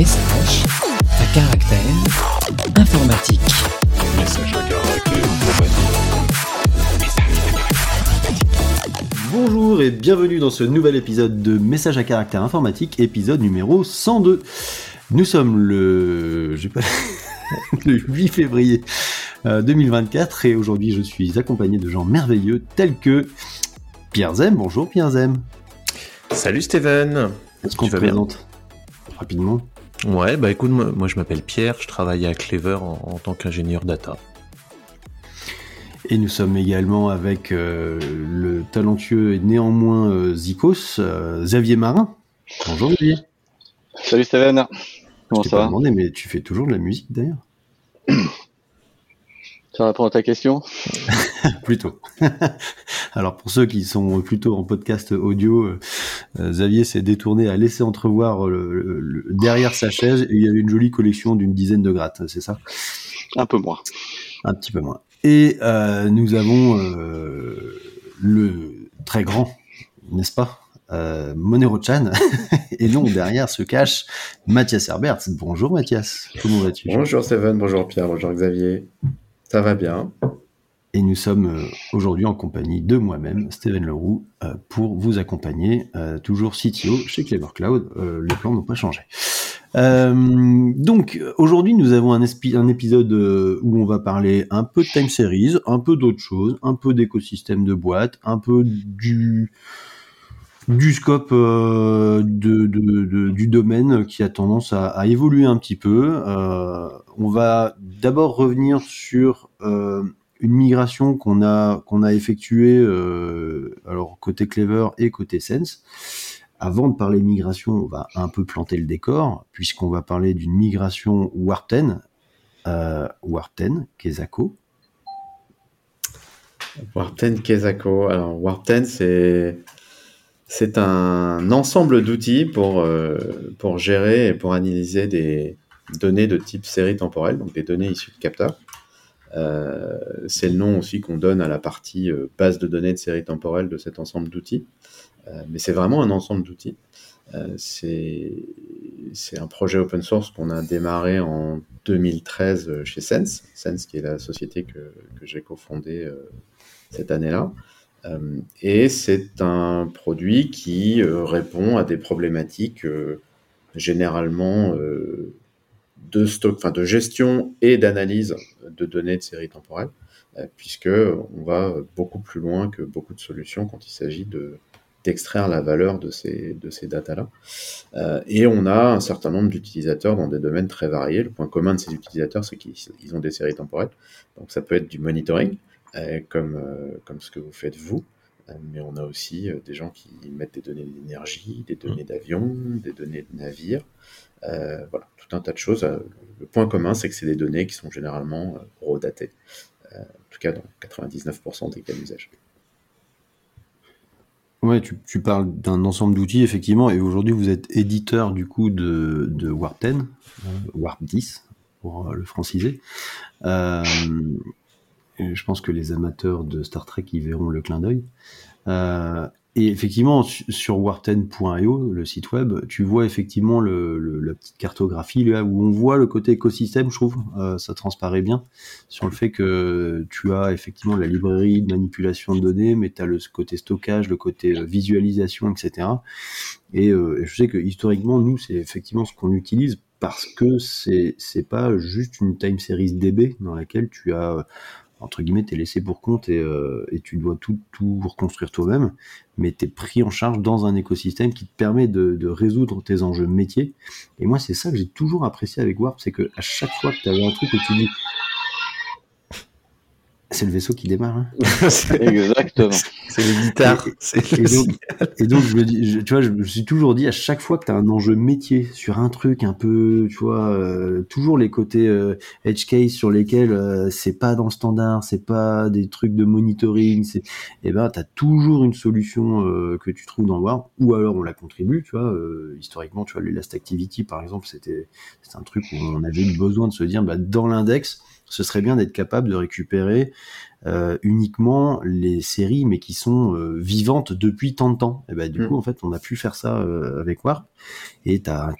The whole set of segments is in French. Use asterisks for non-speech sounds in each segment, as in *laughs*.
Message à caractère informatique. Message à caractère Bonjour et bienvenue dans ce nouvel épisode de Message à caractère informatique, épisode numéro 102. Nous sommes le, pas... *laughs* le 8 février euh, 2024 et aujourd'hui je suis accompagné de gens merveilleux tels que Pierre Zem. Bonjour Pierre Zem. Salut Steven. Est-ce qu'on te bien présente rapidement? Ouais, bah écoute, moi, moi, je m'appelle Pierre, je travaille à Clever en, en tant qu'ingénieur data. Et nous sommes également avec euh, le talentueux et néanmoins euh, Zikos, euh, Xavier Marin. Bonjour Xavier. Salut Steven, comment je t'ai ça pas va? demandé, mais tu fais toujours de la musique d'ailleurs Ça répond à ta question *laughs* Plutôt. *laughs* Alors pour ceux qui sont plutôt en podcast audio, euh, Xavier s'est détourné à laisser entrevoir le, le- le- derrière sa chaise et il y avait une jolie collection d'une dizaine de grattes, c'est ça? Un peu moins. Un petit peu moins. Et euh, nous avons euh, le très grand, n'est-ce pas? Euh, Monero-chan. *laughs* et non, derrière se cache Mathias Herbert. Bonjour Mathias, comment vas-tu? Bonjour Steven, bonjour Pierre, bonjour Xavier. Ça va bien Et nous sommes euh, aujourd'hui en compagnie de moi-même, Steven Leroux, euh, pour vous accompagner, euh, toujours CTO chez Clever Cloud. Les plans n'ont pas changé. Donc aujourd'hui nous avons un, un épisode où on va parler un peu de time series, un peu d'autres choses, un peu d'écosystème de boîte, un peu du du scope euh, du domaine qui a tendance à, évoluer un petit peu. Euh, on va d'abord revenir sur euh, une migration qu'on a a effectuée alors côté Clever et côté Sense. Avant de parler migration, on va un peu planter le décor puisqu'on va parler d'une migration Warp 10, euh, Warp 10, Kezako. Warp10 Kezako. Alors Warp10 c'est c'est un ensemble d'outils pour euh, pour gérer et pour analyser des données de type série temporelle, donc des données issues de capteurs. Euh, c'est le nom aussi qu'on donne à la partie euh, base de données de série temporelle de cet ensemble d'outils. Mais c'est vraiment un ensemble d'outils. C'est un projet open source qu'on a démarré en 2013 chez Sense, Sense qui est la société que, que j'ai cofondée cette année-là. Euh, et c'est un produit qui euh, répond à des problématiques euh, généralement de gestion et d'analyse de données de série temporelle, euh, puisque on va beaucoup plus loin que beaucoup de solutions quand il s'agit de d'extraire la valeur de ces, de ces datas-là. Et on a un certain nombre d'utilisateurs dans des domaines très variés. Le point commun de ces utilisateurs, c'est qu'ils ils ont des séries temporelles. Donc ça peut être du monitoring, comme, euh, comme ce que vous faites vous. Euh, mais on a aussi euh, des gens qui mettent des données d'énergie, des données d'avion, des données de navires. Euh, voilà, tout un tas de choses. Euh, Le point commun, c'est que c'est des données qui sont généralement euh, redatées. Euh, en tout cas, dans 99% des cas d'usage. Ouais, tu, tu parles d'un ensemble d'outils, effectivement, et aujourd'hui vous êtes éditeur du coup de, de Warp 10, euh, Warp 10, pour euh, le franciser. Euh, je pense que les amateurs de Star Trek y verront le clin d'œil. Euh, et effectivement, su- sur warp10.io, le site web, tu vois effectivement la petite cartographie là où on voit le côté écosystème, je trouve, euh, ça transparaît bien sur le fait que tu as effectivement la librairie de manipulation de données, mais tu as le côté stockage, le côté euh, visualisation, etc. Et, je sais que historiquement, nous, c'est effectivement ce qu'on utilise parce que c'est pas juste une time series DB dans laquelle tu as entre guillemets, t'es laissé pour compte et, euh, et tu dois tout, tout reconstruire toi-même, mais t'es pris en charge dans un écosystème qui te permet de, résoudre tes enjeux métiers. Et moi, c'est ça que j'ai toujours apprécié avec Warp, c'est que à chaque fois que tu avais un truc où tu dis, c'est le vaisseau qui démarre. Hein. *laughs* Exactement. C'est les guitares. c'est Et le donc, et donc, je me dis, je- tu vois, je me suis toujours dit à chaque fois que tu as un enjeu métier sur un truc un peu, tu vois, euh, toujours les côtés euh, edge case sur lesquels euh, c'est pas dans le standard, c'est pas des trucs de monitoring, c'est, et ben, t'as toujours une solution euh, que tu trouves dans Warp, ou alors on la contribue, tu vois. euh, historiquement, tu vois, le Last Activity, par exemple, c'était, c'était un truc où on avait eu besoin de se dire, bah, dans l'index, ce serait bien d'être capable de récupérer euh, uniquement les séries, mais qui sont euh, vivantes depuis tant de temps. Et ben du Mm. coup, en fait, on a pu faire ça euh, avec Warp. Et t'as un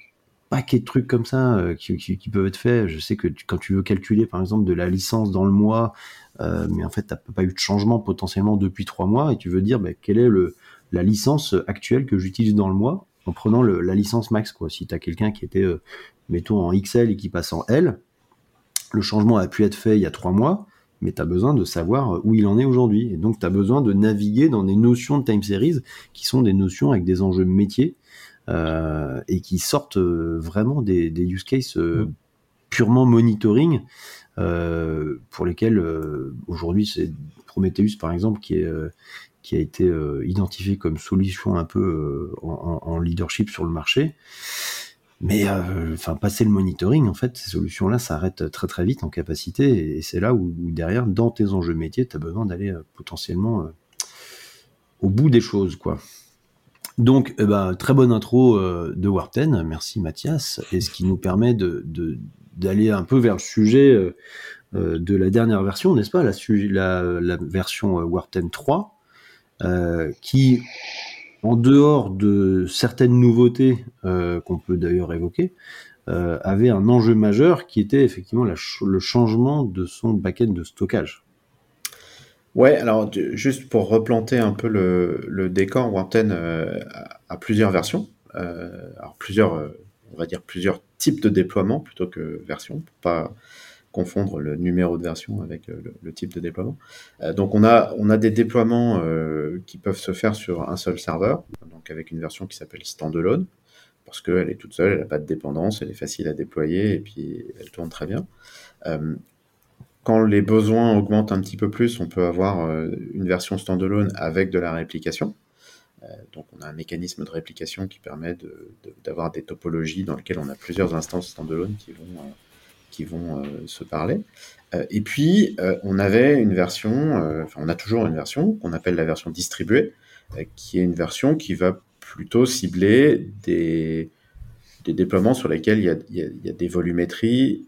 paquet de trucs comme ça qui, qui- qui peuvent être faits. Je sais que tu- quand tu veux calculer, par exemple, de la licence dans le mois, mais en fait, tu n'as pas eu de changement potentiellement depuis trois mois, et tu veux dire bah, quelle est le, la licence actuelle que j'utilise dans le mois en prenant le- la licence max. Quoi. Si tu as quelqu'un qui était, mettons, en XL et qui passe en L, le changement a pu être fait il y a trois mois, mais tu as besoin de savoir où il en est aujourd'hui. Et donc, tu as besoin de naviguer dans des notions de time series qui sont des notions avec des enjeux métiers euh, et qui sortent euh, vraiment des, des use cases euh, Mm. purement monitoring euh, pour lesquels euh, aujourd'hui c'est Prometheus par exemple qui est euh, qui a été euh, identifié comme solution un peu euh, en leadership sur le marché. Mais euh, enfin, passer le monitoring, en fait, ces solutions-là s'arrêtent très très vite en capacité, et c'est là où, derrière, dans tes enjeux métiers, tu as besoin d'aller euh, potentiellement euh, au bout des choses, quoi. Donc, eh ben, très bonne intro de Warten, merci Mathias, et ce qui nous permet de d'aller un peu vers le sujet de la dernière version, n'est-ce pas, la, version Warten 3, euh, qui, en dehors de certaines nouveautés euh, qu'on peut d'ailleurs évoquer, euh, avait un enjeu majeur qui était effectivement le changement de son backend de stockage. Ouais, alors juste pour replanter un peu le, décor, Warten euh, a, plusieurs versions. Euh, alors plusieurs, on va dire plusieurs types de déploiement plutôt que versions, pour pas confondre le numéro de version avec euh, le, type de déploiement. Euh, donc on a, des déploiements euh, qui peuvent se faire sur un seul serveur, donc avec une version qui s'appelle standalone, parce qu'elle est toute seule, elle n'a pas de dépendance, elle est facile à déployer et puis elle tourne très bien. Quand les besoins augmentent un petit peu plus, on peut avoir une version standalone avec de la réplication. Donc on a un mécanisme de réplication qui permet de- de- d'avoir des topologies dans lesquelles on a plusieurs instances standalone qui vont, qui vont euh, se parler. Euh, et puis euh, on avait une version, enfin on a toujours une version qu'on appelle la version distribuée, qui est une version qui va plutôt cibler des, déploiements sur lesquels il y a, des volumétries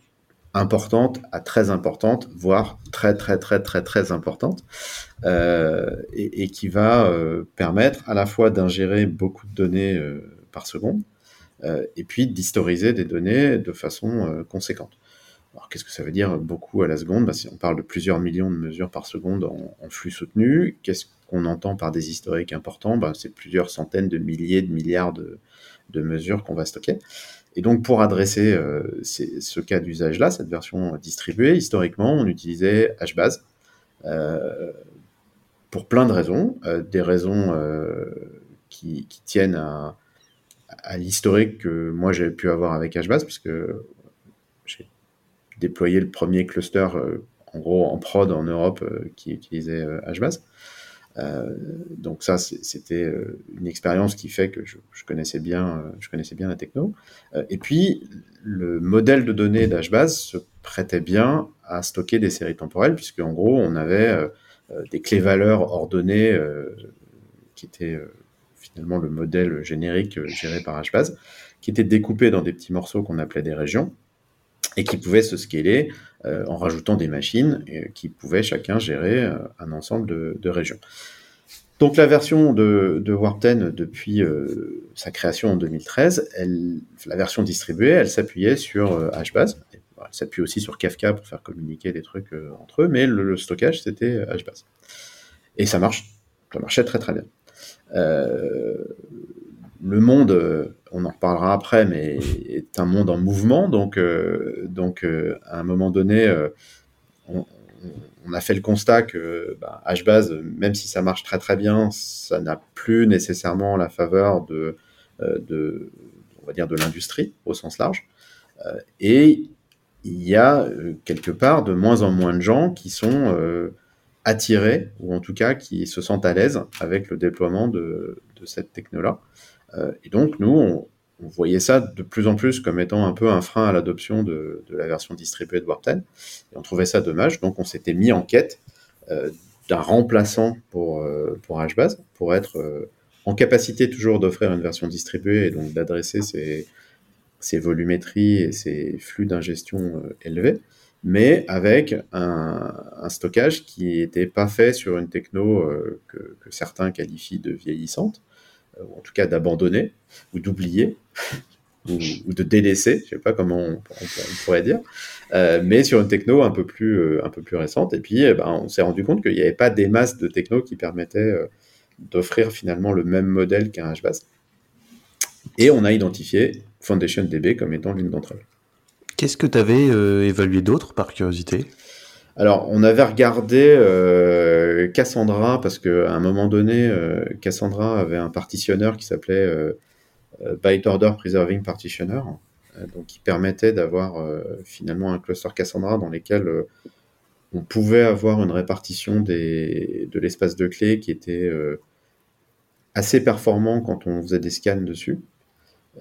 importante à très importante, voire très très très très très importante, euh, et, qui va permettre à la fois d'ingérer beaucoup de données par seconde, et puis d'historiser des données de façon conséquente. Alors qu'est-ce que ça veut dire beaucoup à la seconde? Bah, On parle de plusieurs millions de mesures par seconde en, flux soutenu. Qu'est-ce qu'on entend par des historiques importants? Bah, C'est plusieurs centaines de milliers de milliards de, de mesures qu'on va stocker. Et donc, pour adresser euh, ce cas d'usage-là, cette version distribuée, historiquement, on utilisait HBase euh, pour plein de raisons. Euh, des raisons qui, tiennent à, à l'historique que moi j'avais pu avoir avec HBase, puisque déployé le premier cluster, euh, en prod en Europe euh, qui utilisait euh, HBase. Donc ça, c'était une expérience qui fait que je, connaissais bien, je la techno. Et puis, le modèle de données d'HBase se prêtait bien à stocker des séries temporelles, puisque en gros, on avait des clés-valeurs ordonnées euh, qui étaient finalement le modèle générique géré par HBase, qui étaient découpés dans des petits morceaux qu'on appelait des régions, et qui pouvaient se scaler euh, en rajoutant des machines et, qui pouvaient chacun gérer euh, un ensemble de, régions. Donc la version de, de Warp 10 depuis euh, sa création en 2013, elle, la version distribuée, elle s'appuyait sur euh, HBase. Elle s'appuie aussi sur Kafka pour faire communiquer des trucs euh, entre eux, mais le, le stockage c'était euh, HBase. Et ça marche, ça marchait très très bien. Le monde, euh, on en reparlera après, mais est un monde en mouvement. Donc, euh, donc euh, à un moment donné, on, a fait le constat que bah, HBase, même si ça marche très très bien, ça n'a plus nécessairement la faveur de, on va dire, de l'industrie au sens large. Et il y a quelque part de moins en moins de gens qui sont attirés, ou en tout cas qui se sentent à l'aise avec le déploiement de, de cette techno-là. Euh, et donc, nous, on, voyait ça de plus en plus comme étant un peu un frein à l'adoption de, la version distribuée de Warp 10. Et on trouvait ça dommage, donc on s'était mis en quête euh, d'un remplaçant pour, euh, pour HBase, pour être en capacité toujours d'offrir une version distribuée et donc d'adresser ces, volumétries et ces flux d'ingestion élevés, mais avec un, stockage qui n'était pas fait sur une techno que, certains qualifient de vieillissante, ou en tout cas d'abandonner ou d'oublier. *laughs* ou, ou de DDC, je sais pas comment on, on- on pourrait dire, euh, mais sur une techno un peu plus, euh, un peu plus récente. Et puis, eh ben, on s'est rendu compte qu'il n'y avait pas des masses de techno qui permettaient euh, d'offrir finalement le même modèle qu'un HBase. Et on a identifié FoundationDB comme étant l'une d'entre elles. Qu'est-ce que tu avais évalué d'autre par curiosité? Alors, on avait regardé euh, Cassandra parce qu'à un moment donné, euh, Cassandra avait un partitionneur qui s'appelait euh, Byte Order Preserving Partitioner, donc qui permettait d'avoir finalement un cluster Cassandra dans lequel on pouvait avoir une répartition de l'espace de clé qui était assez performant quand on faisait des scans dessus.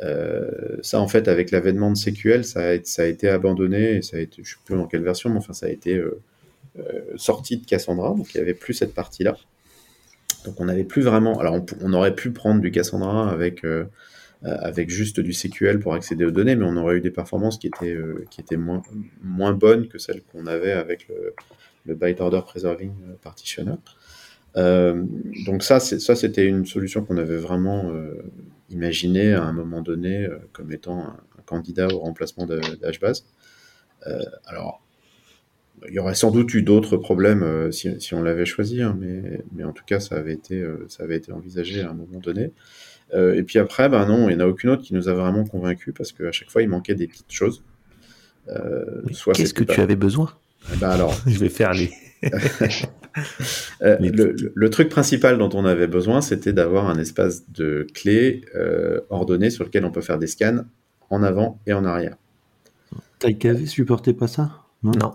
Euh, ça, en fait, avec l'avènement de CQL, ça a, été abandonné, ça a été, je ne sais plus dans quelle version, mais enfin, ça a été euh, euh, sorti de Cassandra, donc il n'y avait plus cette partie-là. Donc on n'avait plus vraiment. Alors on, aurait pu prendre du Cassandra avec, juste du CQL pour accéder aux données, mais on aurait eu des performances qui étaient, moins, bonnes que celles qu'on avait avec le, le Byte Order Preserving Partitioner. Donc ça, c'était une solution qu'on avait vraiment imaginée à un moment donné euh, comme étant un, un candidat au remplacement de, d'HBase. Euh, alors, il y aurait sans doute eu d'autres problèmes euh, si, si on l'avait choisi, hein, mais, mais en tout cas, ça avait été, ça avait été envisagé à un moment donné. Et puis après, ben non, il n'y en a aucune autre qui nous a vraiment convaincus parce qu'à chaque fois, il manquait des petites choses. Euh, Qu'est-ce que tu avais besoin? Eh ben alors, *laughs* Je vais faire les. *laughs* euh, le, truc principal dont on avait besoin, c'était d'avoir un espace de clés euh, ordonné sur lequel on peut faire des scans en avant et en arrière. TypeKV supportait pas ça Non? Non.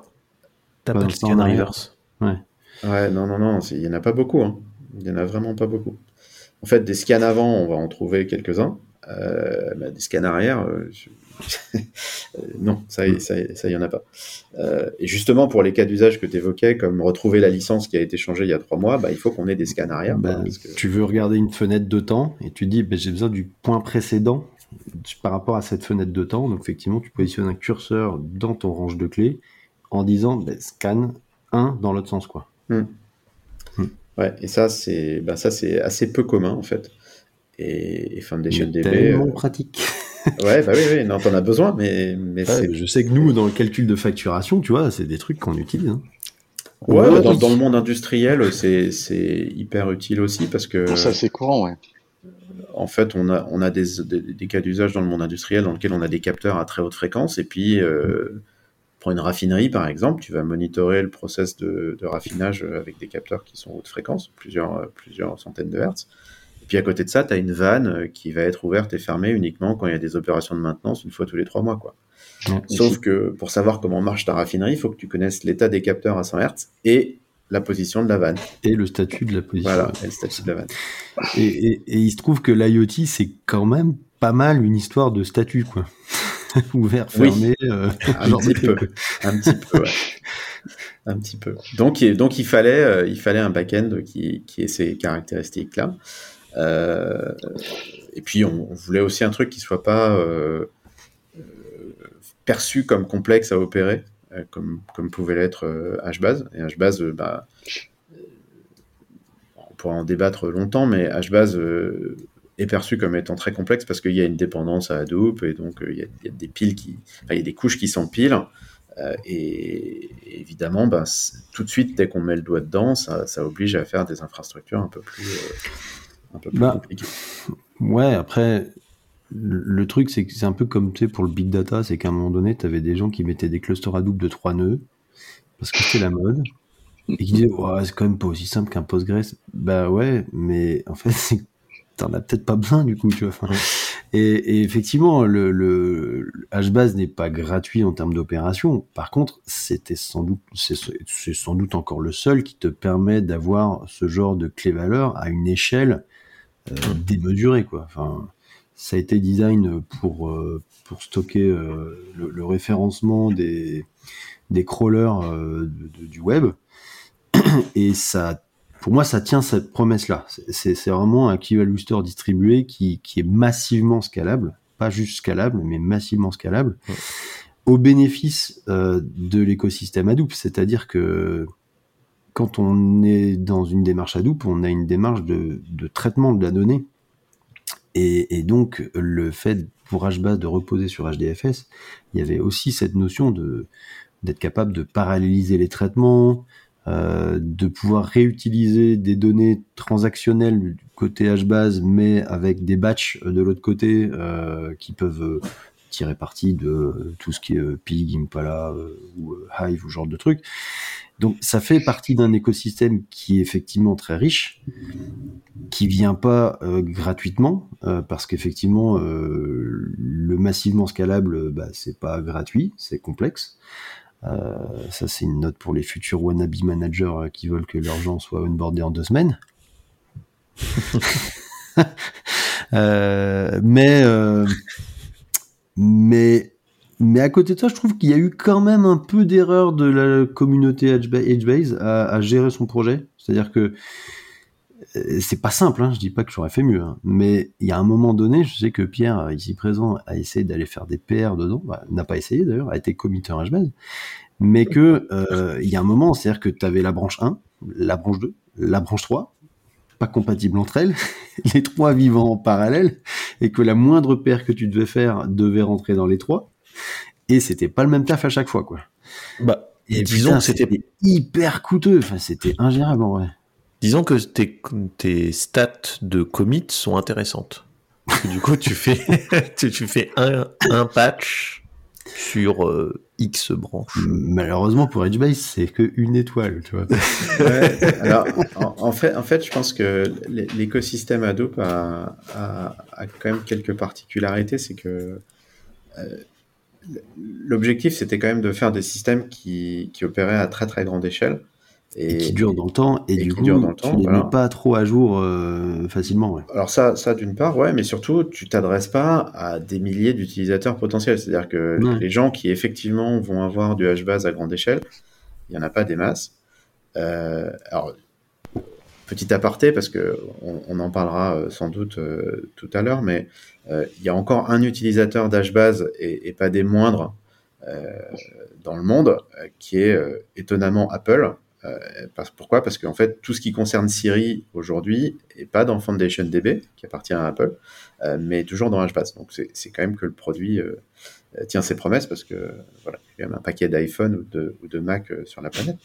T'as Pas pas le scan en reverse. Ouais, non, non, non, c'est- il n'y en a pas beaucoup. hein. Il n'y en a vraiment pas beaucoup. En fait, des scans avant, on va en trouver quelques-uns. Euh, bah, des scans arrière, je- Euh, non, ça, ça, ça, y en a pas. Euh, et justement, pour les cas d'usage que tu évoquais, comme retrouver la licence qui a été changée il y a trois mois, bah, il faut qu'on ait des scans arrière. parce que- Tu veux regarder une fenêtre de temps et tu dis ben, j'ai besoin du point précédent par rapport à cette fenêtre de temps. Donc effectivement, tu positionnes un curseur dans ton range de clés en disant ben, scan 1 dans l'autre sens. quoi. Ouais, et ça, c'est bah, ça, c'est assez peu commun, en fait. Et, et Mais DB. tellement euh, pratique. Ouais, bah oui, oui, non, t'en as besoin, mais, mais Ouais, c'est. je sais que nous, dans le calcul de facturation, tu vois, c'est des trucs qu'on utilise. hein. Ouais, Ouais, dans, oui. dans le monde industriel, c'est c'est hyper utile aussi parce que. Ça, c'est courant, ouais. en fait, on a, on a des, des, des cas d'usage dans le monde industriel dans lequel on a des capteurs à très haute fréquence. Et puis, euh, pour une raffinerie, par exemple, tu vas monitorer le process de, de raffinage avec des capteurs qui sont haute fréquence, plusieurs, plusieurs centaines de hertz. Et puis, à côté de ça, tu as une vanne euh, qui va être ouverte et fermée uniquement quand il y a des opérations de maintenance une fois tous les trois mois. Quoi. Sauf que pour savoir comment marche ta raffinerie, il faut que tu connaisses l'état des capteurs à 100 hertz et la position de la vanne. Et le statut de la position. Voilà, et le statut de la vanne. Et, et- et il se trouve que l'IoT, c'est quand même pas mal une histoire de statut, quoi. *laughs* Ouvert, Oui. fermé. euh, Un genre *laughs* de petit peu. Un petit peu, ouais. Un petit peu. Donc, il- donc il, fallait, euh, il fallait un back-end qui, qui ait ces caractéristiques-là. Euh, et puis, on, voulait aussi un truc qui soit pas euh, euh, perçu comme complexe à opérer, comme, pouvait l'être HBase. Et HBase, bah, on pourra en débattre longtemps, mais HBase est perçu comme étant très complexe parce qu'il y a une dépendance à Hadoop et donc il y, a- des piles qui, y a des couches qui s'empilent. Et, évidemment, c- tout de suite, dès qu'on met le doigt dedans, ça, oblige à faire des infrastructures un peu plus, un peu plus Bah, compliquées. Ouais, après, le, truc, c'est que c'est un peu comme tu sais, pour le big data, c'est qu'à un moment donné, tu avais des gens qui mettaient des clusters Hadoop de 3 nœuds, parce que c'était la mode, et qui disaient, ouais, c'est quand même pas aussi simple qu'un Postgres. Bah ouais, mais en fait, *laughs* t'en as peut-être pas besoin du coup, tu vois. Enfin, et, et effectivement, le, le, HBase n'est pas gratuit en termes d'opération. Par contre, c'était sans doute, c'est c'est sans doute encore le seul qui te permet d'avoir ce genre de clé valeur à une échelle euh, quoi. Enfin, ça a été design pour euh, pour stocker euh, le, le référencement des des crawlers euh, de- de- du web. *clears throat* Et ça pour moi ça tient cette promesse là c'est vraiment un key value store distribué qui qui est massivement scalable. Pas juste scalable mais massivement scalable. Ouais. au bénéfice de l'écosystème Hadoop. C'est-à-dire que quand on est dans une démarche Hadoop, on a une démarche de, traitement de la donnée. Et, donc, le fait pour HBase de reposer sur HDFS, il y avait aussi cette notion d'être capable de paralléliser les traitements, euh, de pouvoir réutiliser des données transactionnelles du côté HBase, mais avec des batchs de l'autre côté euh, qui peuvent euh, tirer parti de tout ce qui est Pig, Impala ou Hive ou genre de trucs. Donc ça fait partie d'un écosystème qui est effectivement très riche, qui vient pas euh, gratuitement, euh, parce qu'effectivement euh, le massivement scalable, bah, c'est pas gratuit, c'est complexe. Euh, ça c'est une note pour les futurs wannabe managers euh, qui veulent que leurs gens soient onboardés en deux semaines. *laughs* Mais mais mais à côté de ça, je trouve qu'il y a eu quand même un peu d'erreur de la communauté Edgeba- Edgebase à, gérer son projet. C'est-à-dire que euh, c'est pas simple, hein, je dis pas que j'aurais fait mieux, hein, mais il y a un moment donné, je sais que Pierre, ici présent, a essayé d'aller faire des PR dedans, bah, n'a pas essayé d'ailleurs, a été committeur HBase, mais que euh, y a un moment, c'est-à-dire que tu avais la branche 1, la branche 2, la branche 3, pas compatibles entre elles, *laughs* les trois vivant en parallèle, et que la moindre paire que tu devais faire devait rentrer dans les trois, et c'était pas le même taf à chaque fois, quoi. Bah, Et disons putain, que c'était hyper coûteux, enfin c'était ingérable en vrai. Disons que tes, tes stats de commit sont intéressantes. Du coup, tu fais, *laughs* tu, tu fais un, un patch sur euh, X branches. Malheureusement pour Edgebase, c'est que une étoile, tu vois. *laughs* Ouais, alors, en, en fait, en fait, je pense que l'é- l'écosystème Hadoop a, a, a quand même quelques particularités. C'est que euh, l'objectif, c'était quand même de faire des systèmes qui, qui opéraient à très très grande échelle. Et, qui dure dans le temps, et, et du coup, tu temps, les voilà. mets pas trop à jour euh, facilement. Ouais. Alors ça, ça d'une part, ouais, mais surtout, tu t'adresses pas à des milliers d'utilisateurs potentiels. C'est-à-dire que Ouais. les gens qui effectivement vont avoir du HBase à grande échelle, il y en a pas des masses. Euh, alors, petit aparté, parce que on, on en parlera euh, sans doute euh, tout à l'heure, mais euh, il y a encore un utilisateur d'HBase et, pas des moindres dans le monde, qui est étonnamment Apple. Pourquoi? Parce qu'en fait, tout ce qui concerne Siri aujourd'hui n'est pas dans FoundationDB, qui appartient à Apple, mais toujours dans HBase. Donc c'est quand même que le produit tient ses promesses, parce que voilà, il y a un paquet d'iPhone ou de, Mac sur la planète.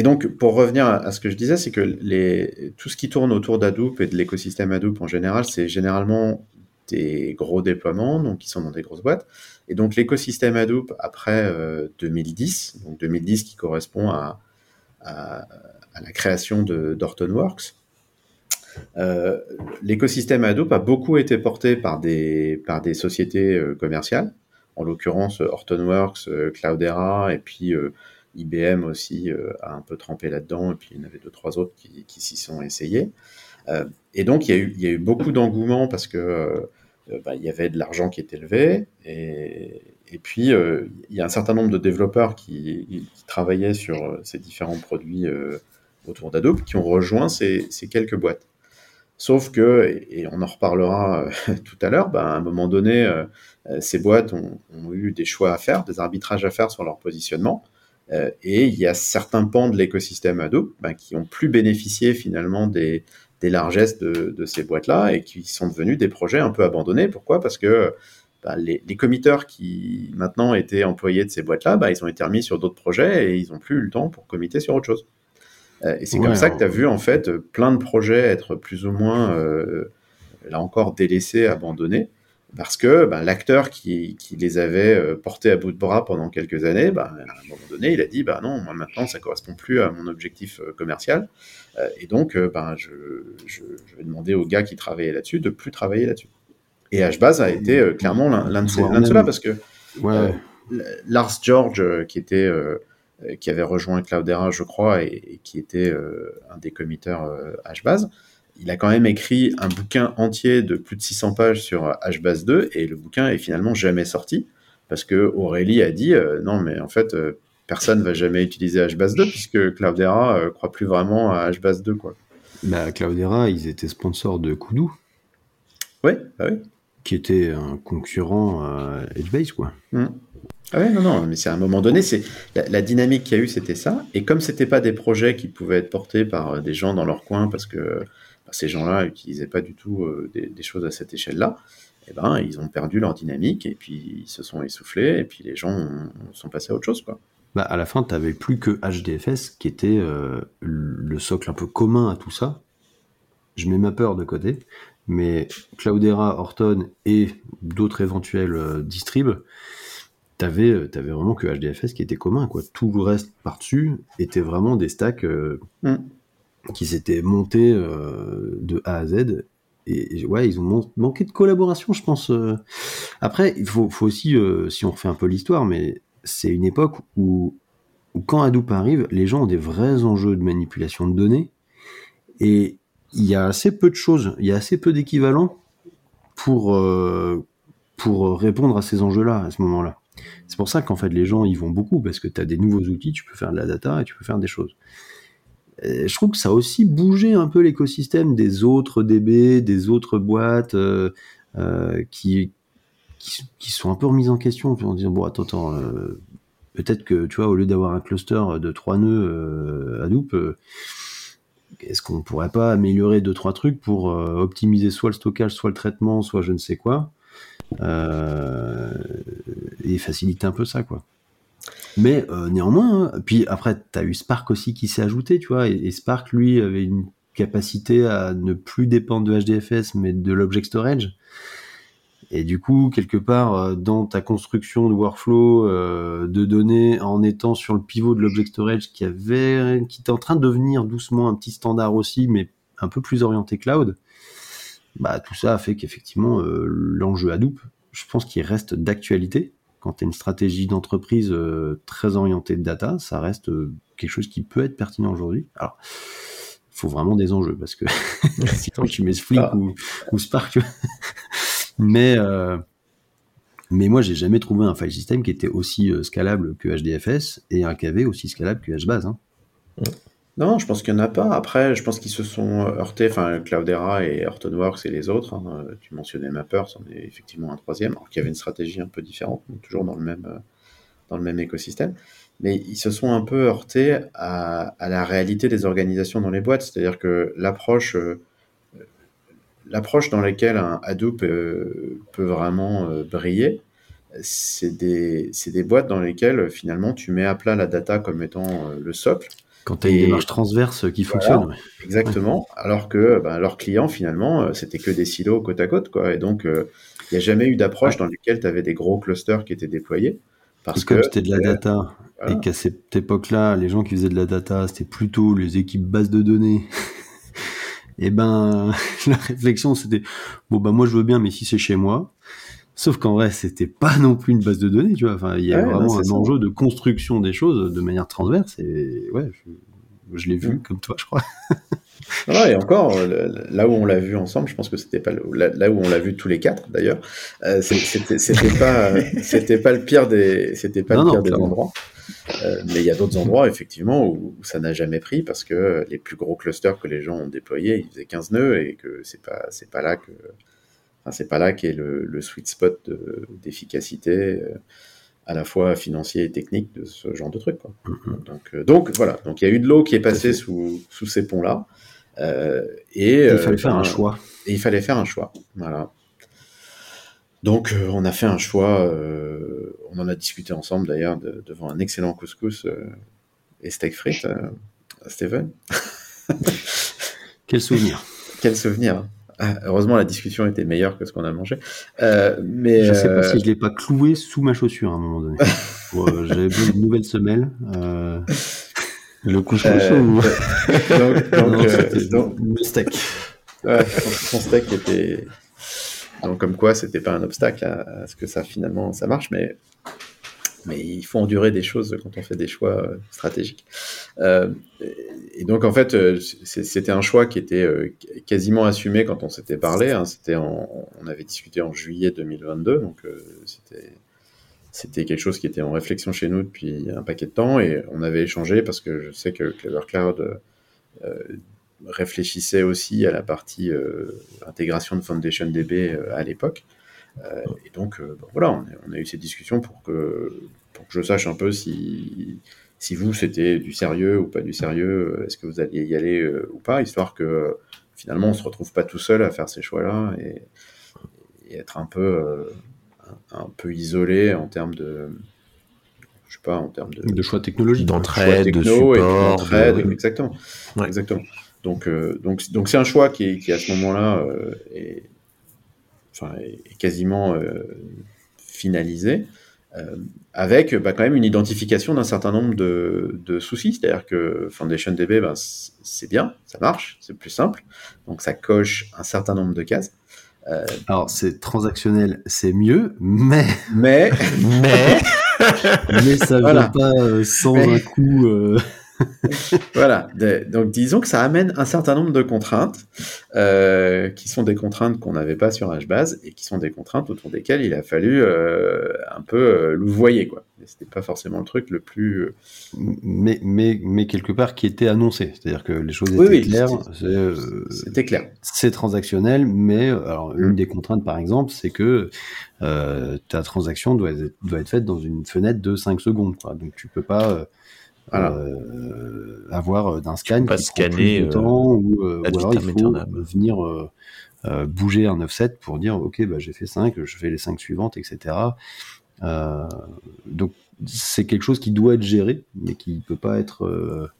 Et donc, pour revenir à, ce que je disais, c'est que tout ce qui tourne autour d'Hadoop et de l'écosystème Hadoop en général, c'est généralement des gros déploiements, donc qui sont dans des grosses boîtes. Et donc, l'écosystème Hadoop après euh, 2010, donc 2010 qui correspond à, la création d'Hortonworks, euh, l'écosystème Hadoop a beaucoup été porté par des, par des sociétés euh, commerciales, en l'occurrence euh, Hortonworks, euh, Cloudera, et puis euh, IBM aussi euh, a un peu trempé là-dedans, et puis il y en avait deux, trois autres qui, s'y sont essayés. Euh, et donc, il y, a eu, beaucoup d'engouement parce que euh, bah, il y avait de l'argent qui était levé, et, puis il y a un certain nombre de développeurs qui, travaillaient sur ces différents produits autour d'Adobe qui ont rejoint ces, quelques boîtes. Sauf que, et on en reparlera *laughs* tout à l'heure, bah, à un moment donné, ces boîtes ont, eu des choix à faire, des arbitrages à faire sur leur positionnement. Euh, et il y a certains pans de l'écosystème Hadoop bah, qui ont plus bénéficié finalement des, des largesses de, de ces boîtes-là et qui sont devenus des projets un peu abandonnés. Pourquoi? Parce que bah, les, les committeurs qui maintenant étaient employés de ces boîtes-là, bah, ils ont été remis sur d'autres projets et ils n'ont plus eu le temps pour committer sur autre chose. Euh, et c'est ouais, comme ça que tu as vu en fait plein de projets être plus ou moins, euh, là encore, délaissés, abandonnés, parce que bah, l'acteur qui, qui, les avait euh, portés à bout de bras pendant quelques années, bah, à un moment donné, il a dit bah non, moi maintenant ça correspond plus à mon objectif euh, commercial, euh, et donc je, je, je, vais demander aux gars qui travaillaient là-dessus de plus travailler là-dessus. Et HBase a été euh, clairement l'un de, de ceux-là, parce que ouais. Lars George, qui était qui avait rejoint Cloudera, je crois, et, et qui était un des committeurs HBase, il a quand même écrit un bouquin entier de plus de 600 pages sur HBase 2, et le bouquin est finalement jamais sorti, parce que Aurélie a dit, euh, non, mais en fait, euh, personne va jamais utiliser HBase 2, puisque Cloudera euh, croit plus vraiment à HBase 2, quoi. Bah, Cloudera, ils étaient sponsors de Kudu. Oui, bah oui. Qui était un concurrent à Edgebase, quoi. Mmh. Ah ouais, non, non, mais c'est à un moment donné, c'est la, la, dynamique qu'il y a eu, c'était ça. Et comme c'était pas des projets qui pouvaient être portés par euh, des gens dans leur coin, parce que ces gens-là n'utilisaient pas du tout euh, des, des, choses à cette échelle-là, eh ben, ils ont perdu leur dynamique et puis ils se sont essoufflés et puis les gens ont- sont passés à autre chose. Quoi. Bah, à la fin, tu n'avais plus que HDFS qui était euh, le socle un peu commun à tout ça. Je mets ma peur de côté, mais Cloudera, Horton et d'autres éventuels euh, distribs, tu avais, vraiment que HDFS qui était commun. Quoi. Tout le reste par-dessus était vraiment des stacks euh, Mm. Qui s'étaient montés euh, de A à Z. Et ouais, ils ont man- manqué de collaboration, je pense. euh. Après, il faut, faut aussi, euh, si on refait un peu l'histoire, mais c'est une époque où, où quand Hadoop arrive, les gens ont des vrais enjeux de manipulation de données et il y a assez peu de choses, il y a assez peu d'équivalents pour, euh, pour répondre à ces enjeux-là à ce moment-là. C'est pour ça qu'en fait les gens y vont beaucoup parce que tu as des nouveaux outils, tu peux faire de la data et tu peux faire des choses. Et je trouve que ça a aussi bougé un peu l'écosystème des autres DB, des autres boîtes euh, euh, qui, sont un peu remises en question en disant bon attends, euh, peut-être que tu vois au lieu d'avoir un cluster de trois nœuds euh, Hadoop euh, est-ce qu'on pourrait pas améliorer deux trois trucs pour euh, optimiser soit le stockage soit le traitement soit je ne sais quoi euh, et faciliter un peu ça quoi mais euh, néanmoins hein, puis après tu as eu Spark aussi qui s'est ajouté tu vois et, et Spark lui avait une capacité à ne plus dépendre de HDFS mais de l'object storage et du coup, quelque part, euh, dans ta construction de workflow euh, de données, en étant sur le pivot de l'object storage qui avait, qui était en train de devenir doucement un petit standard aussi, mais un peu plus orienté cloud, bah tout ça a fait qu'effectivement euh, l'enjeu Hadoop, je pense qu'il reste d'actualité. Quand tu as une stratégie d'entreprise euh, très orientée de data, ça reste euh, quelque chose qui peut être pertinent aujourd'hui. Alors, il faut vraiment des enjeux parce que *laughs* sinon tu mets Flick Ah. ou, ou Spark. tu vois. mais euh, mais moi j'ai jamais trouvé un file system qui était aussi euh, scalable que HDFS et un KV aussi scalable que HBase. Hein. Non, je pense qu'il n'y en a pas. Après, je pense qu'ils se sont heurtés, enfin Cloudera et Hortonworks et les autres. hein. Tu mentionnais Mapper, c'en est effectivement un troisième, alors qu'il y avait une stratégie un peu différente, toujours dans le même, euh, dans le même écosystème. Mais ils se sont un peu heurtés à, la réalité des organisations dans les boîtes, c'est-à-dire que l'approche, euh, l'approche dans laquelle un Hadoop euh, peut vraiment euh, briller, c'est des, c'est des boîtes dans lesquelles euh, finalement tu mets à plat la data comme étant euh, le socle. Quand tu as une démarche transverse qui Voilà. fonctionne. ouais. Exactement. Alors que ben, leurs clients, finalement, euh, c'était que des silos côte à côte. Quoi. Et donc, euh, il n'y a jamais eu d'approche dans laquelle tu avais des gros clusters qui étaient déployés. Parce Et comme que c'était de la euh, data, voilà. et qu'à cette époque-là, les gens qui faisaient de la data, c'était plutôt les équipes bases de données. *laughs* et ben, *laughs* la réflexion, c'était bon, bah moi je veux bien, mais si c'est chez moi. Sauf qu'en vrai, c'était pas non plus une base de données, tu vois. Enfin, il y a Ouais, vraiment c'est un ça. enjeu de construction des choses de manière transverse. Et ouais, je, je l'ai vu Mm. comme toi, je crois. *laughs* Non, et encore, euh, là où on l'a vu ensemble, je pense que c'était pas le- là, où on l'a vu tous les quatre d'ailleurs, euh, c'était pas *laughs* c'était pas le pire des c'était pas Non, le non, pire des endroits. Euh, mais il y a d'autres endroits effectivement où, où ça n'a jamais pris parce que les plus gros clusters que les gens ont déployés, ils faisaient 15 nœuds et que c'est pas c'est pas là que enfin, c'est pas là qu'est le, le sweet spot de- d'efficacité euh, à la fois financier et technique de ce genre de truc. Quoi. Donc, euh, donc voilà, donc il y a eu de l'eau qui est passée sous, sous ces ponts-là. Euh, et il euh, fallait faire un choix. Et il fallait faire un choix. Voilà. Donc euh, on a fait un choix. on en a discuté ensemble d'ailleurs de- devant un excellent couscous et steak frites. Steven, Quel souvenir. quel souvenir. Ah, heureusement la discussion était meilleure que ce qu'on a mangé. Euh, mais Je sais pas euh, si je l'ai pas cloué sous ma chaussure à un moment donné. *laughs* Euh, J'avais besoin d'une nouvelle semelle. Le Euh, ou... donc, *laughs* donc, Non, c'était donc- le steak. Ouais, son steak était. Donc, comme quoi, c'était pas un obstacle à, à ce que ça finalement ça marche, mais, mais il faut endurer des choses quand on fait des choix euh, stratégiques. Euh, et donc, en fait, euh, c'était un choix qui était quasiment assumé quand on s'était parlé. hein. C'était on avait discuté en juillet 2022, donc c'était. Quelque chose qui était en réflexion chez nous depuis un paquet de temps et on avait échangé parce que je sais que Clever Cloud réfléchissait aussi à la partie intégration de Foundation DB à l'époque. Euh, et donc, euh, bon, voilà, on a, on a eu ces discussions pour que, pour que je sache un peu si, si vous, c'était du sérieux ou pas du sérieux, euh, est-ce que vous alliez y aller euh, ou pas, histoire que finalement, on se retrouve pas tout seul à faire ces choix-là et, et être un peu, euh, un, un peu isolé en termes de, je sais pas, en termes de, De choix technologiques. D'entraide, de support. d'entraide, de- exactement, Ouais. exactement. Donc, euh, donc, donc c'est un choix qui, qui à ce moment-là euh, est, enfin, est quasiment euh, finalisé, euh, avec bah, quand même une identification d'un certain nombre de, de soucis. C'est-à-dire que FoundationDB, ben, c- c'est bien, ça marche, c'est plus simple, donc ça coche un certain nombre de cases. Alors, c'est transactionnel, c'est mieux, mais, Mais *laughs* Mais *laughs* mais ça vient Voilà. pas euh, sans Mais- un coup. euh, *laughs* Voilà, de- donc disons que ça amène un certain nombre de contraintes, euh, qui sont des contraintes qu'on n'avait pas sur HBase et qui sont des contraintes autour desquelles il a fallu euh, un peu euh, louvoyer, quoi. C'était pas forcément le truc le plus. euh, mais, mais, mais quelque part qui était annoncé. C'est-à-dire que les choses étaient Oui, oui, claires. c'était- clair. c'est transactionnel, mais alors, Mm. une des contraintes, par exemple, c'est que ta transaction doit être, doit être faite dans une fenêtre de 5 secondes. Quoi. Donc, tu peux pas Voilà. euh, avoir d'un scan pas qui scanner, euh, temps, ou, euh, alors il faut venir euh, euh, bouger un offset pour dire, OK, bah, j'ai fait 5, je fais les 5 suivantes, etc. Euh, donc, c'est quelque chose qui doit être géré, mais qui peut pas être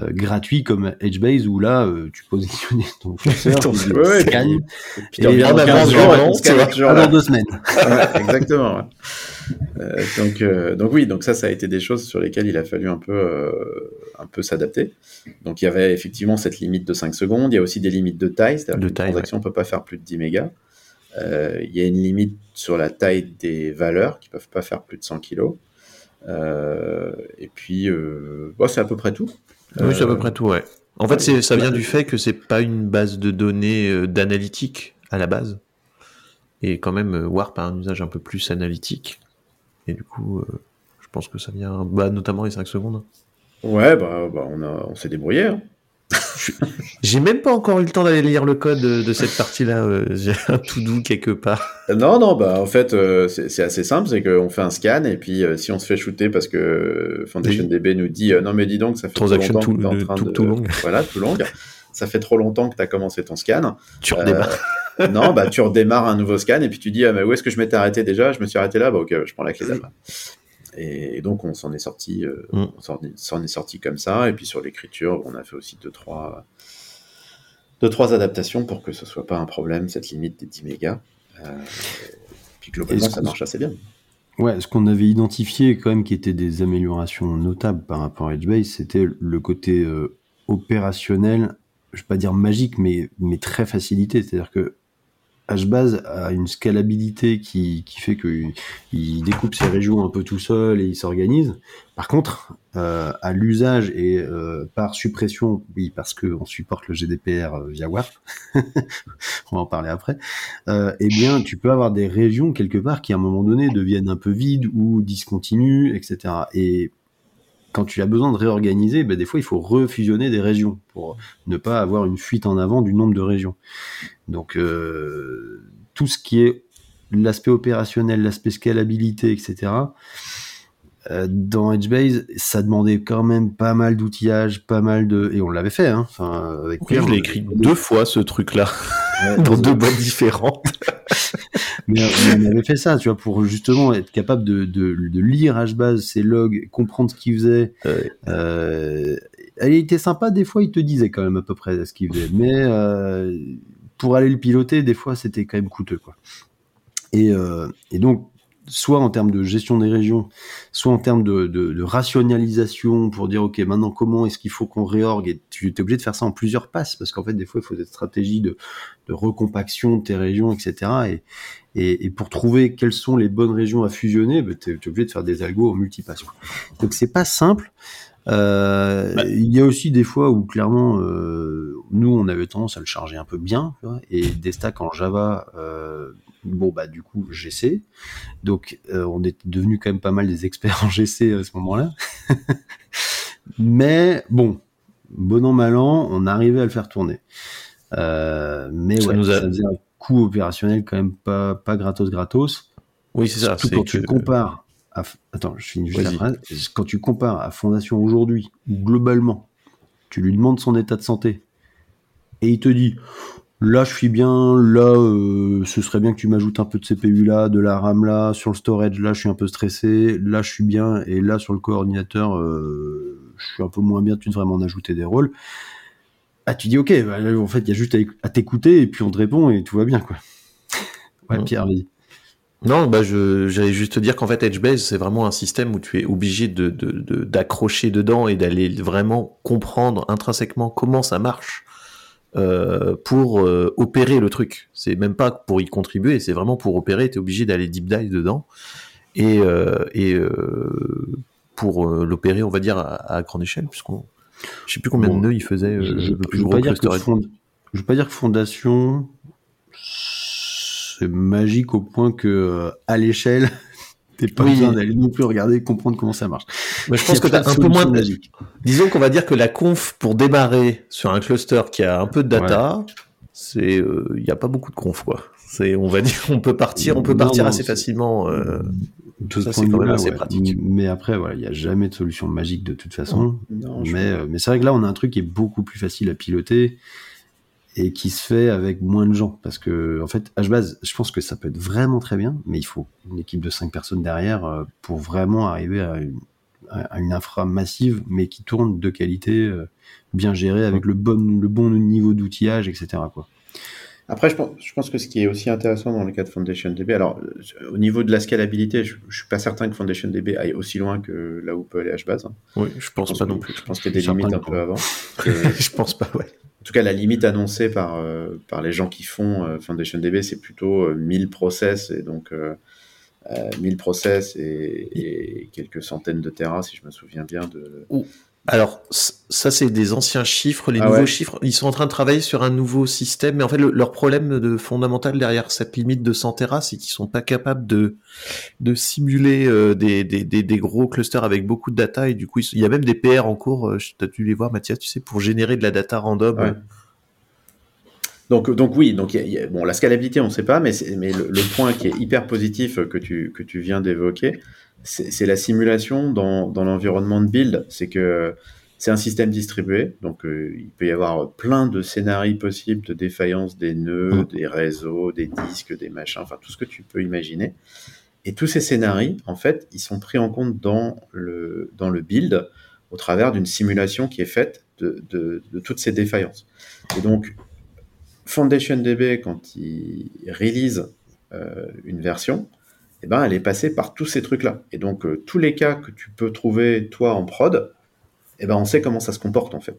euh, euh, gratuit comme HBase où là, euh, tu positionnais ton curseur, Ton- *laughs* tu ouais, ouais, scan, puis- puis Et tu reviens en dans avant 15 du jours et moment, ton scan tu est vois. toujours là. dans deux semaines. *laughs* Ouais, exactement. ouais. Euh, donc, euh, donc oui, donc ça, ça a été des choses sur lesquelles il a fallu un peu, un peu s'adapter. Donc il y avait effectivement cette limite de 5 secondes. Il y a aussi des limites de taille, c'est-à-dire taille, transaction ne peut pas faire plus de 10 mégas. Il y a une limite sur la taille des valeurs qui peuvent pas faire plus de 100 kilos. Euh, et puis, euh, bon, c'est à peu près tout. Oui, c'est à Euh, peu près tout, ouais. En fait, c'est- ça vient du fait que c'est pas une base de données euh, d'analytique à la base. Et quand même, euh, Warp a un usage un peu plus analytique. Et du coup, euh, je pense que ça vient, bah, notamment les 5 secondes. Ouais, bah, bah, on, a, on s'est débrouillé. hein. J'ai même pas encore eu le temps d'aller lire le code de, de cette partie-là. euh, J'ai un tout doux quelque part. Non, non, bah en fait, euh, c'est assez simple, c'est qu'on fait un scan et puis euh, si on se fait shooter parce que FoundationDB nous dit euh, non mais dis donc ça fait Transaction trop longtemps tout- que t'es en de- train tout- de tout longue. *laughs* voilà tout longue, ça fait trop longtemps que tu as commencé ton scan. Tu redémarres. *laughs* non, bah tu redémarres un nouveau scan et puis tu dis ah mais où est-ce que je m'étais arrêté déjà? Je me suis arrêté là, bah ok, je prends la clé. Et donc on s'en est sorti, euh, Mm. on s'en est- sorti comme ça et puis sur l'écriture on a fait aussi deux trois deux trois adaptations pour que ce soit pas un problème cette limite des 10 mégas. Euh, puis globalement ça marche assez bien. Ouais, ce qu'on avait identifié quand même qui était des améliorations notables par rapport à HBase, c'était le côté euh, opérationnel, je vais pas dire magique, mais, mais très facilité. C'est-à-dire que HBase a une scalabilité qui, qui fait qu'il il découpe ses régions un peu tout seul et il s'organise. Par contre, euh, à l'usage et euh, par suppression, oui, parce qu'on supporte le GDPR euh, via Warp, *laughs* on va en parler après, euh, eh bien, tu peux avoir des régions quelque part qui, à un moment donné, deviennent un peu vides ou discontinues, etc. Et quand tu as besoin de réorganiser, ben, des fois, il faut refusionner des régions pour ne pas avoir une fuite en avant du nombre de régions. Donc, euh, tout ce qui est l'aspect opérationnel, l'aspect scalabilité, etc. euh, dans HBase, ça demandait quand même pas mal d'outillage, pas mal de... Et on l'avait fait, hein. Enfin, avec Oui, Pierre, je l'ai on- écrit deux fois ce truc-là, Ouais, *laughs* dans deux boîtes différentes. *laughs* Mais euh, on avait fait ça, tu vois, pour justement être capable de, de, de lire HBase, ses logs, comprendre ce qu'il faisait. Ouais. Euh, il était sympa, des fois, il te disait quand même à peu près ce qu'il faisait. Mais euh, pour aller le piloter, des fois, c'était quand même coûteux, quoi. Et, euh, et donc, soit en termes de gestion des régions, soit en termes de, de, de rationalisation pour dire, OK, maintenant, comment est-ce qu'il faut qu'on réorgue? Et tu es obligé de faire ça en plusieurs passes, parce qu'en fait, des fois, il faut des stratégies de, de recompaction de tes régions, etc. Et, et, et pour trouver quelles sont les bonnes régions à fusionner, bah, tu es, obligé de faire des algos en multipass. Donc c'est pas simple. Euh, Bah. Il y a aussi des fois où clairement, euh, nous on avait tendance à le charger un peu bien, tu et des stacks en Java, euh, bon bah du coup GC, donc on est devenu quand même pas mal des experts *laughs* en GC à ce moment-là. *laughs* Mais bon, bon an mal an, on arrivait à le faire tourner. Mais Ça ouais, nous a- ça faisait un coût opérationnel quand même pas, pas gratos gratos. Oui, c'est ça. Surtout quand tu que- compares à... Attends, je finis juste la phrase. Quand tu compares à Fondation aujourd'hui, globalement, tu lui demandes son état de santé, et il te dit Là, je suis bien. Là, euh, ce serait bien que tu m'ajoutes un peu de CPU là, de la RAM là, sur le storage là, je suis un peu stressé. Là, je suis bien. Et là, sur le coordinateur, euh, je suis un peu moins bien. Tu devrais m'en ajouter des rôles. Ah, tu dis ok. bah, en fait, il y a juste à, éc- à t'écouter et puis on te répond et tout va bien quoi. Ouais, Mhm. Pierre, vas-y. Non, bah je, j'allais juste te dire qu'en fait, Edgebase, c'est vraiment un système où tu es obligé de, de, de- d'accrocher dedans et d'aller vraiment comprendre intrinsèquement comment ça marche euh, pour euh, opérer le truc. C'est même pas pour y contribuer, c'est vraiment pour opérer. Tu es obligé d'aller deep dive dedans et, euh, et pour l'opérer, on va dire, à, à grande échelle, puisqu'on. Je sais plus combien Bon, de nœuds il faisait je, le je veux pas dire que Fond- je veux pas dire que Fondation c'est magique au point que euh, à l'échelle *laughs* t'es pas Oui. besoin d'aller non plus regarder comprendre comment ça marche. Mais je pense que a tu as pas de un peu moins de, magique. Disons qu'on va dire que la conf pour démarrer sur un cluster qui a un peu de data, c'est il n'y a pas beaucoup de conf quoi. C'est on va dire on peut partir on peut Non, partir non, assez facilement. euh, De ce Ça, point c'est de quand même assez ouais. pratique. Mais après, voilà, il n'y a jamais de solution magique de toute façon. Non, Mais, euh, mais c'est vrai que là, on a un truc qui est beaucoup plus facile à piloter et qui se fait avec moins de gens. Parce que, en fait, je pense que ça peut être vraiment très bien, mais il faut une équipe de 5 personnes derrière euh, pour vraiment arriver à une, à une infra massive, mais qui tourne de qualité, euh, bien gérée, avec le bon, le bon niveau d'outillage, etc. Quoi. Après, je pense, je pense que ce qui est aussi intéressant dans le cas de FoundationDB, alors euh, au niveau de la scalabilité, je, je suis pas certain que FoundationDB aille aussi loin que là où peut aller HBase. hein. Oui, je pense pas non plus. Je pense qu'il y a des limites un que peu avant. *laughs* je pense pas ouais. En tout cas, la limite annoncée par, euh, par les gens qui font euh, FoundationDB, c'est plutôt euh, 1000 process et donc euh, euh, 1000 process et, et quelques centaines de terras, si je me souviens bien. De... Alors ça c'est des anciens chiffres, les Ah nouveaux ouais. chiffres, ils sont en train de travailler sur un nouveau système, mais en fait le- leur problème de fondamental derrière cette limite de 100 Tera, c'est qu'ils sont pas capables de de simuler euh, des, des, des, des gros clusters avec beaucoup de data et du coup il y a même des PR en cours, euh, tu as dû les voir Mathias, tu sais, pour générer de la data random. Ouais. Donc, donc oui, donc il y a- il y a- bon, la scalabilité, on ne sait pas, mais, mais le, le point qui est hyper positif que tu, que tu viens d'évoquer, c'est la simulation dans, dans l'environnement de build. C'est que c'est un système distribué, donc euh, il peut y avoir plein de scénarios possibles de défaillance des nœuds, Mm. des réseaux, des disques, des machins, enfin tout ce que tu peux imaginer. Et tous ces scénarios, en fait, ils sont pris en compte dans le, dans le build au travers d'une simulation qui est faite de, de, de toutes ces défaillances. Et donc, FoundationDB, quand il release euh, une version, eh ben, elle est passée par tous ces trucs-là. Et donc, euh, tous les cas que tu peux trouver, toi, en prod, eh ben, on sait comment ça se comporte, en fait.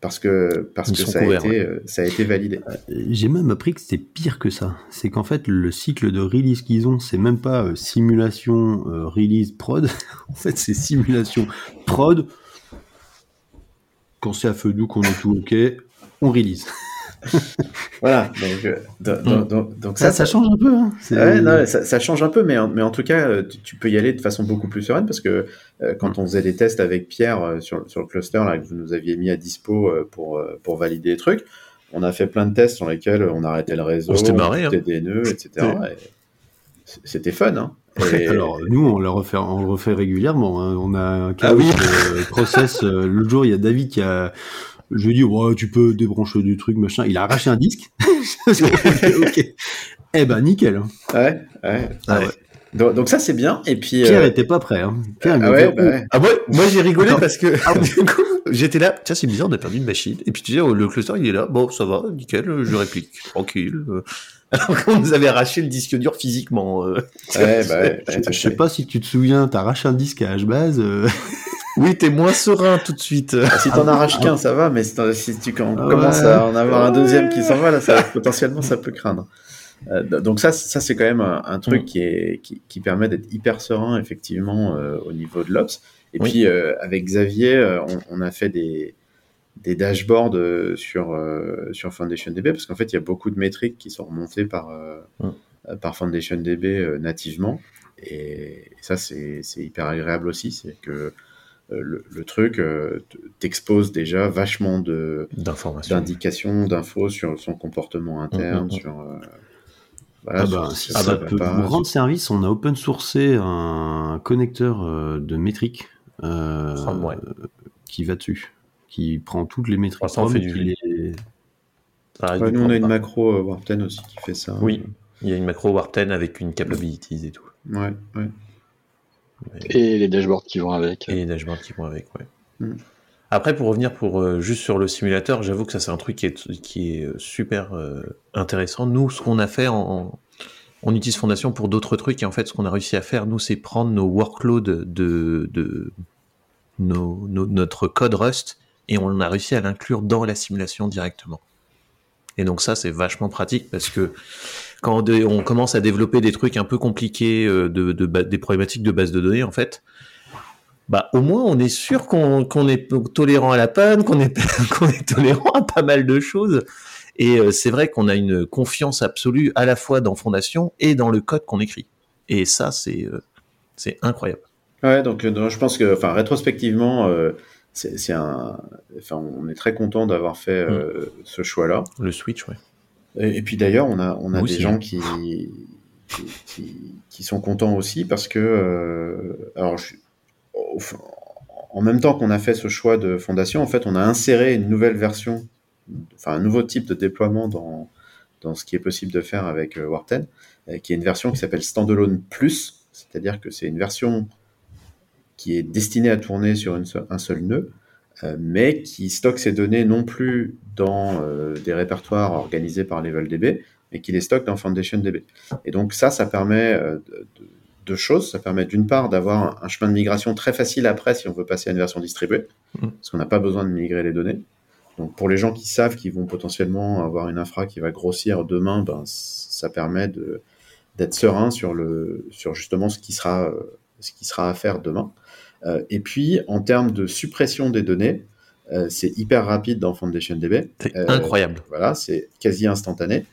Parce que, parce Ils que ça, a été, euh, ça a été validé. J'ai même appris que c'était pire que ça. C'est qu'en fait, le cycle de release qu'ils ont, c'est même pas euh, simulation euh, release prod. *laughs* en fait, c'est simulation prod. Quand c'est à feu doux, qu'on est tout OK, on release. *laughs* Voilà. Donc, euh, do- do- do- donc Ça, ça change un peu. Hein. Ouais, non, ça, ça change un peu, mais en, mais en tout cas, euh, tu, tu peux y aller de façon beaucoup plus sereine parce que euh, quand on faisait des tests avec Pierre euh, sur, sur le cluster là, que vous nous aviez mis à dispo pour, pour valider les trucs, on a fait plein de tests sur lesquels on arrêtait le réseau, On s'était marré, ajoutait hein. des nœuds, etc. Et C'était fun. Hein. Et- Alors, nous, on le refait, on le refait régulièrement. hein. On a un Ah oui. euh, process. L'autre jour, il y a David qui a. Je lui ai dit, ouais, tu peux débrancher du truc, machin. Il a arraché un disque. *laughs* ok. Eh ben, nickel. Ouais, ouais. Ah Ouais. ouais. Donc, donc ça, c'est bien. Et puis, Pierre euh, était pas prêt. Hein. Pierre, il ah ouais, bah ouais. Ah moi, moi j'ai rigolé parce que *laughs* du coup j'étais là, tiens c'est bizarre on a perdu une machine et puis tu dis oh, le cluster il est là, bon ça va, nickel, je réplique, tranquille. euh. *laughs* Alors qu'on nous avait arraché le disque dur physiquement. euh. Ouais, bah ouais, Je, ouais, je sais pas si tu te souviens, t'as arraché un disque à HBase. euh, Oui t'es moins serein tout de suite. Si t'en arraches qu'un, ça va, mais si, tu com- Ah commences ouais. à en avoir un deuxième qui s'en va, là, ça, potentiellement, ça peut craindre. Euh, donc ça, ça c'est quand même un, un truc Mm. qui, est, qui, qui permet d'être hyper serein, effectivement, euh, au niveau de l'Ops. Et Oui. puis, euh, avec Xavier, on, on a fait des, des dashboards sur, sur FoundationDB, parce qu'en fait, il y a beaucoup de métriques qui sont remontées par, Mm. par FoundationDB nativement. Et ça, c'est hyper agréable aussi. C'est que le, le truc euh, t- t'expose déjà vachement de d'indications, d'infos sur son comportement interne, Mm, mm, mm. sur euh, voilà, Ah bah, si pas, vous rendre service, on a open sourcé un connecteur euh, de métriques euh, Ah, ouais. qui va dessus, qui prend toutes les métriques. Ah, fait du les- Ouais, nous, on a une pas. macro euh, Warp 10 aussi qui fait ça. Oui, il y a une macro Warp 10 avec une capabilities et tout. Ouais, ouais. Et les dashboards qui vont avec. Et les dashboards qui vont avec, ouais. Mm. Après, pour revenir pour, euh, juste sur le simulateur, j'avoue que ça, c'est un truc qui est, qui est euh, super euh, intéressant. Nous, ce qu'on a fait en. On utilise Fondation pour d'autres trucs, et en fait, ce qu'on a réussi à faire, nous, c'est prendre nos workloads de, de nos- nos- notre code Rust, et on a réussi à l'inclure dans la simulation directement. Et donc ça, c'est vachement pratique parce que quand on commence à développer des trucs un peu compliqués, euh, de, des problématiques de base de données, en fait, bah au moins on est sûr qu'on est tolérant à la panne, qu'on est, *laughs* qu'on est tolérant à pas mal de choses. Et euh, c'est vrai qu'on a une confiance absolue à la fois dans Fondation et dans le code qu'on écrit. Et ça, c'est euh, incroyable. Ouais, donc, je pense que, enfin, rétrospectivement, c'est un, enfin, on est très content d'avoir fait euh, ce choix-là. Le Switch, ouais. Et, et puis d'ailleurs, on a, on a des aussi. gens qui, qui, qui- qui sont contents aussi parce que, euh, alors, je- au- en même temps qu'on a fait ce choix de fondation, en fait, on a inséré une nouvelle version, enfin un nouveau type de déploiement dans, dans ce qui est possible de faire avec euh, Warp 10, euh, qui est une version qui s'appelle Standalone Plus, c'est-à-dire que c'est une version qui est destinée à tourner sur une seule- un seul nœud, euh, mais qui stocke ces données non plus dans euh, des répertoires organisés par LevelDB, mais qui les stocke dans FoundationDB. Et donc ça, ça permet euh, de- de- deux choses. Ça permet d'une part d'avoir un, un chemin de migration très facile après si on veut passer à une version distribuée, Mm. parce qu'on n'a pas besoin de migrer les données. Donc pour les gens qui savent qu'ils vont potentiellement avoir une infra qui va grossir demain, ben, ça permet d'être serein sur le sur justement ce qui sera ce qui sera à faire demain. Euh, et puis en termes de suppression des données, euh, c'est hyper rapide dans FoundationDB. C'est Euh, incroyable. Voilà, c'est quasi instantané.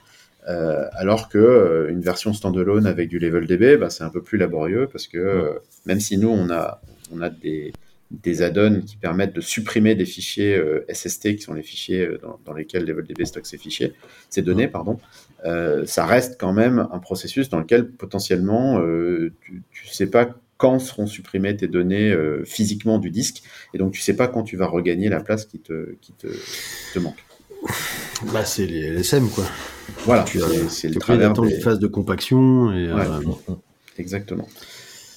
Euh, alors que euh, une version standalone avec du level DB, bah, c'est un peu plus laborieux parce que euh, même si nous on a on a des des add-ons qui permettent de supprimer des fichiers SST qui sont les fichiers dans, dans lesquels LevelDB stocke ces fichiers, ces données, pardon. euh, ça reste quand même un processus dans lequel potentiellement tu, tu sais pas quand seront supprimées tes données euh, physiquement du disque et donc tu sais pas quand tu vas regagner la place qui te qui te, qui te manque. Bah, c'est les LSM, quoi. Voilà, c'est- le travers des- les phases de compaction et Ouais. euh, Exactement.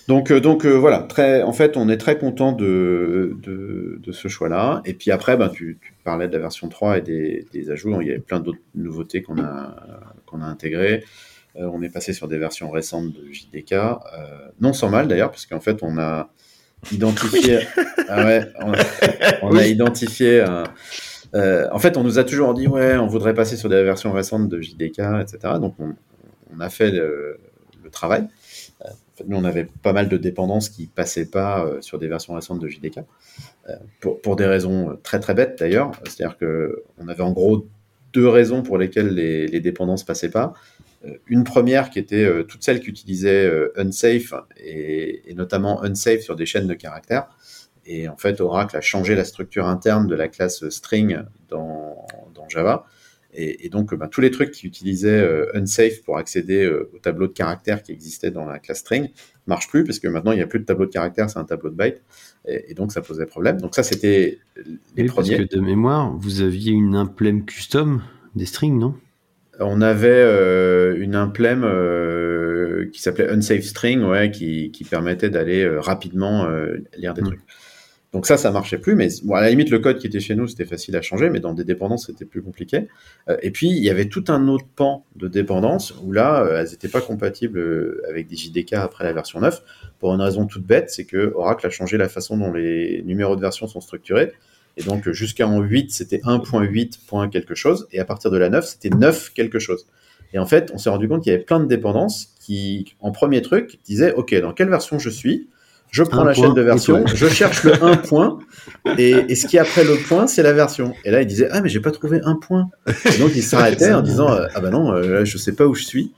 Donc, euh, donc euh, voilà, très, en fait, on est très content de, de, de ce choix-là. Et puis après, ben, tu, tu parlais de la version 3 et des, des ajouts. Il y avait plein d'autres nouveautés qu'on a, qu'on a intégrées. Euh, on est passé sur des versions récentes de JDK, euh, non sans mal d'ailleurs, parce qu'en fait, on a identifié. *laughs* Ah ouais, on, on a identifié. un- euh, en fait, on nous a toujours dit ouais, on voudrait passer sur des versions récentes de JDK, etc. Donc, on, on a fait le, le travail. En fait, nous, on avait pas mal de dépendances qui passaient pas sur des versions récentes de JDK, pour, pour des raisons très très bêtes d'ailleurs. C'est-à-dire que on avait en gros deux raisons pour lesquelles les, les dépendances passaient pas. Euh, Une première qui était euh, toutes celles qui utilisaient euh, unsafe et, et notamment unsafe sur des chaînes de caractères. Et en fait, Oracle a changé la structure interne de la classe string dans, dans Java. Et, et donc, bah, tous les trucs qui utilisaient euh, unsafe pour accéder au tableau de caractères qui existait dans la classe string marchent plus parce que maintenant il n'y a plus de tableau de caractères, c'est un tableau de bytes. Et, et donc, ça posait problème. Donc, ça, c'était les oui, parce premiers. que de mémoire, vous aviez une implème custom des strings, non? On avait euh, une implème euh, qui s'appelait unsafe string, ouais, qui, qui permettait d'aller euh, rapidement lire des Mm. trucs. Donc ça, ça marchait plus, mais bon, à la limite, le code qui était chez nous, c'était facile à changer, mais dans des dépendances, c'était plus compliqué. Et puis, il y avait tout un autre pan de dépendances où là, elles n'étaient pas compatibles avec des JDK après la version 9, pour une raison toute bête, c'est que Oracle a changé la façon dont les numéros de version sont structurés. Et donc, jusqu'en 8, c'était 1.8. point quelque chose, et à partir de la 9, c'était 9 quelque chose. Et en fait, on s'est rendu compte qu'il y avait plein de dépendances qui, en premier truc, disaient, OK, dans quelle version je suis? Je prends Un la point, chaîne de version, je cherche le 1 point, et, et ce qui est après le point, c'est la version. Et là, il disait, ah, mais j'ai pas trouvé un point. Et donc, il s'arrêtait en disant, euh, ah bah non, euh, je sais pas où je suis.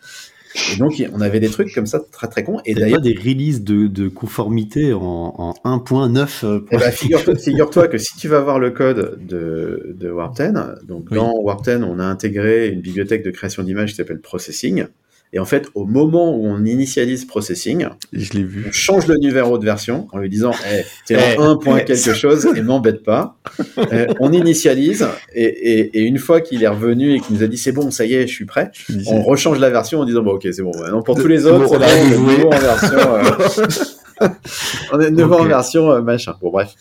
Et donc, on avait des trucs comme ça très très cons. Et d'ailleurs, des releases de, de conformité en, en 1.9 euh, Eh ben, *laughs* figure-toi que si tu vas voir le code de, de Warp 10, donc Oui. dans Warp 10, on a intégré une bibliothèque de création d'images qui s'appelle Processing. Et en fait, au moment où on initialise processing, Je l'ai vu. on change le numéro de version en lui disant hey, *laughs* t'es Eh, en 1 point eh, quelque chose et m'embête pas. *laughs* Euh, on initialise et, et- et une fois qu'il est revenu et qu'il nous a dit c'est bon, ça y est, je suis prêt, on rechange la version en disant bon ok c'est bon. Maintenant pour tous les autres, bon, c'est on a nouveau en version. euh, *laughs* on est nouveau en version euh, machin. Bon bref.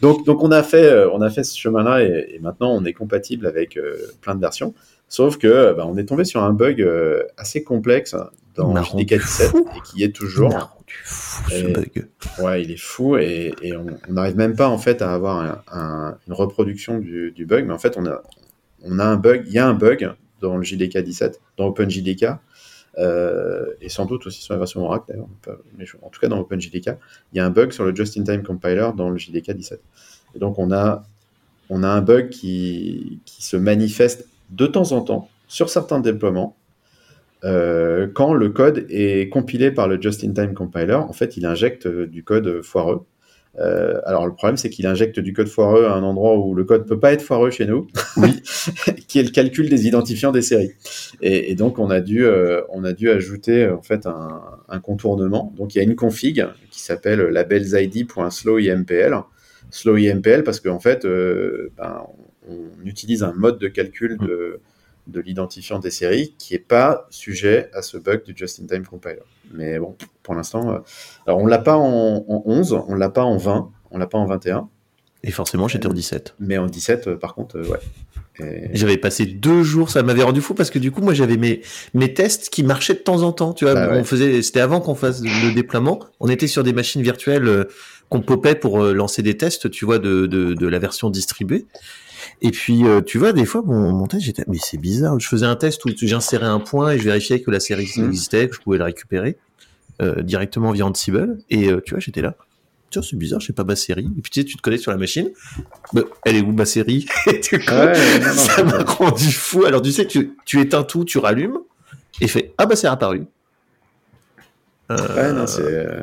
Donc donc on a fait euh, on a fait ce chemin-là et, et maintenant on est compatible avec euh, plein de versions. Sauf que bah, on est tombé sur un bug euh, assez complexe dans Il m'a JDK rendu 17 fou. et qui est toujours rendu fou ce bug. Ouais, il est fou et, et on n'arrive même pas en fait à avoir un- un- une reproduction du, du bug, mais en fait on a, on a un bug, il y a un bug dans le JDK 17, dans OpenJDK, euh, et sans doute aussi sur la version Oracle d'ailleurs, mais en tout cas dans OpenJDK, il y a un bug sur le Just-in-Time Compiler dans le JDK 17. Et donc on a, on a un bug qui, qui se manifeste de temps en temps sur certains déploiements, euh, quand le code est compilé par le Just-in-Time Compiler, en fait, il injecte euh, du code foireux. Euh, alors le problème, c'est qu'il injecte du code foireux à un endroit où le code peut pas être foireux chez nous, *laughs* qui est le calcul des identifiants des séries. Et, et donc on a dû, euh, on a dû ajouter en fait un, un contournement. Donc il y a une config qui s'appelle labelsid.slowimpl. Slowimpl parce qu'en fait, euh, ben, on, utilise un mode de calcul de, de l'identifiant des séries qui est pas sujet à ce bug du just-in-time compiler. Mais bon, pour l'instant, euh, alors on l'a pas en, en 11, on l'a pas en 20, on l'a pas en 21, Et forcément, j'étais en 17. mais en 17, euh, par contre, euh, ouais. Et- J'avais passé deux jours, ça m'avait rendu fou parce que du coup, moi, j'avais mes, mes tests qui marchaient de temps en temps. Tu vois, Bah on ouais. faisait, c'était avant qu'on fasse le déploiement. On était sur des machines virtuelles qu'on popait pour lancer des tests, tu vois, de, de, de la version distribuée. Et puis, euh, tu vois, des fois, mon, mon test, j'étais, mais c'est bizarre. Je faisais un test où j'insérais un point et je vérifiais que la série Mhm. existait, que je pouvais la récupérer euh, directement via Ansible. Et euh, tu vois, j'étais là. Tiens, c'est bizarre, j'ai pas ma série. Et puis tu sais, tu te connais sur la machine. Bah, elle est où ma série? *laughs* Et du coup, Ouais, ça m'a rendu fou. Alors tu sais, tu, tu éteins tout, tu rallumes et fait ah bah c'est apparu. Euh, Ouais, non, c'est. euh,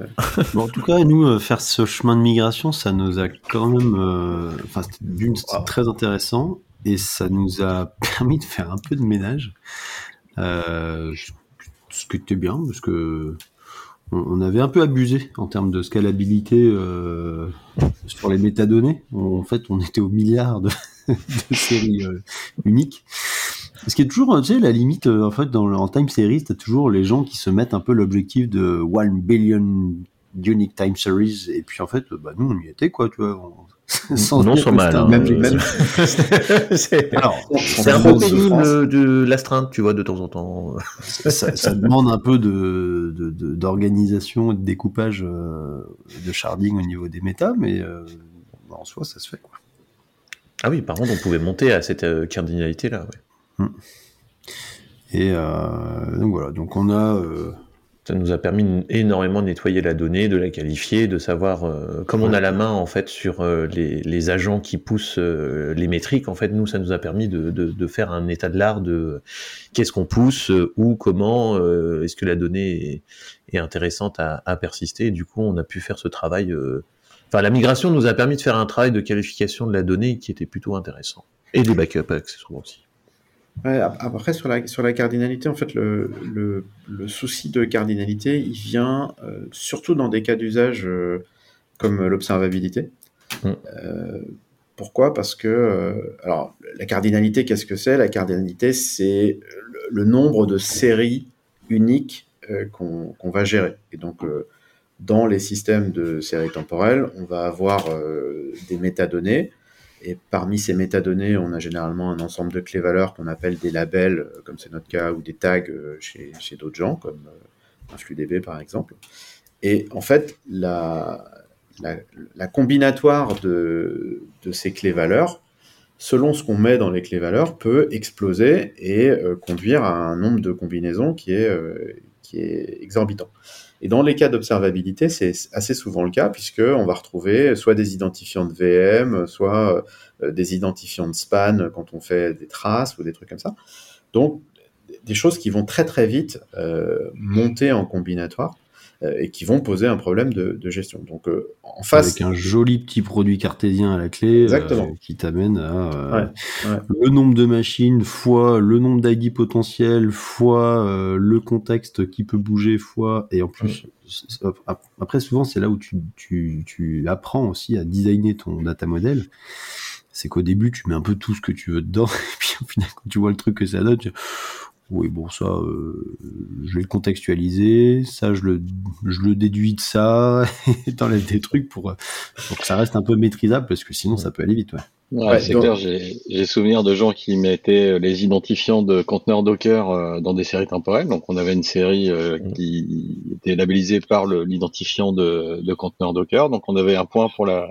Bon, en tout cas, nous, euh, faire ce chemin de migration, ça nous a quand même. euh, Enfin, c'était- d'une, c'était Wow. très intéressant et ça nous a *laughs* permis de faire un peu de ménage. Euh, ce qui était bien, parce que on, on avait un peu abusé en termes de scalabilité euh, sur les métadonnées. En fait, on était au milliard de, *laughs* de séries euh, uniques. Ce qui est toujours, tu sais, la limite, euh, en fait, dans, en time series, t'as toujours les gens qui se mettent un peu l'objectif de 1 billion unique time series, et puis en fait, bah, nous, on y était, quoi, tu vois. on- *laughs* sans non sans mal. hein, même- *laughs* c'est un peu pénible euh, de l'astreinte, tu vois, de temps en temps. ça, ça demande un peu de, de- de- d'organisation et de découpage euh, de sharding au niveau des méta, mais euh, en soi, ça se fait, quoi. Ah oui, par contre, on pouvait monter à cette euh, cardinalité là. Et euh, donc voilà, donc on a. euh, Ça nous a permis énormément de nettoyer la donnée, de la qualifier, de savoir, euh, comme on a la main en fait sur euh, les, les agents qui poussent euh, les métriques, en fait, nous, ça nous a permis de, de, de faire un état de l'art de qu'est-ce qu'on pousse, où, comment, est-ce que la donnée est, est intéressante à, à persister. Et du coup, on a pu faire ce travail. Enfin, la migration nous a permis de faire un travail de qualification de la donnée qui était plutôt intéressant. Et des backups accessoirement aussi. Ouais, après, sur la, sur la cardinalité, en fait, le, le, le souci de cardinalité, il vient euh, surtout dans des cas d'usage euh, comme l'observabilité. Mm. Euh, pourquoi? Parce que, alors, la cardinalité, qu'est-ce que c'est? La cardinalité, c'est le, le nombre de séries uniques qu'on va gérer. Et donc, dans les systèmes de séries temporelles, on va avoir des métadonnées. Et parmi ces métadonnées, on a généralement un ensemble de clés-valeurs qu'on appelle des labels, euh, comme c'est notre cas, ou des tags euh, chez, d'autres gens, comme euh, un FluDB par exemple. Et en fait, la, la, combinatoire de, ces clés-valeurs, selon ce qu'on met dans les clés-valeurs, peut exploser et conduire à un nombre de combinaisons qui est exorbitant. Et dans les cas d'observabilité, c'est assez souvent le cas, puisqu'on va retrouver soit des identifiants de VM, soit euh, des identifiants de span quand on fait des traces ou des trucs comme ça. Donc, des choses qui vont très très vite euh, monter en combinatoire. Euh, et qui vont poser un problème de, de gestion. Donc euh, en face, Avec un joli petit produit cartésien à la clé euh, Exactement. qui t'amène à Ouais, ouais. *laughs* le nombre de machines fois le nombre d'ID potentiels fois le contexte qui peut bouger fois et en plus ap- après souvent c'est là où tu, tu, tu apprends aussi à designer ton data model c'est qu'au début tu mets un peu tout ce que tu veux dedans *laughs* et puis au final quand tu vois le truc que ça donne tu... oui bon ça euh, je vais le contextualiser ça je le je le déduis de ça *laughs* et t'enlèves des trucs pour, euh, pour que ça reste un peu maîtrisable parce que sinon ça peut aller vite ouais. Ouais, Ouais, c'est donc- clair, j'ai j'ai souvenir de gens qui mettaient les identifiants de conteneurs Docker euh, dans des séries temporelles. Donc on avait une série euh, Mm. qui était labellisée par l'identifiant de, de conteneur Docker. Donc on avait un point pour la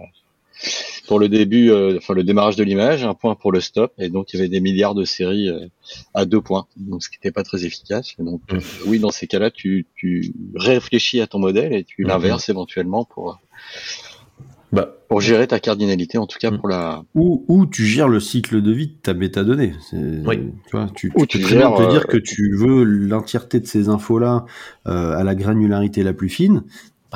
pour le début, euh, enfin le démarrage de l'image, un point pour le stop, et donc il y avait des milliards de séries euh, à deux points, donc ce qui n'était pas très efficace. Et donc Mm. euh, oui, dans ces cas-là, tu, tu réfléchis à ton modèle et tu Mm. l'inverses éventuellement pour Bah, pour gérer ta cardinalité, en tout cas Mm. pour la Ou, ou tu gères le cycle de vie de ta métadonnée. Oui. Tu, vois, tu, Ou tu tu peux très bien gères, te euh, dire que tu veux l'entièreté de ces infos-là euh, à la granularité la plus fine.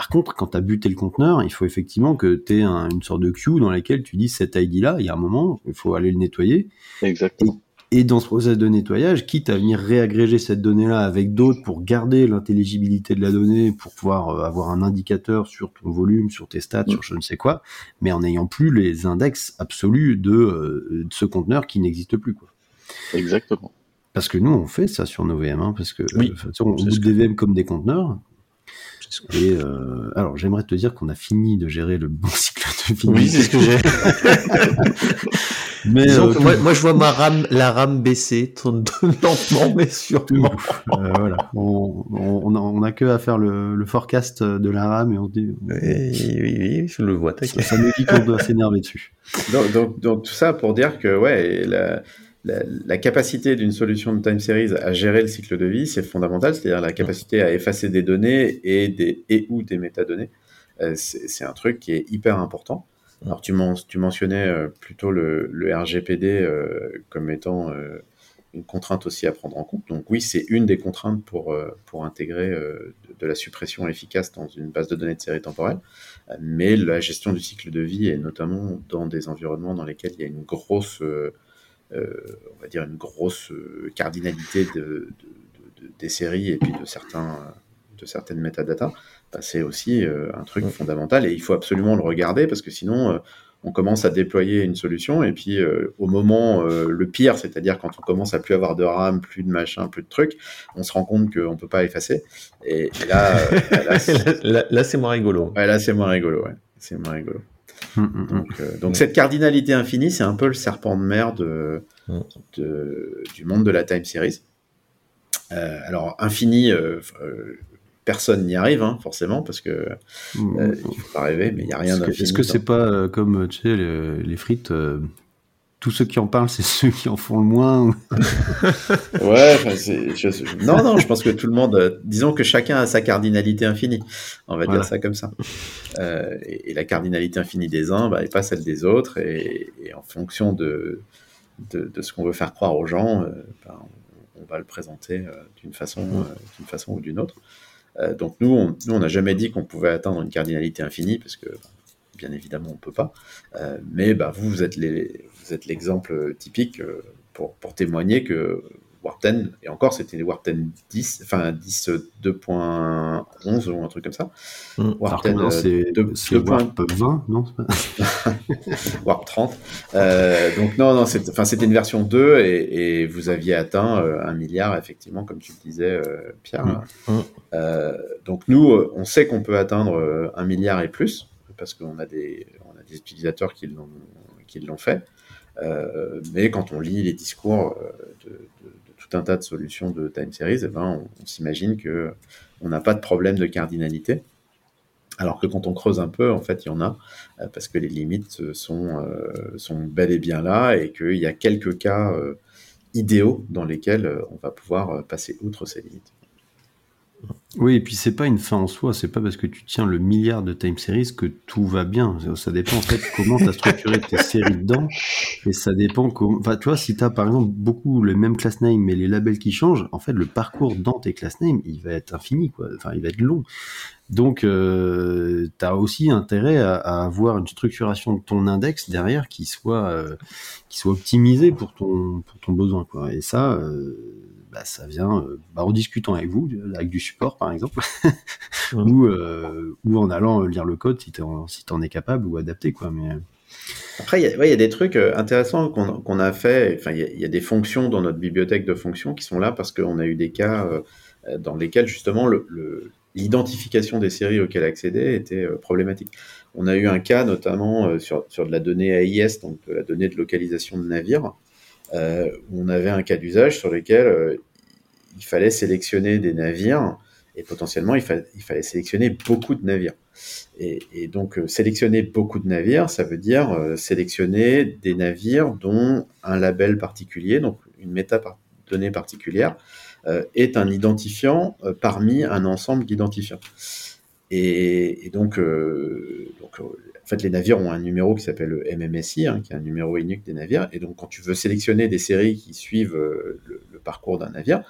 Par contre, quand tu as buté le conteneur, il faut effectivement que tu aies une sorte de queue dans laquelle tu dis cet ID-là, il y a un moment, il faut aller le nettoyer. exactement. Et dans ce process de nettoyage, quitte à venir réagréger cette donnée-là avec d'autres pour garder l'intelligibilité de la donnée, pour pouvoir euh, avoir un indicateur sur ton volume, sur tes stats, sur je ne sais quoi, mais en n'ayant plus les index absolus de, euh, de ce conteneur qui n'existe plus. Quoi. Exactement. Parce que nous, on fait ça sur nos VM, hein, parce que Oui, euh, de toute façon, on que- des VM comme des conteneurs. Et euh, alors, j'aimerais te dire qu'on a fini de gérer le bon cycle de vie. Oui, c'est ce que j'ai. *laughs* Mais Disons euh, moi, moi, je vois ma RAM, la RAM baisser, tourne *laughs* lentement mais sûrement. Euh, voilà, on, on, on a, on a que à faire le, le forecast de la RAM et on se dit, Oui, oui, oui, je le vois, ça, ça nous dit qu'on doit s'énerver dessus. Donc, donc, donc, tout ça pour dire que ouais, la, la, capacité d'une solution de time series à gérer le cycle de vie, c'est fondamental, c'est-à-dire la capacité à effacer des données et, des, et ou des métadonnées. Euh, c'est un truc qui est hyper important. Alors tu, tu mentionnais euh, plutôt le, RGPD euh, comme étant une contrainte aussi à prendre en compte. Donc oui, c'est une des contraintes pour, pour intégrer de, de la suppression efficace dans une base de données de série temporelle. Mais la gestion du cycle de vie, et notamment dans des environnements dans lesquels il y a une grosse, on va dire une grosse euh, cardinalité de, de- de- de- des séries et puis de certains, de certaines métadatas, bah, c'est aussi euh, un truc Mm. fondamental et il faut absolument le regarder parce que sinon euh, on commence à déployer une solution et puis euh, au moment euh, le pire, c'est-à-dire quand on commence à plus avoir de RAM, plus de machin, plus de trucs, on se rend compte qu'on peut pas effacer et, et là, euh, *laughs* là, c'est- là, là, c'est moins rigolo. ouais, là, c'est moins rigolo, ouais. c'est moins rigolo. Hum, hum. Donc, euh, donc cette cardinalité infinie, c'est un peu le serpent de mer de, Mm. de- du monde de la time series. Euh, alors infini, euh, personne n'y arrive hein, forcément parce que il faut pas rêver, mais il y a rien d'infini. Est-ce que c'est pas euh, comme tu sais, les, les frites tous ceux qui en parlent, c'est *laughs* ceux qui en font le moins. ou- *laughs* Ouais, je- non, non, je pense que tout le monde, euh, disons que chacun a sa cardinalité infinie, on va Voilà. dire ça comme ça. Euh, et, et la cardinalité infinie des uns bah, n'est pas celle des autres, et, et en fonction de, de, de ce qu'on veut faire croire aux gens, euh, ben, on, on va le présenter d'une façon, d'une façon ou d'une autre. Donc nous, on nous, on n'a jamais dit qu'on pouvait atteindre une cardinalité infinie, parce que bien évidemment, on peut pas. Mais bah, vous, vous êtes les- vous êtes l'exemple typique euh, pour, pour témoigner que Warp 10, et encore c'était Warp 10 10, enfin 10 2.11 ou un truc comme ça. Mm. Warp Alors, 10, non, euh, c'est deux- c'est deux points- Warp 20, non *laughs* Warp 30. Euh, donc non, non, c'était une version 2 et, et vous aviez atteint euh, un milliard, effectivement, comme tu le disais, euh, Pierre. Mm. Mm. Euh, donc nous, euh, on sait qu'on peut atteindre euh, un milliard et plus, parce qu'on a des, on a des utilisateurs qui l'ont, qui l'ont fait. Euh, mais quand on lit les discours euh, de, tout un tas de solutions de time series, eh ben, on, s'imagine que on n'a pas de problème de cardinalité. Alors que quand on creuse un peu, en fait, il y en a, euh, parce que les limites sont, bel et bien là, et qu'il y a quelques cas idéaux dans lesquels on va pouvoir passer outre ces limites. Oui, et puis c'est pas une fin en soi, c'est pas parce que tu tiens le milliard de time series que tout va bien. Ça dépend en fait comment tu as structuré tes *laughs* séries dedans, et ça dépend comment. Enfin, tu vois, si tu as par exemple beaucoup le même class name mais les labels qui changent, en fait, le parcours dans tes class names, il va être infini, quoi. Enfin, il va être long. Donc, euh, tu as aussi intérêt à, à avoir une structuration de ton index derrière qui soit, euh, qui soit optimisée pour ton, pour ton besoin, quoi. Et ça, euh, bah, ça vient euh, bah, en discutant avec vous, avec du support par exemple, *laughs* ou, euh, ou en allant lire le code si tu en, si en es capable ou adapté. Quoi. Mais... Après, il y, a- ouais, il y a des trucs euh, intéressants qu'on a fait. Enfin, il y, a- il y a des fonctions dans notre bibliothèque de fonctions qui sont là parce qu'on a eu des cas euh, euh, dans lesquels justement le- le- l'identification des séries auxquelles accéder était euh, problématique. On a eu un cas notamment euh, sur, sur de la donnée AIS, donc de la donnée de localisation de navires, euh, où on avait un cas d'usage sur lequel euh, il fallait sélectionner des navires et potentiellement il, fa- il fallait sélectionner beaucoup de navires. Et, donc euh, sélectionner beaucoup de navires, ça veut dire euh, sélectionner des navires dont un label particulier, donc une métadonnée particulière, euh, est un identifiant euh, parmi un ensemble d'identifiants. Et, donc, euh, donc, euh, fait, les navires ont un numéro qui s'appelle le MMSI, hein, qui est un numéro unique des navires. Et donc, quand tu veux sélectionner des séries qui suivent euh, le, parcours d'un navire,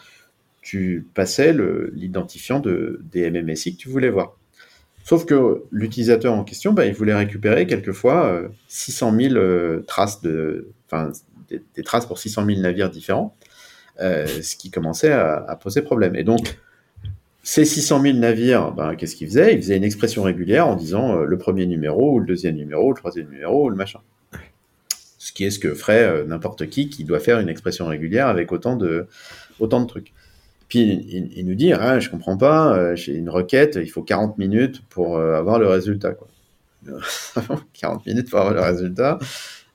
tu passais l'identifiant de, des MMSI que tu voulais voir. Sauf que l'utilisateur en question, bah, il voulait récupérer quelquefois euh, 600 000 euh, traces de, des, des traces pour 600 000 navires différents, euh, ce qui commençait à, à poser problème. Et donc, ces 600 000 navires, ben, qu'est-ce qu'ils faisaient? Ils faisaient une expression régulière en disant euh, le premier numéro, ou le deuxième numéro, ou le troisième numéro, ou le machin. Ce qui est ce que ferait euh, n'importe qui qui doit faire une expression régulière avec autant de, autant de trucs. Puis il, il nous dit, ah, je comprends pas, euh, j'ai une requête, il faut 40 *laughs* minutes pour avoir le résultat. Quoi. 40 minutes pour avoir le résultat.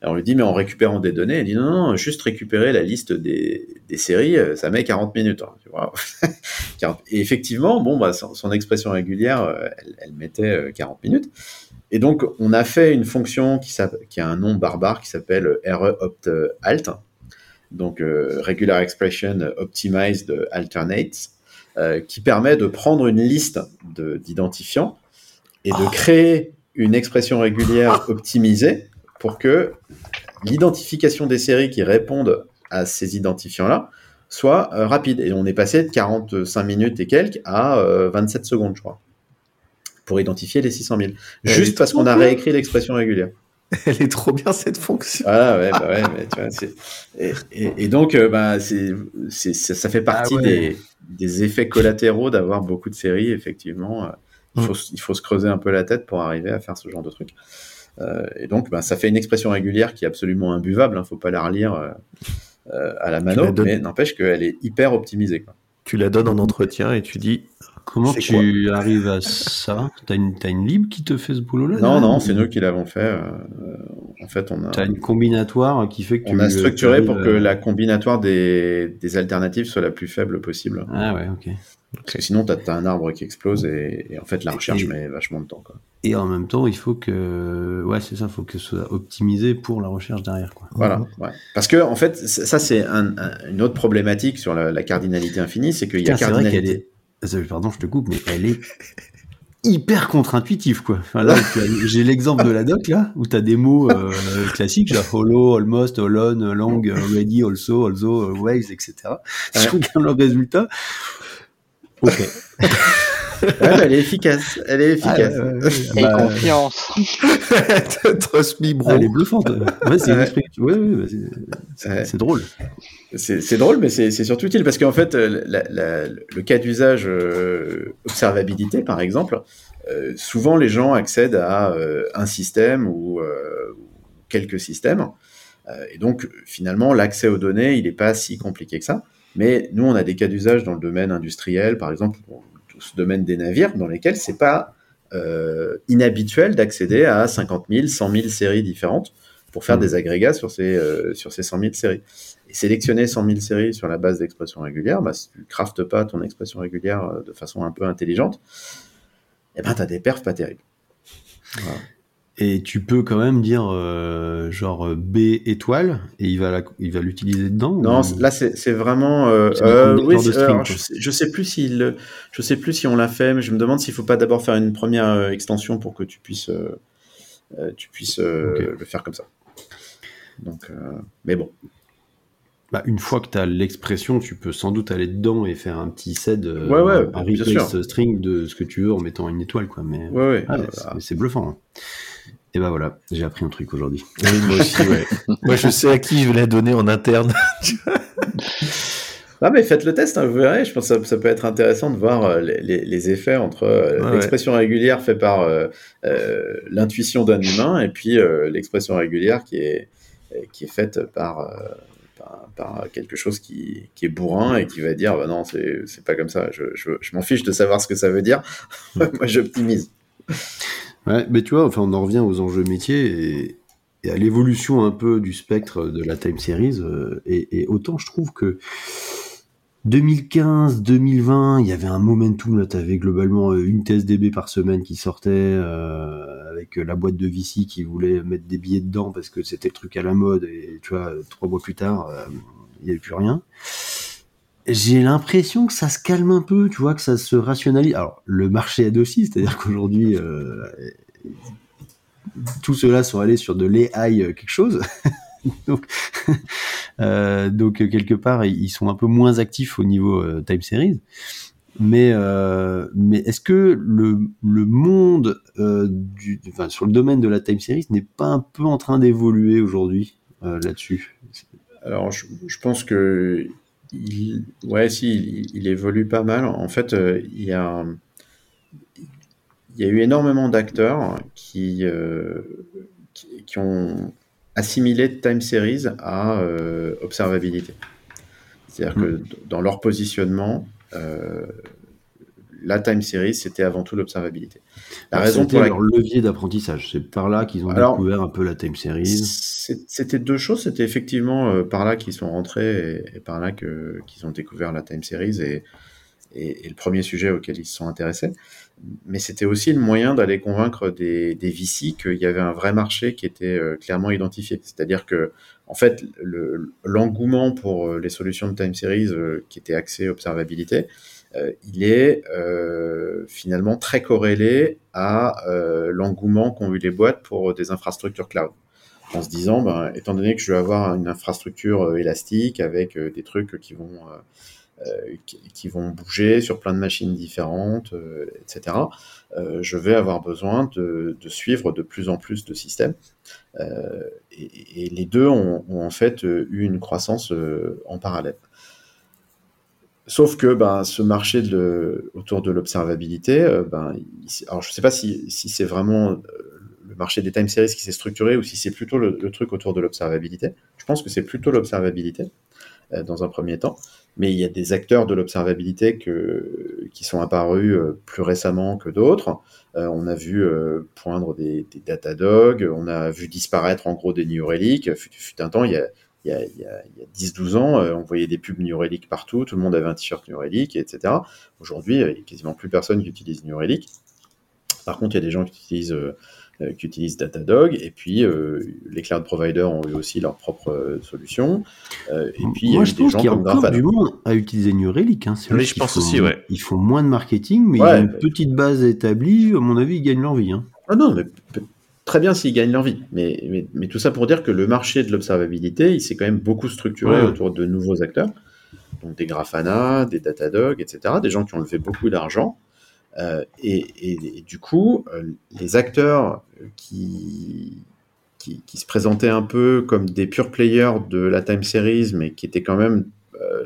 On lui dit, mais en récupérant des données, il dit, non, non, juste récupérer la liste des, des séries, euh, ça met 40 minutes. hein, tu vois. *laughs* 40. Et effectivement, bon, bah, son, son expression régulière, euh, elle, elle mettait euh, 40 minutes. Et donc, on a fait une fonction qui, a un nom barbare qui s'appelle RE-opt-alt, donc euh, Regular Expression Optimized Alternates, euh, qui permet de prendre une liste de- d'identifiants et de créer une expression régulière optimisée pour que l'identification des séries qui répondent à ces identifiants-là soit euh, rapide. Et on est passé de 45 minutes et quelques à euh, 27 secondes, je crois, pour identifier les 600 000. Elle Juste parce qu'on a réécrit l'expression régulière. *laughs* Elle est trop bien cette fonction. Voilà, ouais, bah ouais, mais tu vois, et, et- et donc, euh, bah, c'est, ça, ça fait partie Ah ouais. des, des effets collatéraux d'avoir beaucoup de séries, effectivement. Euh, Il faut, il faut se creuser un peu la tête pour arriver à faire ce genre de truc. Euh, et donc, bah, ça fait une expression régulière qui est absolument imbuvable. Il faut pas la relire euh, euh, à la mano, la mais n'empêche qu'elle est hyper optimisée. Quoi. Tu la donnes en entretien et tu dis Comment tu arrives à ça? T'as une, t'as une lib qui te fait ce boulot-là Non, non, c'est nous qui l'avons fait. euh, en fait, on a, T'as une combinatoire qui fait que on tu- a structuré tu pour que la combinatoire des, des alternatives soit la plus faible possible. Ah ouais, ok. Parce que sinon, tu as, un arbre qui explose et, et en fait, la recherche Et- met vachement de temps. Quoi. Et en même temps, il faut que, ouais, c'est ça, il faut que ce soit optimisé pour la recherche derrière, quoi. Voilà. ouais. Parce que, en fait, ça, c'est un- un- une autre problématique sur la, la cardinalité infinie, c'est qu'il y a Tiens, c'est vrai qu'elle cardinalité. est, euh, pardon, je te coupe, mais elle est hyper contre-intuitive, quoi. Enfin, j'ai l'exemple de la doc, là, où tu as des mots euh, classiques, genre hollow, almost, all on, long, ready, also, also, waves, etc. Si je regarde le résultat, ok. *laughs* Ouais, elle est efficace. Elle est Ah, efficace. ouais. Et Bah, confiance. *laughs* Trust me, bro. ah, elle est bluffante. Ouais, c'est Ouais. Ouais, drôle. C'est drôle, mais c'est surtout utile parce qu'en fait, euh, la- la- le cas d'usage euh, observabilité, par exemple, euh, souvent les gens accèdent à euh, un système ou euh, quelques systèmes. Euh, et donc, finalement, l'accès aux données, il n'est pas si compliqué que ça. Mais nous, on a des cas d'usage dans le domaine industriel, par exemple, tout ce domaine des navires, dans lesquels c'est pas euh, inhabituel d'accéder à 50 000, 100 000 séries différentes pour faire Mhm. des agrégats sur ces, euh, sur ces 100 000 séries. Et sélectionner 100 000 séries sur la base d'expression régulière, bah, si tu ne craftes pas ton expression régulière euh, de façon un peu intelligente, eh ben, tu as des perfs pas terribles. Voilà. Et tu peux quand même dire euh, genre B étoile et il va la- il va l'utiliser dedans. Non, ou- là c'est vraiment. euh, euh, oui, string, alors, je, sais, je sais plus s'il, je sais plus si on l'a fait, mais je me demande s'il faut pas d'abord faire une première euh, extension pour que tu puisses, euh, euh, tu puisses euh, le faire comme ça. Donc, euh, mais bon. Bah, une fois que tu as l'expression, tu peux sans doute aller dedans et faire un petit set, euh, Ouais, ouais, un replace string de ce que tu veux en mettant une étoile, quoi. Mais Ouais, ouais. Ah, c'est- c'est bluffant. hein. Et bah voilà, j'ai appris un truc aujourd'hui. *laughs* Oui, moi aussi, ouais. *laughs* moi, je sais à qui je vais la donner en interne. *laughs* Ah mais faites le test, hein, vous verrez. Je pense que ça, ça peut être intéressant de voir euh, les, effets entre euh, Ouais, l'expression régulière faite par euh, euh, l'intuition d'un humain et puis euh, l'expression régulière qui est, qui est faite par, euh, par, quelque chose qui, qui est bourrin et qui va dire bah non, c'est c'est pas comme ça. Je, je, je m'en fiche de savoir ce que ça veut dire. *laughs* Moi, j'optimise. Ouais, mais tu vois, enfin, on en revient aux enjeux métiers et, et à l'évolution un peu du spectre de la time series. euh, et, et autant je trouve que 2015, 2020, il y avait un momentum là, t'avais globalement euh, une TSDB par semaine qui sortait euh, avec la boîte de VC qui voulait mettre des billets dedans parce que c'était le truc à la mode et tu vois, trois mois plus tard, euh, il n'y avait plus rien. J'ai l'impression que ça se calme un peu, tu vois, que ça se rationalise. Alors, le marché aide aussi, c'est-à-dire qu'aujourd'hui, euh, tous ceux-là sont allés sur de l'AI euh, quelque chose. *laughs* donc, euh, donc, euh, quelque part, ils sont un peu moins actifs au niveau euh, time series. Mais, mais est-ce que le, le monde sur le domaine de la time series n'est pas un peu en train d'évoluer aujourd'hui là-dessus? Alors, je, pense que il, ouais, si, il, évolue pas mal. En fait, il y a, il y a eu énormément d'acteurs qui, qui, qui ont assimilé time series à euh, observabilité. C'est-à-dire que d- dans leur positionnement, euh, la time series, c'était avant tout l'observabilité. La Alors, raison c'était pour leur levier d'apprentissage. C'est par là qu'ils ont Alors, découvert un peu la time series. C'était deux choses. C'était effectivement euh, par là qu'ils sont rentrés et, et par là qu'ils ont découvert la time series et, et, et le premier sujet auquel ils se sont intéressés. Mais c'était aussi le moyen d'aller convaincre des, VC qu'il y avait un vrai marché qui était euh, clairement identifié. C'est-à-dire que, en fait, le- l'engouement pour euh, les solutions de time series euh, qui étaient axées observabilité, il est finalement très corrélé à l'engouement qu'ont eu les boîtes pour des infrastructures cloud en se disant, ben, étant donné que je vais avoir une infrastructure élastique avec des trucs qui vont, qui, qui vont bouger sur plein de machines différentes, euh, etc., euh, je vais avoir besoin de, suivre de plus en plus de systèmes. Euh, et, les deux ont, en fait euh, eu une croissance euh, en parallèle. Sauf que ben, ce marché autour de l'observabilité, euh, ben, alors je ne sais pas si, c'est vraiment euh, le marché des time series qui s'est structuré ou si c'est plutôt le, truc autour de l'observabilité. Je pense que c'est plutôt l'observabilité euh, dans un premier temps, mais il y a des acteurs de l'observabilité qui sont apparus euh, plus récemment que d'autres. Euh, on a vu euh, poindre des, des Datadog, on a vu disparaître en gros des New Relic. Fut, un temps, il y a, il y a, il y a, il y a 10-12 ans, euh, on voyait des pubs New Relic partout, tout le monde avait un t-shirt New Relic, etc. Aujourd'hui, euh, il n'y a quasiment plus personne qui utilise New Relic. Par contre, il y a des gens qui utilisent, euh, euh, qui utilisent Datadog, et puis euh, les cloud providers ont eu aussi leur propre euh, solution. Euh, et puis, il y a Moi, je des pense gens qu'il y a encore Grafana. du monde à utiliser New Relic. Hein. Oui, je pense font- aussi, ouais. Ils font moins de marketing, mais Ouais. ils ont une petite base établie. À mon avis, ils gagnent leur vie. Hein. Ah non, mais très bien s'ils gagnent leur vie. Mais, mais, mais tout ça pour dire que le marché de l'observabilité, il s'est quand même beaucoup structuré Ouais. autour de nouveaux acteurs. Donc des Grafana, des Datadog, etc. Des gens qui ont levé beaucoup d'argent. Euh, et, du coup, euh, les acteurs qui, qui, se présentaient un peu comme des pure players de la time series, mais qui étaient quand même euh,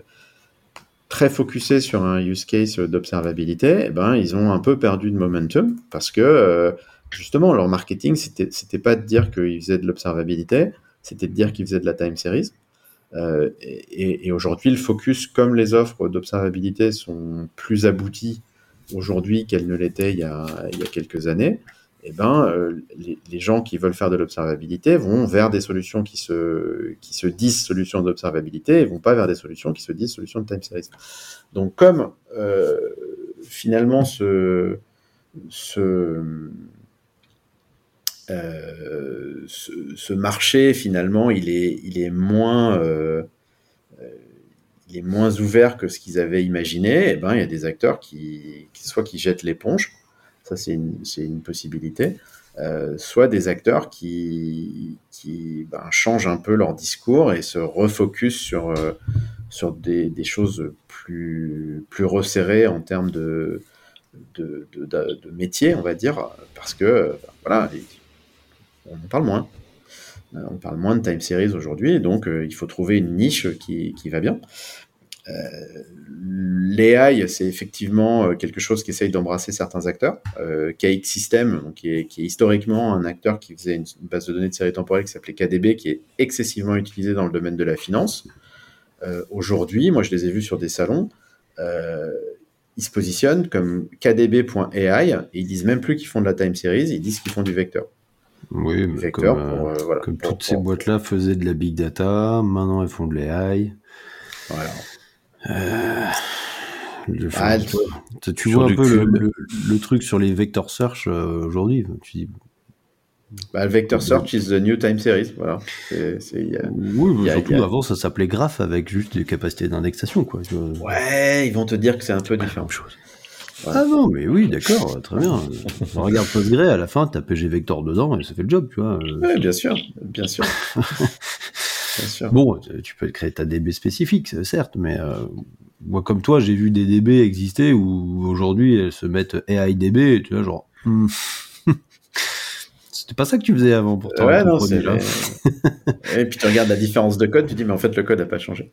très focusés sur un use case d'observabilité, eh ben, ils ont un peu perdu de momentum parce que justement, leur marketing, c'était c'était pas de dire qu'ils faisaient de l'observabilité, c'était de dire qu'ils faisaient de la time series. Et aujourd'hui, le focus, comme les offres d'observabilité sont plus abouties aujourd'hui qu'elles ne l'étaient il, y a- quelques années, eh ben, euh, les, gens qui veulent faire de l'observabilité vont vers des solutions qui se, disent solutions d'observabilité et vont pas vers des solutions qui se disent solutions de time series. Donc, comme euh, finalement euh, ce, marché finalement il est, moins il est moins ouvert que ce qu'ils avaient imaginé, et ben il y a des acteurs qui, soit qui jettent l'éponge, ça c'est une, possibilité, euh, soit des acteurs qui, ben, changent un peu leur discours et se refocusent sur, euh, sur des, choses plus, plus resserrées en termes de, de, métier, on va dire, parce que ben, voilà, on en parle moins. Euh, On parle moins de time series aujourd'hui, donc euh, il faut trouver une niche qui, va bien. Euh, L'AI, c'est effectivement quelque chose qui essaye d'embrasser certains acteurs. KX System, qui, est, historiquement un acteur qui faisait une, base de données de séries temporelles qui s'appelait KDB, qui est excessivement utilisé dans le domaine de la finance. Aujourd'hui, moi je les ai vus sur des salons, ils se positionnent comme KDB.ai et ils disent même plus qu'ils font de la time series, ils disent qu'ils font du vecteur. Oui, mais comme, euh, pour, euh, voilà, comme pour- toutes ces boîtes-là faisaient de la big data, maintenant elles font de l'AI. voilà. Euh, le- Ah, tu vois, tu sur vois un peu le, cube. le- le truc sur les vector search euh, aujourd'hui. Tu dis, Bah, le vector search is the new time series. Voilà. Y a- oui, mais y a- surtout y a- avant ça s'appelait graph avec juste des capacités d'indexation. quoi. Ouais, ils vont te dire que c'est un peu différent. Ah non, mais oui, d'accord, très bien. *laughs* On regarde Postgre, à la fin, t'as PG Vector dedans et ça fait le job, tu vois. Euh, Ouais, bien sûr, bien sûr. *laughs* bien sûr. Bon, tu peux créer ta DB spécifique, certes, mais euh, moi, comme toi, j'ai vu des DB exister où aujourd'hui elles se mettent AIDB, et tu vois, genre. hmm. *laughs* C'était pas ça que tu faisais avant pourtant. Ouais, avec ton non, c'est. Et puis tu regardes la différence de code, tu dis, mais en fait, le code n'a pas changé.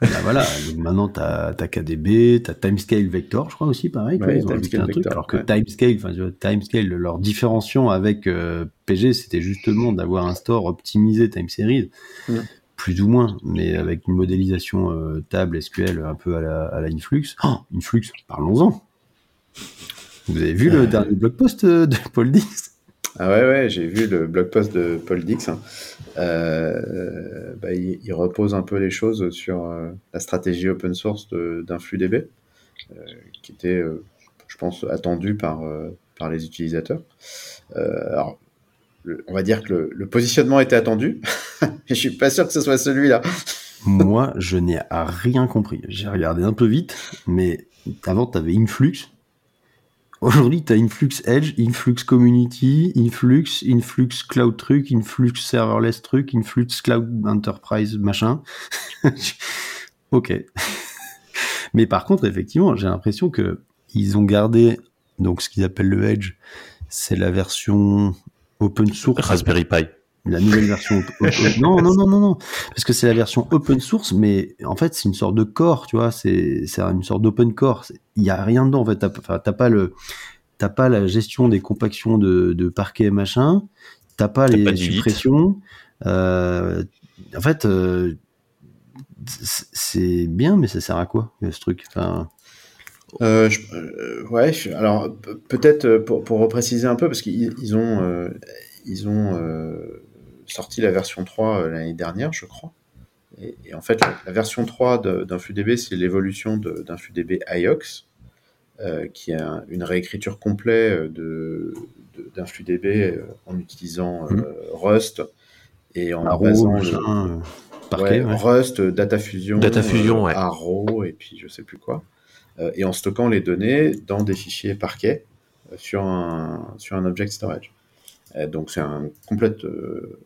Bah voilà, donc maintenant t'as as KDB, t'as Timescale Vector, je crois aussi, pareil. tu Ouais, Timescale truc, alors que ouais. Timescale, tu Timescale, leur différenciation avec euh, PG, c'était justement d'avoir un store optimisé Time Series, plus ou moins, mais avec une modélisation euh, table SQL un peu à la, à la Influx. Oh, Influx, parlons-en. Vous avez vu le Euh. dernier blog post de Paul Dix? Ah ouais, ouais, j'ai vu le blog post de Paul Dix. hein. Euh, bah, il, repose un peu les choses sur euh, la stratégie open source d'InfluDB, euh, qui était, je pense, attendue par, par les utilisateurs. Alors, on va dire que le, le positionnement était attendu, mais *laughs* je suis pas sûr que ce soit celui-là. Moi, je n'ai rien compris. J'ai regardé un peu vite, mais avant, tu avais Influx. Aujourd'hui, tu as Influx Edge, Influx Community, Influx, Influx Cloud Truc, Influx Serverless Truc, Influx Cloud Enterprise machin. *laughs* ok. *laughs* mais par contre, effectivement, j'ai l'impression que ils ont gardé donc ce qu'ils appellent le Edge, c'est la version open source Raspberry Pi. la nouvelle version. *laughs* non, non, non, non, non. Parce que c'est la version open source, mais en fait, c'est une sorte de core, tu vois. C'est c'est une sorte d'open core. Il y a rien dedans, en fait. T'as enfin, t'as pas le. T'as pas la gestion des compactions de, de parquet et machin. T'as pas les pas suppressions. Euh, en fait, euh, c'est bien, mais ça sert à quoi, ce truc? Enfin, Euh, je- euh, ouais, je- alors pe- peut-être pour, pour repréciser un peu, parce qu'ils ils ont, euh, ils ont euh, sorti la version 3 euh, l'année dernière, je crois. Et, et en fait, la, la version 3 de- d'InfluDB, c'est l'évolution de- d'InfluDB IOX, euh, qui est un- une réécriture complète de, de- d'InfluDB euh, en utilisant euh, Mhm. Rust et en Arrow, basant le- machin, euh, parquet. Ouais, ouais. Rust, Data Fusion, Data Fusion, euh, ouais. Arrow, et puis je sais plus quoi. Euh, et en stockant les données dans des fichiers parquet euh, sur un, sur un object storage. Euh, donc c'est un complète, euh,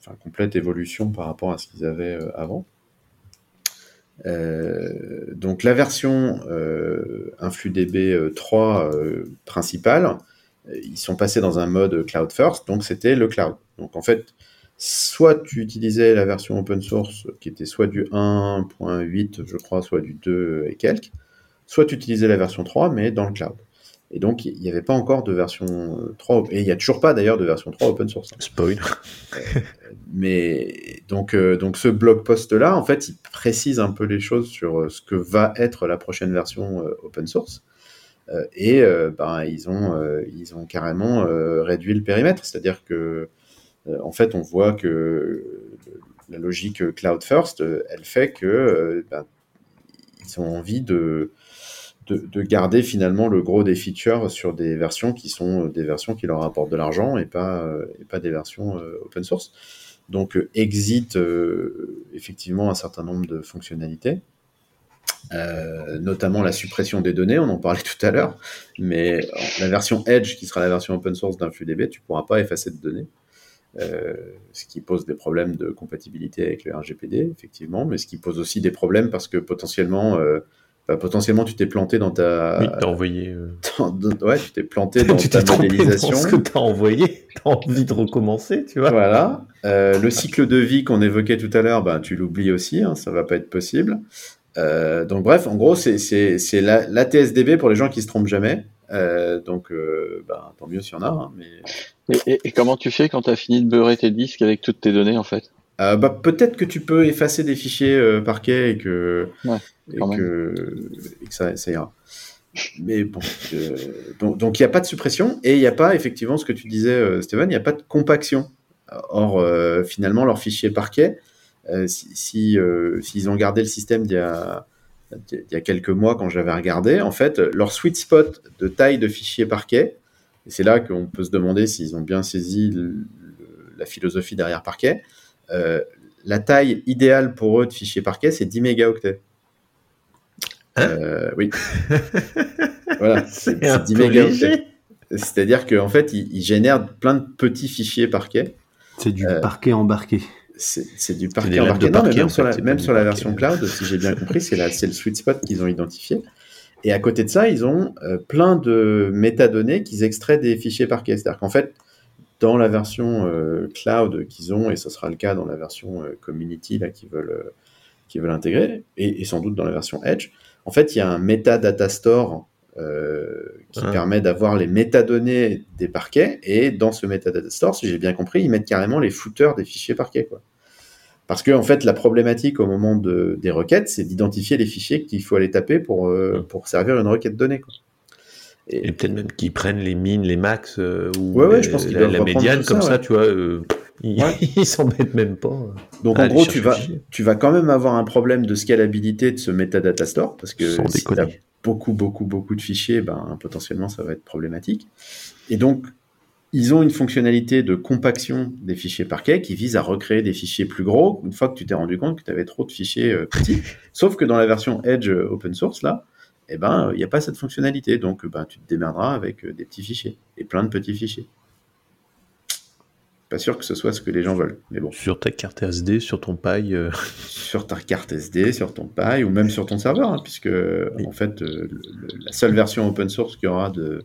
enfin, complète évolution par rapport à ce qu'ils avaient euh, avant. Euh, donc la version euh, InfluDB euh, 3 euh, principale, euh, ils sont passés dans un mode cloud first, donc c'était le cloud. Donc en fait, soit tu utilisais la version open source qui était soit du 1.8, je crois, soit du 2 et quelques, soit tu utilisais la version 3, mais dans le cloud. Et donc, il n'y avait pas encore de version euh, 3, et il n'y a toujours pas d'ailleurs de version 3 open source. Spoil. Mais donc, euh, donc ce blog post-là, en fait, il précise un peu les choses sur euh, ce que va être la prochaine version euh, open source. Euh, et euh, ben, ils, ont, euh, ils ont carrément euh, réduit le périmètre. C'est-à-dire que, euh, en fait, on voit que la logique cloud first, euh, elle fait que euh, ben, ils ont envie de, de, de garder finalement le gros des features sur des versions qui sont euh, des versions qui leur apportent de l'argent et pas, euh, et pas des versions euh, open source. Donc exit effectivement un certain nombre de fonctionnalités, notamment la suppression des données, on en parlait tout à l'heure, mais la version Edge, qui sera la version open source d'un flux DB, tu pourras pas effacer de données. Ce qui pose des problèmes de compatibilité avec le RGPD, effectivement, mais ce qui pose aussi des problèmes parce que potentiellement, euh, bah, potentiellement tu t'es planté dans ta, Oui, t'as envoyé. euh, *laughs* ouais, tu t'es planté *laughs* dans tu ta t'es trompé dans modélisation. ce que t'as envoyé. *laughs* T'as envie de recommencer, tu vois. Voilà. Euh, le cycle de vie qu'on évoquait tout à l'heure, ben, tu l'oublies aussi, hein, ça va pas être possible. Euh, donc bref, en gros, c'est c'est- c'est la, la TSDB pour les gens qui se trompent jamais. Euh, donc, euh, ben, tant mieux s'il y en a. hein, mais Et, et- et comment tu fais quand tu as fini de beurrer tes disques avec toutes tes données en fait? Euh, bah, peut-être que tu peux effacer des fichiers euh, parquet et que, Ouais, et que, et que ça, ça ira. Mais bon, euh, donc il n'y a pas de suppression et il n'y a pas effectivement ce que tu disais, euh, Stéphane, il n'y a pas de compaction. Or, euh, finalement, leur fichier parquet, euh, si, si, s'ils ont gardé le système d'il y a, d'il y a quelques mois quand j'avais regardé, en fait, leur sweet spot de taille de fichier parquet, et c'est là qu'on peut se demander s'ils ont bien saisi le- la philosophie derrière parquet, la taille idéale pour eux de fichier parquet, c'est 10 mégaoctets. Hein Euh, oui. *laughs* voilà, c'est C'est un c'est 10 peu mégaoctets. C'est-à-dire qu'en fait, ils, ils génèrent plein de petits fichiers parquet. C'est du Euh, parquet embarqué. C'est c'est du parquet embarqué. Non, mais même sur fait, la, même sur version cloud, si j'ai bien compris, c'est la- c'est le sweet spot qu'ils ont identifié. Et à côté de ça, ils ont euh, plein de métadonnées qu'ils extraient des fichiers parquet. C'est-à-dire qu'en fait, dans la version euh, cloud qu'ils ont, et ce sera le cas dans la version euh, community là, qu'ils veulent, euh, qu'ils veulent intégrer, et, et sans doute dans la version Edge, en fait, il y a un metadata store euh, qui Ah. permet d'avoir les métadonnées des parquets, et dans ce metadata store, si j'ai bien compris, ils mettent carrément les footers des fichiers parquets. Quoi. Parce que en fait, la problématique au moment de, des requêtes, c'est d'identifier les fichiers qu'il faut aller taper pour, euh, pour servir une requête donnée. Quoi. Et peut-être même qu'ils prennent les mines, les max, euh, ou Ouais, ouais, les- je pense la, la médiane, ça, comme ça, tu vois. euh, ils *laughs* s'embêtent même pas. Donc à en gros, tu vas, tu vas quand même avoir un problème de scalabilité de ce metadata store, parce que Sans si tu déconner. beaucoup, beaucoup, beaucoup de fichiers, ben, potentiellement, ça va être problématique. Et donc, ils ont une fonctionnalité de compaction des fichiers parquet qui vise à recréer des fichiers plus gros une fois que tu t'es rendu compte que tu avais trop de fichiers euh, petits. *laughs* Sauf que dans la version Edge euh, open source, là, eh ben, il n'y a pas cette fonctionnalité. Donc, ben, tu te démerderas avec euh, des petits fichiers et plein de petits fichiers. Pas sûr que ce soit ce que les gens veulent, mais bon. Sur ta carte SD, sur ton paille. euh, *laughs* sur ta carte SD, sur ton paille ou même sur ton serveur, hein, puisque en fait euh, le- le- la seule version open source qu'il y aura de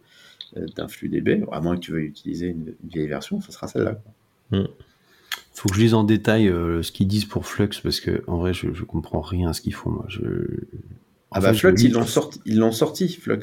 d'un flux DB, à moins que tu veuilles utiliser une, une vieille version, ce sera celle-là. quoi. Faut que je lise en détail euh, ce qu'ils disent pour Flux parce que en vrai, je, je comprends rien à ce qu'ils font. Moi. Je... Ah bah Flux, ils l'ont sorti, ils l'ont sorti Flux.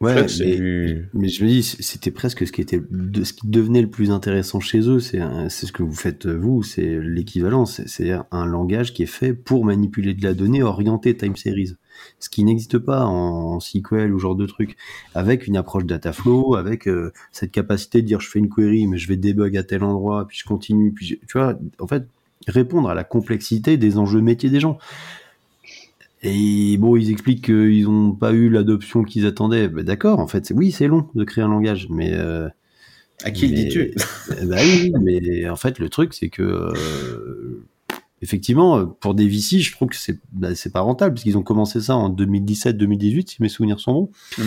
Ouais, Flux, mais, du- mais je me dis, c'était presque ce qui était, de, ce qui devenait le plus intéressant chez eux. C'est, ce que vous faites vous, c'est l'équivalent. C'est, un langage qui est fait pour manipuler de la donnée orientée time series, ce qui n'existe pas en, en SQL ou genre de truc, avec une approche data flow, avec euh, cette capacité de dire je fais une query, mais je vais debug à tel endroit, puis je continue, puis je- tu vois, en fait, répondre à la complexité des enjeux métiers des gens. Et bon, ils expliquent qu'ils n'ont pas eu l'adoption qu'ils attendaient. Ben, D'accord, en fait, oui, c'est long de créer un langage, mais euh, À qui le dis-tu *laughs* ben oui, mais en fait, le truc, c'est que euh, effectivement, pour des VC, je trouve que c'est bah, c'est pas rentable parce qu'ils ont commencé ça en 2017-2018, si mes souvenirs sont bons. Mm.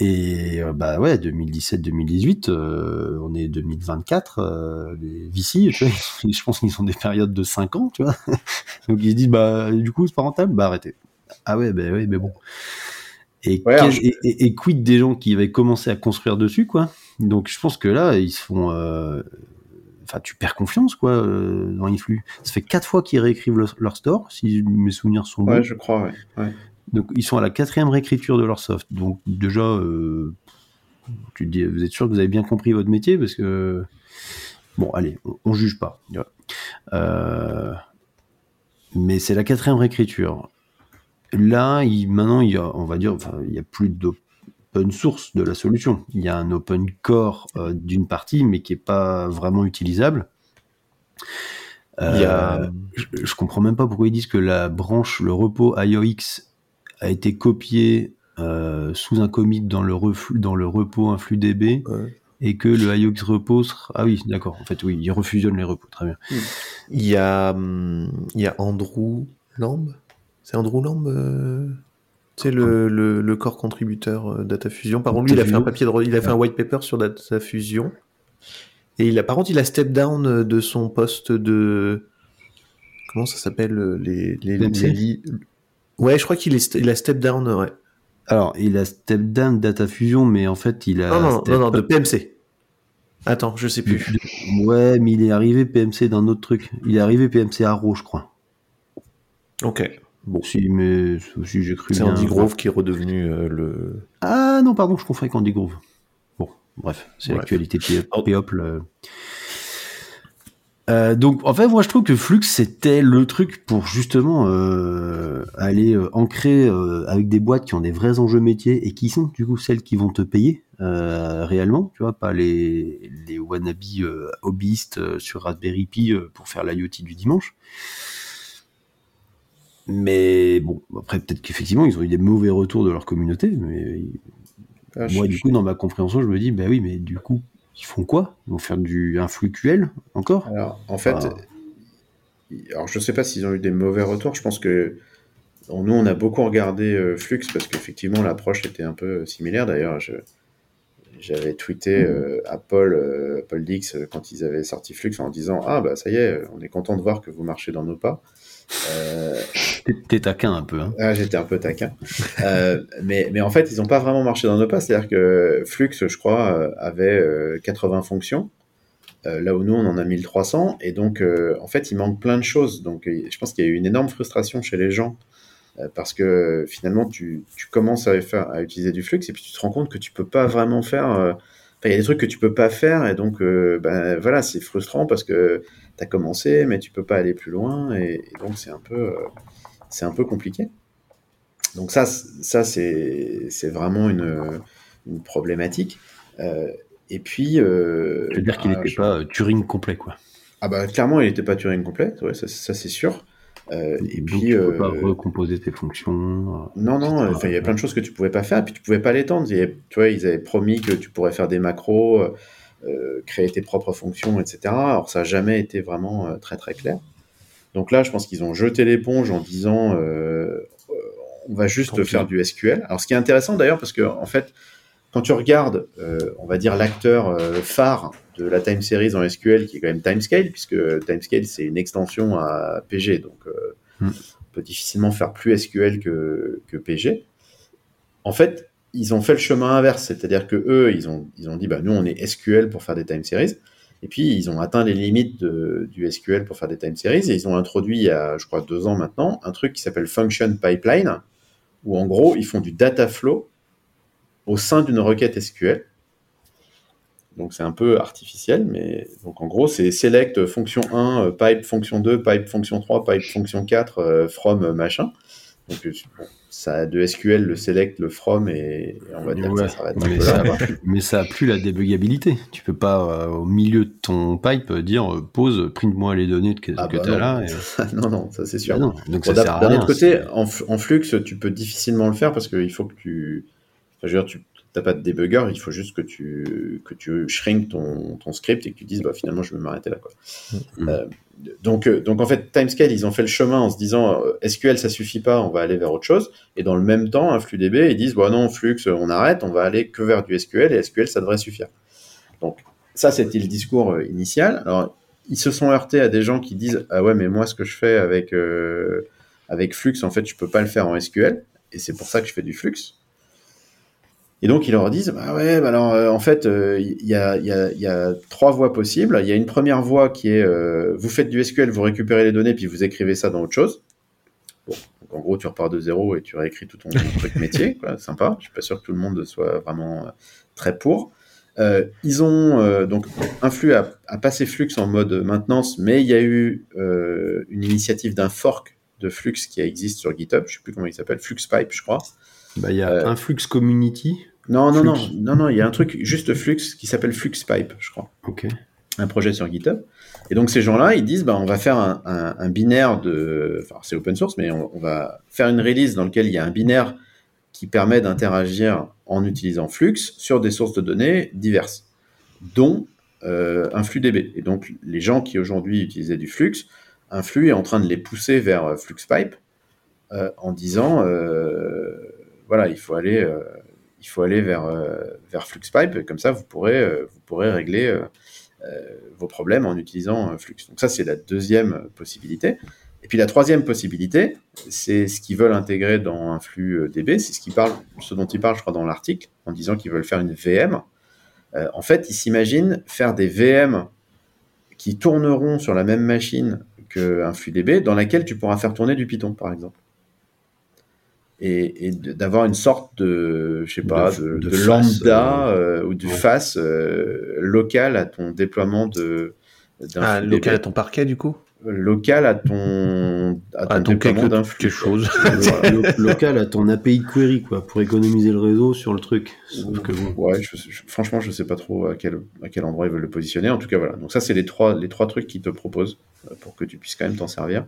Et euh, bah ouais, 2017-2018, euh, on est 2024, euh, les VC, tu vois, je pense qu'ils ont des périodes de 5 ans, tu vois. *laughs* Donc ils se disent bah du coup c'est pas rentable, bah arrêtez. Ah ouais, bah ouais, mais bon. Et, Ouais, alors quel- et, et- et quid des gens qui avaient commencé à construire dessus, quoi? Donc je pense que là, ils se font. euh, Enfin, tu perds confiance, quoi, dans Influx. Ça fait quatre fois qu'ils réécrivent leur, leur store, si mes souvenirs sont bons. Ouais, je crois, ouais. ouais. Donc ils sont à la quatrième réécriture de leur soft. Donc déjà, euh, tu te dis, vous êtes sûr que vous avez bien compris votre métier parce que bon, allez, on, on juge pas. Euh, mais c'est la quatrième réécriture. Là, il, maintenant, il y a, on va dire, enfin, il y a plus d'open source de la solution. Il y a un open core euh, d'une partie, mais qui est pas vraiment utilisable. Il y a- je, je comprends même pas pourquoi ils disent que la branche, le repos IOX a été copié euh, sous un commit dans le, reflux, dans le repos InfluxDB Ouais. et que le IOX repo sera... Ah oui, d'accord. En fait, oui, il refusionne les repos. Très bien. Il y a, hum, il y a Andrew Lamb? C'est Andrew Lamb euh, C'est le, le, le corps contributeur euh, DataFusion. Par contre, lui, il a fait un papier de, il a fait un white paper sur DataFusion. Et il a, par contre, il a step down de son poste de, comment ça s'appelle, les, les, les Ouais, je crois qu'il est, il a step down, ouais. Alors, il a step down Data Fusion, mais en fait, il a. Non, non, non, non, de PMC. Attends, je sais plus. de- Ouais, mais il est arrivé PMC d'un autre truc. Il est arrivé PMC Arrow, je crois. Ok. Bon. Si, mais si j'ai cru. C'est Andy. Grove qui est redevenu euh, le. Ah non, pardon, je confonds avec Andy Grove. Bon, bref, c'est l'actualité Péople. Euh, donc, en fait, moi, je trouve que Flux, c'était le truc pour justement euh, aller euh, ancrer avec des boîtes qui ont des vrais enjeux métiers et qui sont, du coup, celles qui vont te payer réellement, tu vois, pas les, les hobbyistes sur Raspberry Pi pour faire l'IoT du dimanche. Mais bon, après, peut-être qu'effectivement, ils ont eu des mauvais retours de leur communauté, mais Ah, moi, je- du coup, dans ma compréhension, je me dis, bah oui, mais du coup, ils font quoi? Ils vont faire du influctuel encore? Alors, en fait, Ah. alors je sais pas s'ils ont eu des mauvais retours. Je pense que nous, on a beaucoup regardé euh, Flux parce qu'effectivement, l'approche était un peu similaire. D'ailleurs, j'avais tweeté euh, à Paul, euh, Paul Dix quand ils avaient sorti Flux en disant Ah, bah ça y est, on est content de voir que vous marchez dans nos pas. Euh, T'es- taquin un peu. Hein. ah, j'étais un peu taquin. Euh, mais, mais en fait, ils n'ont pas vraiment marché dans nos pas. C'est-à-dire que Flux, je crois, euh, avait euh, 80 fonctions, euh, là où nous, on en a 1300. Et donc, en fait, il manque plein de choses. Donc, je pense qu'il y a eu une énorme frustration chez les gens. parce que finalement, tu, tu commences à, faire, à utiliser du Flux et puis tu te rends compte que tu peux pas vraiment faire. Enfin, il y a des trucs que tu peux pas faire et donc, ben, voilà, c'est frustrant parce que as commencé, mais tu peux pas aller plus loin et, et donc c'est un peu, euh, c'est un peu compliqué. Donc ça, ça c'est c'est vraiment une, une problématique. Euh, et puis, euh, Je veux dire qu'il bah, n'était je- pas euh, Turing complet, quoi. Ah bah clairement, il n'était pas Turing complet, ouais, ça, ça, c'est sûr. Euh, et Donc, puis, tu peux pas euh, recomposer tes fonctions. non, non, enfin, il y a plein de choses que tu pouvais pas faire, et puis tu pouvais pas l'étendre. Avait- Tu vois, ils avaient promis que tu pourrais faire des macros, créer tes propres fonctions, etc. Alors ça n'a jamais été vraiment euh, très très clair. Donc là, je pense qu'ils ont jeté l'éponge en disant, euh, euh, on va juste Tant faire du SQL. Alors ce qui est intéressant d'ailleurs, parce que en fait, quand tu regardes, euh, on va dire l'acteur euh, phare de la time series en SQL, qui est quand même Timescale, puisque Timescale c'est une extension à PG, donc euh, Hmm. on peut difficilement faire plus SQL que, que PG. En fait, ils ont fait le chemin inverse, c'est-à-dire que eux, ils ont, ils ont dit, bah, nous, on est SQL pour faire des time series, et puis ils ont atteint les limites du SQL pour faire des time series, et ils ont introduit, il y a, je crois, deux ans maintenant, un truc qui s'appelle Function Pipeline, où en gros, ils font du data flow au sein d'une requête SQL. Donc c'est un peu artificiel, mais donc en gros c'est select fonction 1, euh, pipe fonction 2, pipe fonction 3, pipe fonction 4, euh, from euh, machin. Donc euh, bon, ça a de SQL le select, le from et, et on va dire Ouais, que ça s'arrête mais, mais ça a plus la débugabilité. Tu peux pas, euh, au milieu de ton pipe, euh, dire pause, print-moi les données que, Ah que bah tu as non. là. et- *laughs* non, non, ça c'est sûr. Ah donc Bon, D'un autre côté, en, en Flux, tu peux difficilement le faire parce qu'il faut que tu. Enfin, je veux dire, tu n'as pas de debugger, il faut juste que tu, que tu shrink ton, ton script et que tu dises bah, finalement je vais m'arrêter là. Quoi. Mhm. Euh, donc, euh, donc en fait, Timescale, ils ont fait le chemin en se disant euh, SQL ça suffit pas, on va aller vers autre chose. Et dans le même temps, un FluDB, ils disent bah non, Flux, on arrête, on va aller que vers du SQL et SQL ça devrait suffire. Donc, ça c'était le discours initial. Alors, ils se sont heurtés à des gens qui disent ah ouais mais moi ce que je fais avec euh, avec Flux en fait je peux pas le faire en SQL et c'est pour ça que je fais du Flux et donc ils leur disent bah ouais bah alors euh, en fait euh, il y, a, il y, a, il y a trois voies possibles. Il y a une première voie qui est euh, vous faites du SQL vous récupérez les données puis vous écrivez ça dans autre chose. Bon donc en gros tu repars de zéro et tu réécris tout ton *laughs* truc métier quoi sympa. Je suis pas sûr que tout le monde soit vraiment très pour. Ils ont donc Influx a, a passé Flux en mode maintenance, mais il y a eu une initiative d'un fork de Flux qui existe sur GitHub, je sais plus comment il s'appelle, FluxPipe, je crois. Bah, il y a un Flux Community. Non, non, non, non, non, il y a un truc juste Flux qui s'appelle FluxPipe, je crois, Ok. un projet sur GitHub. Et donc ces gens-là, ils disent, bah, on va faire un, un- un binaire de, enfin c'est open source, mais on, on va faire une release dans lequel il y a un binaire qui permet d'interagir en utilisant Flux sur des sources de données diverses, dont euh, un flux DB. Et donc, les gens qui aujourd'hui utilisaient du Flux, un flux est en train de les pousser vers euh, FluxPipe euh, en disant euh, voilà, il faut aller, il faut aller vers, euh, vers FluxPipe, comme ça, vous pourrez, euh, vous pourrez régler euh, vos problèmes en utilisant Flux. Donc, ça, c'est la deuxième possibilité. Et puis la troisième possibilité, c'est ce qu'ils veulent intégrer dans un flux DB, c'est ce, ce dont ils parlent, je crois, dans l'article, en disant qu'ils veulent faire une VM. En fait, ils s'imaginent faire des VM qui tourneront sur la même machine qu'un flux DB, dans laquelle tu pourras faire tourner du Python, par exemple. Et, d'avoir une sorte de, je sais pas, De- de, de de face, lambda euh, euh, ou de ouais. face euh, local à ton déploiement de d'un Ah, local à ton parquet, du coup? Local à ton à ton Ah, donc déploiement quelque, d'un quelque chose. *laughs* Local à ton API query, quoi, pour économiser le réseau sur le truc. Sauf que bon. Ouais, je, je- franchement, je sais pas trop à quel, à quel endroit ils veulent le positionner. En tout cas, voilà. Donc ça, c'est les trois, les trois trucs qu'ils te proposent euh, pour que tu puisses quand même t'en servir.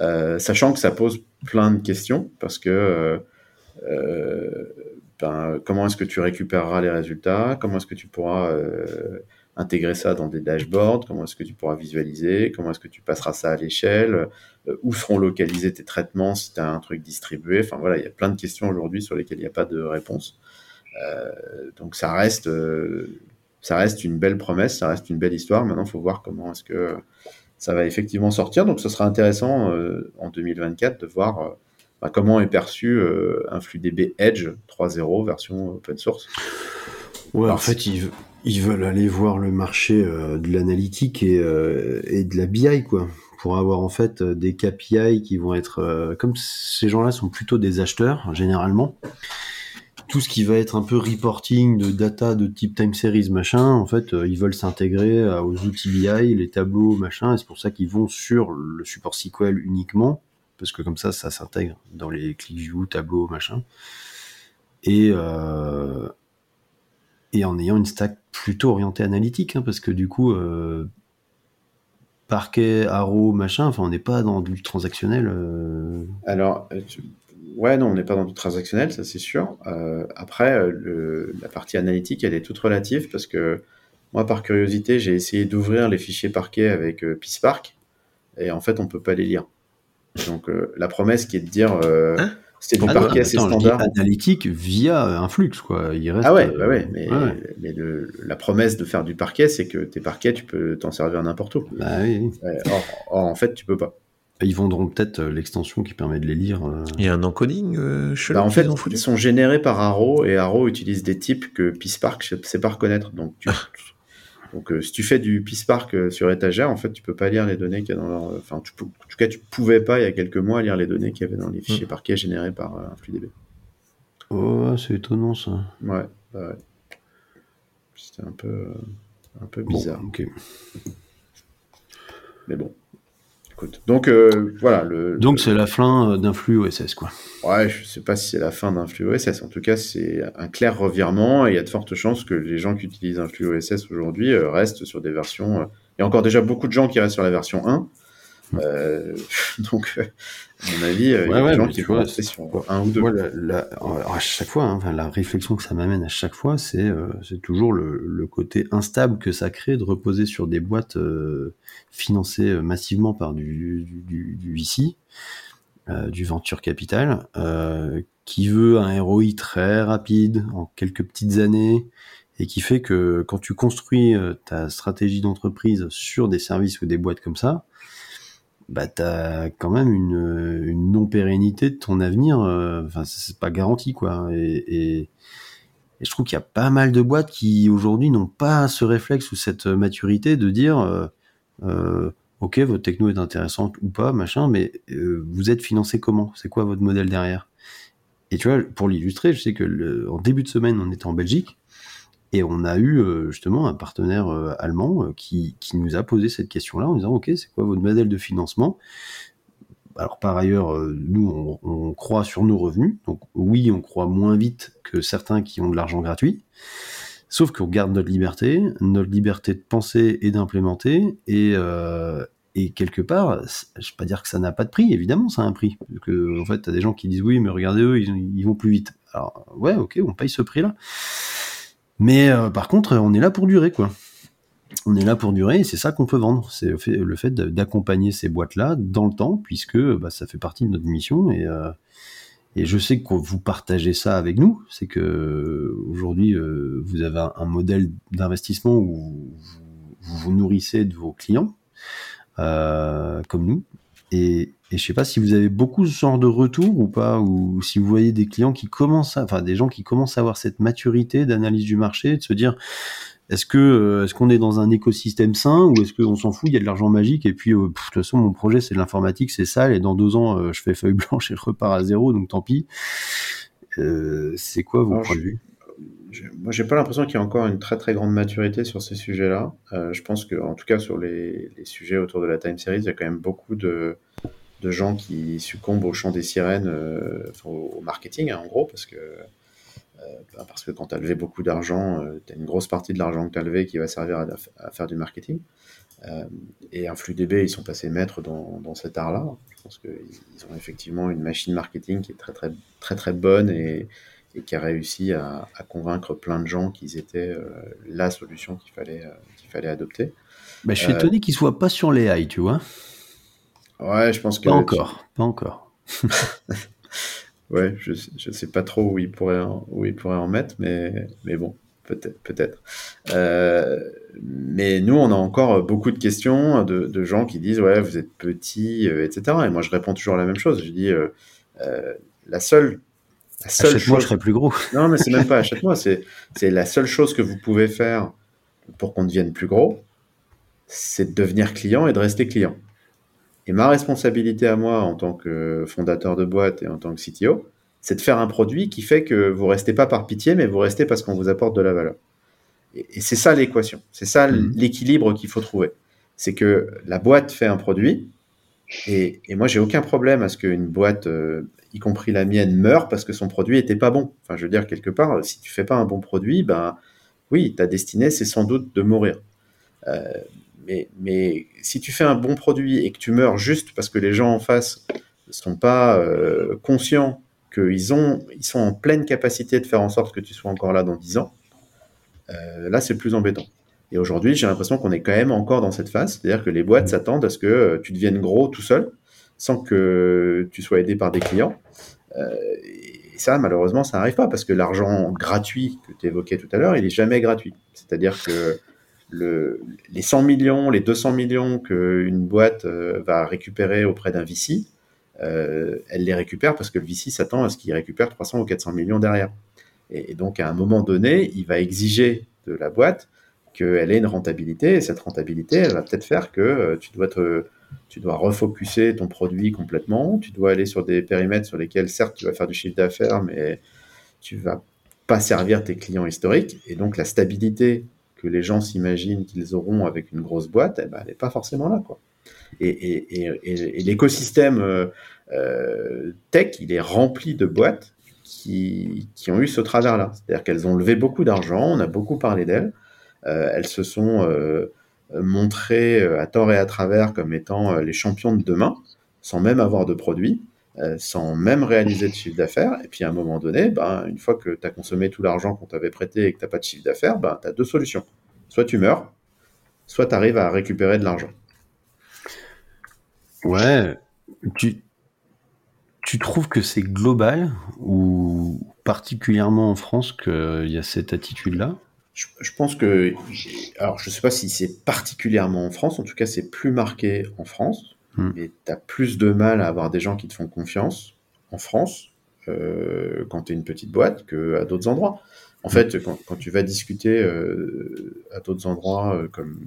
Euh, sachant que ça pose plein de questions parce que euh, euh, ben, comment est-ce que tu récupéreras les résultats? Comment est-ce que tu pourras intégrer ça dans des dashboards? Comment est-ce que tu pourras visualiser? Comment est-ce que tu passeras ça à l'échelle? Où seront localisés tes traitements si tu as un truc distribué? Enfin voilà, il y a plein de questions aujourd'hui sur lesquelles il n'y a pas de réponse. Donc ça reste, ça reste une belle promesse, ça reste une belle histoire. Maintenant, il faut voir comment est-ce que ça va effectivement sortir. Donc ce sera intéressant euh, en 2024 de voir euh, bah, comment est perçu euh, un flux DB Edge 3.0 version open source. Ouais, en fait, ils, veulent aller voir le marché euh, de l'analytique et, et de la BI, quoi, pour avoir en fait des KPI qui vont être, comme ces gens-là sont plutôt des acheteurs généralement. Tout ce qui va être un peu reporting de data de type time series machin, en fait, euh, ils veulent s'intégrer euh, aux outils BI, les tableaux machin, et c'est pour ça qu'ils vont sur le support SQL uniquement, parce que comme ça, ça s'intègre dans les ClickView, tableaux machin. Et euh, et en ayant une stack plutôt orientée analytique, hein, parce que du coup, parquet, arrow, machin, enfin, on n'est pas dans du transactionnel. Alors, ouais, non, on n'est pas dans du transactionnel, ça c'est sûr. Euh, après, euh, le- la partie analytique, elle est toute relative parce que moi, par curiosité, j'ai essayé d'ouvrir les fichiers parquet avec euh, et en fait, on peut pas les lire. Donc, euh, la promesse qui est de dire Hein? c'était du ah non, parquet assez attends, je dis standard. analytique via un flux, quoi. Il reste. Ah ouais, bah ouais, mais, ouais. mais le- la promesse de faire du parquet, c'est que tes parquets, tu peux t'en servir n'importe où. Bah oui, or, or, en fait, tu peux pas. Ils vendront peut-être euh, l'extension qui permet de les lire. euh. Il y a un encoding euh, chelou Bah, en fait, ils sont générés par Arrow et Arrow utilise des types que PySpark ne sait pas reconnaître. Donc, tu- donc euh, si tu fais du PySpark euh, sur étagère, en fait, tu peux pas lire les données qu'il y a dans leur... Enfin, tu peux- en tout cas, tu pouvais pas il y a quelques mois lire les données qu'il y avait dans les Mm. fichiers parquets générés par euh, un flux DB. Oh, c'est étonnant ça. Ouais, bah ouais. C'était un peu, euh, un peu Bon, bizarre. ok. Mais bon. Écoute. Donc, euh, voilà. Le, Donc c'est la fin euh, d'un flux OSS, quoi. Ouais, je sais pas si c'est la fin d'un flux OSS. En tout cas, c'est un clair revirement et il y a de fortes chances que les gens qui utilisent un flux OSS aujourd'hui euh, restent sur des versions. Il y a encore déjà beaucoup de gens qui restent sur la version 1. Euh, *laughs* donc, euh, à mon avis, euh, il y Ouais, a des ouais, gens qui vois, sur un ou deux. La- à chaque fois, hein, enfin, la réflexion que ça m'amène à chaque fois, c'est euh, toujours le, le côté instable que ça crée de reposer sur des boîtes euh, financées massivement par du, du, VC, du venture capital, qui veut un ROI très rapide en quelques petites années et qui fait que quand tu construis ta stratégie d'entreprise sur des services ou des boîtes comme ça, bah t'as quand même une, une non-pérennité de ton avenir. euh, Enfin, c'est pas garanti, quoi. Et, je trouve qu'il y a pas mal de boîtes qui aujourd'hui n'ont pas ce réflexe ou cette maturité de dire, euh, euh, ok, votre techno est intéressante ou pas, machin, mais vous êtes financé comment? C'est quoi votre modèle derrière? Et tu vois, pour l'illustrer, je sais que début de semaine, on était en Belgique. Et on a eu euh, justement un partenaire euh, allemand euh, qui, qui nous a posé cette question-là en disant Ok, c'est quoi votre modèle de financement? Alors, par ailleurs, nous, on, croit sur nos revenus. Donc, oui, on croit moins vite que certains qui ont de l'argent gratuit. Sauf qu'on garde notre liberté, notre liberté de penser et d'implémenter. Et, et quelque part, je vais pas dire que ça n'a pas de prix, évidemment, ça a un prix. Parce que, en fait, tu as des gens qui disent oui, mais regardez eux, ils, ils vont plus vite. Alors, ouais, ok, on paye ce prix-là. Mais euh, par contre, on est là pour durer, quoi. On est là pour durer et c'est ça qu'on peut vendre. C'est le fait, d'accompagner ces boîtes-là dans le temps, puisque bah, ça fait partie de notre mission. Et, euh, et je sais que vous partagez ça avec nous. C'est que aujourd'hui, euh, vous avez un, modèle d'investissement où vous, vous vous nourrissez de vos clients, comme nous. Et, et je sais pas si vous avez beaucoup ce genre de retour ou pas, ou si vous voyez des clients qui commencent, à, enfin des gens qui commencent à avoir cette maturité d'analyse du marché, de se dire est-ce que euh, est-ce qu'on est dans un écosystème sain ou est-ce qu'on s'en fout, il y a de l'argent magique et puis euh, pff, de toute façon mon projet c'est de l'informatique, c'est sale et dans deux ans euh, je fais feuille blanche et je *laughs* repars à zéro donc tant pis. Euh, c'est quoi vos Alors, points de vue? Je- moi, j'ai pas l'impression qu'il y a encore une très très grande maturité sur ces sujets-là. Euh, je pense que, en tout cas, sur les, sujets autour de la time series, il y a quand même beaucoup de, gens qui succombent au chant des sirènes, euh, au, marketing, hein, en gros, parce que, euh, bah, parce que quand tu as levé beaucoup d'argent, tu as une grosse partie de l'argent que tu as levé qui va servir à, faire du marketing. Et InfluDB, ils sont passés maîtres dans, dans cet art-là. Je pense qu'ils ils ont effectivement une machine marketing qui est très très très très bonne et, et qui a réussi à, à convaincre plein de gens qu'ils étaient euh, la solution qu'il fallait, euh, qu'il fallait adopter. bah, Je suis Euh, étonné qu'ils soient pas sur les high, tu vois. Ouais, je pense que Pas encore, pas encore. *laughs* Ouais, je, je sais pas trop où il pourrait en, où il pourrait en mettre, mais, mais bon, peut-être. peut-être. Euh, mais nous, on a encore beaucoup de questions de, de gens qui disent Ouais, vous êtes petit, euh, etc. Et moi, je réponds toujours la même chose. Je dis euh, La seule. Seule Achète-moi, je serai plus gros. *laughs* Non, mais c'est même pas achète-moi, c'est c'est la seule chose que vous pouvez faire pour qu'on devienne plus gros, c'est de devenir client et de rester client. Et ma responsabilité à moi en tant que fondateur de boîte et en tant que CTO, c'est de faire un produit qui fait que vous restez pas par pitié, mais vous restez parce qu'on vous apporte de la valeur. Et, et c'est ça l'équation, c'est ça Mhm. l'équilibre qu'il faut trouver. C'est que la boîte fait un produit, et, et moi j'ai aucun problème à ce qu'une boîte, euh, y compris la mienne, meure parce que son produit était pas bon. Enfin, je veux dire quelque part, si tu fais pas un bon produit, ben oui, ta destinée c'est sans doute de mourir. Euh, mais, mais si tu fais un bon produit et que tu meurs juste parce que les gens en face ne sont pas euh, conscients qu'ils ont, ils sont en pleine capacité de faire en sorte que tu sois encore là dans 10 ans, euh, là c'est plus embêtant. Et aujourd'hui, j'ai l'impression qu'on est quand même encore dans cette phase, c'est-à-dire que les boîtes s'attendent à ce que euh, tu deviennes gros tout seul, sans que tu sois aidé par des clients. Euh, et ça, malheureusement, ça n'arrive pas, parce que l'argent gratuit que tu évoquais tout à l'heure, il est jamais gratuit. C'est-à-dire que le, les 100 millions, les 200 millions qu'une boîte euh, va récupérer auprès d'un VC, euh, elle les récupère parce que le VC s'attend à ce qu'il récupère 300 ou 400 millions derrière. Et, et, donc, à un moment donné, il va exiger de la boîte qu'elle ait une rentabilité, et cette rentabilité, elle va peut-être faire que tu dois te, tu dois refocuser ton produit complètement, tu dois aller sur des périmètres sur lesquels, certes, tu vas faire du chiffre d'affaires, mais tu vas pas servir tes clients historiques, et donc la stabilité que les gens s'imaginent qu'ils auront avec une grosse boîte, eh ben, elle n'est pas forcément là. Quoi. Et, et, et, et l'écosystème euh, euh, tech, il est rempli de boîtes qui, qui ont eu ce travers-là. C'est-à-dire qu'elles ont levé beaucoup d'argent, on a beaucoup parlé d'elles, euh, elles se sont euh, montrées à tort et à travers comme étant les champions de demain, sans même avoir de produits, euh, sans même réaliser de chiffre d'affaires. Et puis à un moment donné, ben, une fois que tu as consommé tout l'argent qu'on t'avait prêté et que tu n'as pas de chiffre d'affaires, ben, tu as deux solutions. Soit tu meurs, soit tu arrives à récupérer de l'argent. Ouais, tu, tu trouves que c'est global ou particulièrement en France qu'il y a cette attitude-là? Je, je, pense que, alors je ne sais pas si c'est particulièrement en France, en tout cas c'est plus marqué en France, Hmm. mais tu as plus de mal à avoir des gens qui te font confiance en France euh, quand tu es une petite boîte qu'à d'autres endroits. En fait, quand, quand, tu vas discuter euh, à d'autres endroits euh, comme,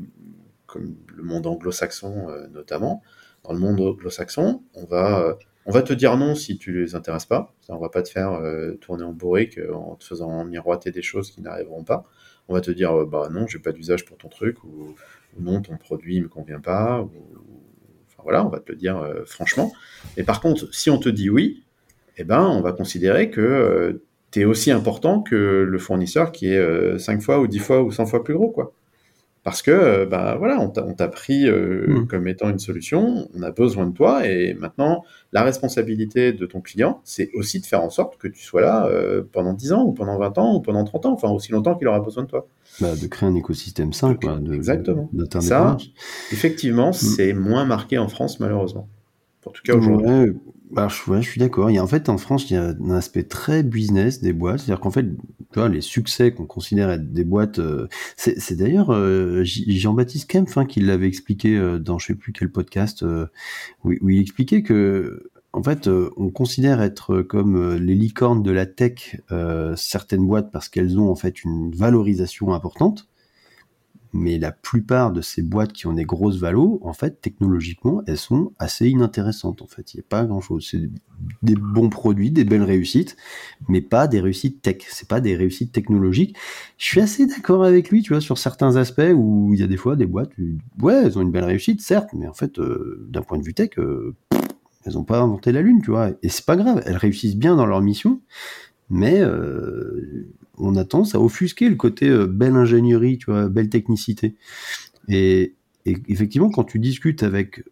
comme le monde anglo-saxon notamment, dans le monde anglo-saxon, on va, on va te dire non si tu les intéresses pas. On va pas te faire euh, tourner en bourrique en te faisant miroiter des choses qui n'arriveront pas. On va te dire bah non, j'ai pas d'usage pour ton truc ou, non, ton produit me convient pas. Enfin, voilà, on va te le dire euh, franchement. Mais par contre, si on te dit oui, eh ben, on va considérer que euh, tu es aussi important que le fournisseur qui est 5 fois ou 10 fois ou 100 fois plus gros. Quoi. Parce que, euh, bah voilà, on t'a pris euh, Mm. comme étant une solution, on a besoin de toi, et maintenant, la responsabilité de ton client, c'est aussi de faire en sorte que tu sois là euh, pendant 10 ans, ou pendant 20 ans, ou pendant 30 ans, enfin aussi longtemps qu'il aura besoin de toi. Bah, de créer un écosystème sain, quoi. de- Exactement. de- Ça. Effectivement, c'est moins marqué en France, malheureusement. En tout cas, aujourd'hui. Bah, je, suis d'accord. En fait, en France, il y a un aspect très business des boîtes. C'est-à-dire qu'en fait, tu vois, les succès qu'on considère être des boîtes, euh, c'est d'ailleurs euh, Jean-Baptiste Kempf hein, qui l'avait expliqué euh, dans je sais plus quel podcast, où, où il expliquait que, en fait, on considère être comme les licornes de la tech certaines boîtes parce qu'elles ont en fait une valorisation importante. Mais la plupart de ces boîtes qui ont des grosses valos, en fait, technologiquement, elles sont assez inintéressantes. En fait, il n'y a pas grand-chose. C'est des bons produits, des belles réussites, mais pas des réussites tech. C'est pas des réussites technologiques. Je suis assez d'accord avec lui, tu vois, sur certains aspects où il y a des fois des boîtes, tu- ouais, elles ont une belle réussite, certes, mais en fait, euh, d'un point de vue tech, euh, elles n'ont pas inventé la lune, tu vois. Et c'est pas grave. Elles réussissent bien dans leur mission, mais euh, on a tendance à offusquer le côté euh, belle ingénierie, tu vois, belle technicité. Et, effectivement, quand tu discutes avec,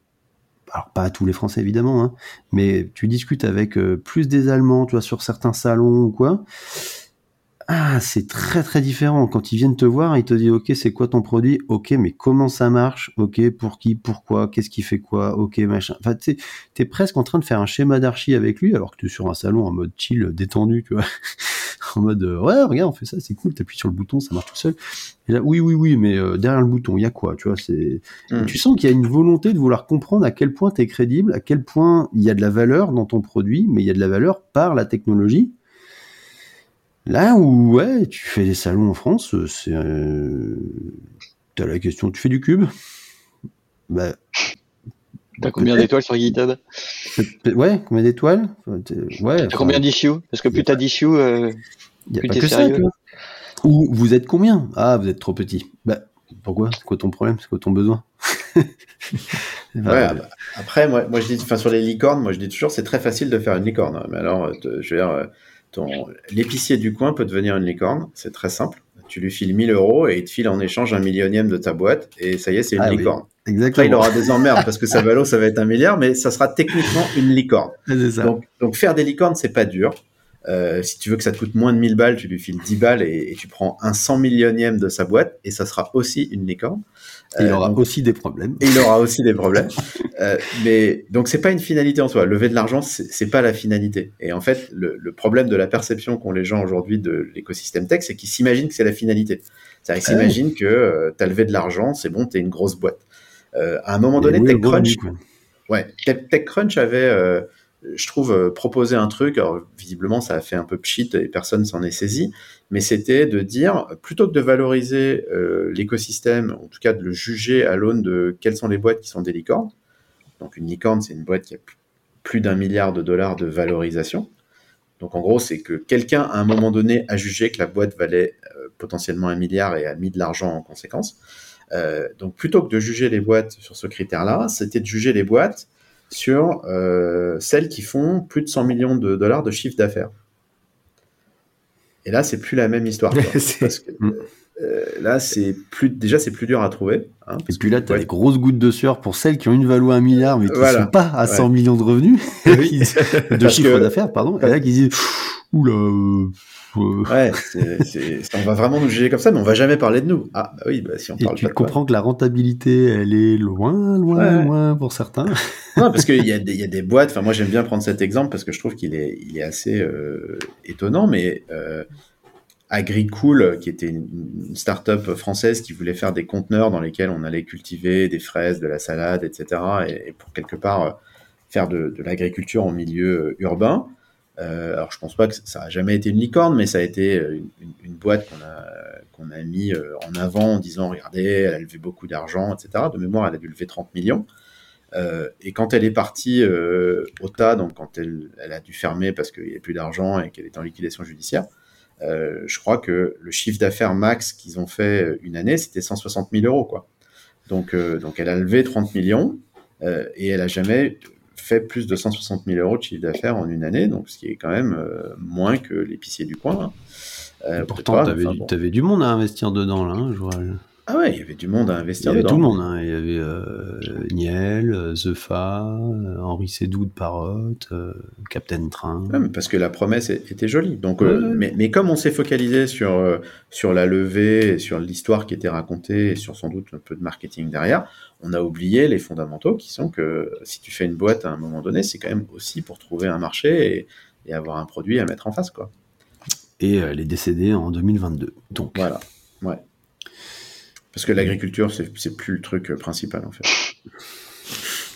alors pas tous les Français évidemment, hein, mais tu discutes avec euh, plus des Allemands, tu vois, sur certains salons ou quoi, ah, c'est très très différent. Quand ils viennent te voir, ils te disent ok, c'est quoi ton produit? Ok, mais comment ça marche? Ok, pour qui? Pourquoi? Qu'est-ce qui fait quoi? Ok, machin. Enfin, tu t'es presque en train de faire un schéma d'archi avec lui, alors que tu es sur un salon en mode chill, détendu, tu vois. *laughs* en mode euh, ouais, regarde, on fait ça, c'est cool. T'appuies sur le bouton, ça marche tout seul. Et là, oui, oui, oui, mais euh, derrière le bouton, il y a quoi Tu vois, c'est. Mm. Tu sens qu'il y a une volonté de vouloir comprendre à quel point t'es crédible, à quel point il y a de la valeur dans ton produit, mais il y a de la valeur par la technologie. Là où, ouais, tu fais des salons en France, euh, c'est. Euh... T'as la question, tu fais du cube? Bah, T'as combien d'étoiles sur GitHub ouais, combien d'étoiles? Ouais. T'as enfin, combien d'issues? Parce que plus t'as d'issues, euh, plus t'es que ça, sérieux vois. Ou vous êtes combien? Ah, vous êtes trop petit. Bah, pourquoi? C'est quoi ton problème? C'est quoi ton besoin? *laughs* Ouais, bah, après, moi, moi je dis, enfin sur les licornes, moi je dis toujours, c'est très facile de faire une licorne. Mais alors, euh, te- je veux dire, euh, ton l'épicier du coin peut devenir une licorne, c'est très simple. Tu lui files 1000 euros et il te file en échange un millionième de ta boîte et ça y est, c'est une Ah oui, licorne. Exactement. Après, il aura des emmerdes parce que sa valo, ça va être un milliard, mais ça sera techniquement une licorne. *laughs* Ça. Donc, donc faire des licornes, c'est pas dur. Euh, si tu veux que ça te coûte moins de 1000 balles, tu lui files 10 balles et, et tu prends un 100 millionième de sa boîte et ça sera aussi une licorne. Il Euh, aura donc- aussi des problèmes. et il aura aussi des problèmes. Euh, mais donc c'est pas une finalité en soi. Lever de l'argent, c'est pas la finalité. Et en fait, le, le problème de la perception qu'ont les gens aujourd'hui de l'écosystème tech, c'est qu'ils s'imaginent que c'est la finalité. C'est-à-dire qu'ils Ah s'imaginent que tu as levé de l'argent, c'est bon, t'es une grosse boîte. Euh, à un moment donné, oui, TechCrunch. Ouais, Tech- TechCrunch avait, euh, je trouve, euh, proposé un truc. Alors, visiblement, ça a fait un peu pchit et personne s'en est saisi. Mais c'était de dire, plutôt que de valoriser euh, l'écosystème, en tout cas de le juger à l'aune de quelles sont les boîtes qui sont des licornes. Donc, une licorne, c'est une boîte qui a plus- plus d'un milliard de dollars de valorisation. Donc, en gros, c'est que quelqu'un, à un moment donné, a jugé que la boîte valait euh, potentiellement un milliard et a mis de l'argent en conséquence. Euh, donc, plutôt que de juger les boîtes sur ce critère-là, c'était de juger les boîtes sur euh, celles qui font plus de 100 millions de dollars de chiffre d'affaires. Et là, c'est plus la même histoire. quoi. *laughs* C'est- parce que euh, là, c'est plus déjà c'est plus dur à trouver. hein, Et parce puis que là, tu as des grosses gouttes de sueur pour celles qui ont une valeur à un milliard, mais qui ne Voilà. sont pas à 100 Ouais. millions de revenus, *laughs* *laughs* de Parce chiffre que- d'affaires, pardon. Et là, qui disent Oula. Ouais, c'est- c'est- on va vraiment nous juger comme ça, mais on va jamais parler de nous. Ah, bah oui, bah, si on Et parle tu pas de toi. comprends que la rentabilité, elle est loin, loin, Ouais. loin pour certains. *laughs* Non, parce qu'il y, a des- il y a des boîtes. Enfin, moi, j'aime bien prendre cet exemple parce que je trouve qu'il est, il est assez euh, étonnant. Mais euh, Agricool, qui était une, une start-up française qui voulait faire des conteneurs dans lesquels on allait cultiver des fraises, de la salade, etc. Et, et pour quelque part euh, faire de, de l'agriculture en milieu euh, urbain. Euh, alors, je pense pas que ça a jamais été une licorne, mais ça a été euh, une, boîte qu'on a, qu'on mis euh, en avant en disant regardez, elle a levé beaucoup d'argent, etc. De mémoire, elle a dû lever 30 millions. Et quand elle est partie au tas, donc quand elle, a dû fermer parce qu'il n'y a plus d'argent et qu'elle est en liquidation judiciaire, je crois que le chiffre d'affaires max qu'ils ont fait une année, c'était 160 000 euros. Quoi. Donc, donc elle a levé 30 millions et elle a jamais fait plus de 160 000 euros de chiffre d'affaires en une année, donc ce qui est quand même euh, moins que l'épicier du coin. hein. Euh, pourtant, tu avais, enfin, bon. du monde à investir dedans, là, hein, je vois. Ah ouais, il y avait du monde à Il y investir avait dedans. tout le monde. hein. Il y avait euh, Niel, Zefa, euh, Henri Sédou de Parrot, euh, Captain Train. Ouais, mais parce que la promesse était jolie. Donc, euh, Ouais, mais, mais comme on s'est focalisé sur, sur la levée, et sur l'histoire qui était racontée, et sur sans doute un peu de marketing derrière, on a oublié les fondamentaux qui sont que si tu fais une boîte à un moment donné, c'est quand même aussi pour trouver un marché et, et avoir un produit à mettre en face. Quoi. Et euh, elle est décédée en 2022. Donc, Voilà. Ouais. Parce que l'agriculture, c'est plus le truc euh, principal en fait.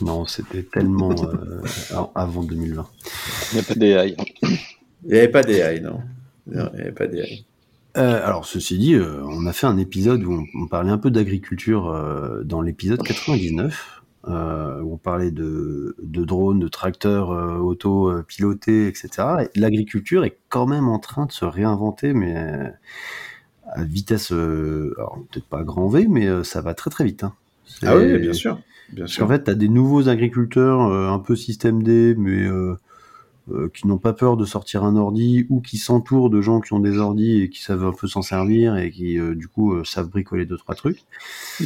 non, c'était tellement euh, av- avant 2020. Il n'y a pas d'AI. Il n'y avait pas d'AI, non. Non, Il n'y avait pas d'AI. Euh, alors, ceci dit, euh, on a fait un épisode où on, on parlait un peu d'agriculture euh, dans l'épisode 99, euh, où on parlait de, de drones, de tracteurs auto-pilotés, etc. Et l'agriculture est quand même en train de se réinventer, mais à vitesse, alors peut-être pas à grand V, mais ça va très très vite. hein. Ah oui, bien sûr. Bien Parce sûr. qu'en fait, tu as des nouveaux agriculteurs un peu système D, mais euh, euh, qui n'ont pas peur de sortir un ordi ou qui s'entourent de gens qui ont des ordis et qui savent un peu s'en servir et qui, euh, du coup, euh, savent bricoler deux, trois trucs.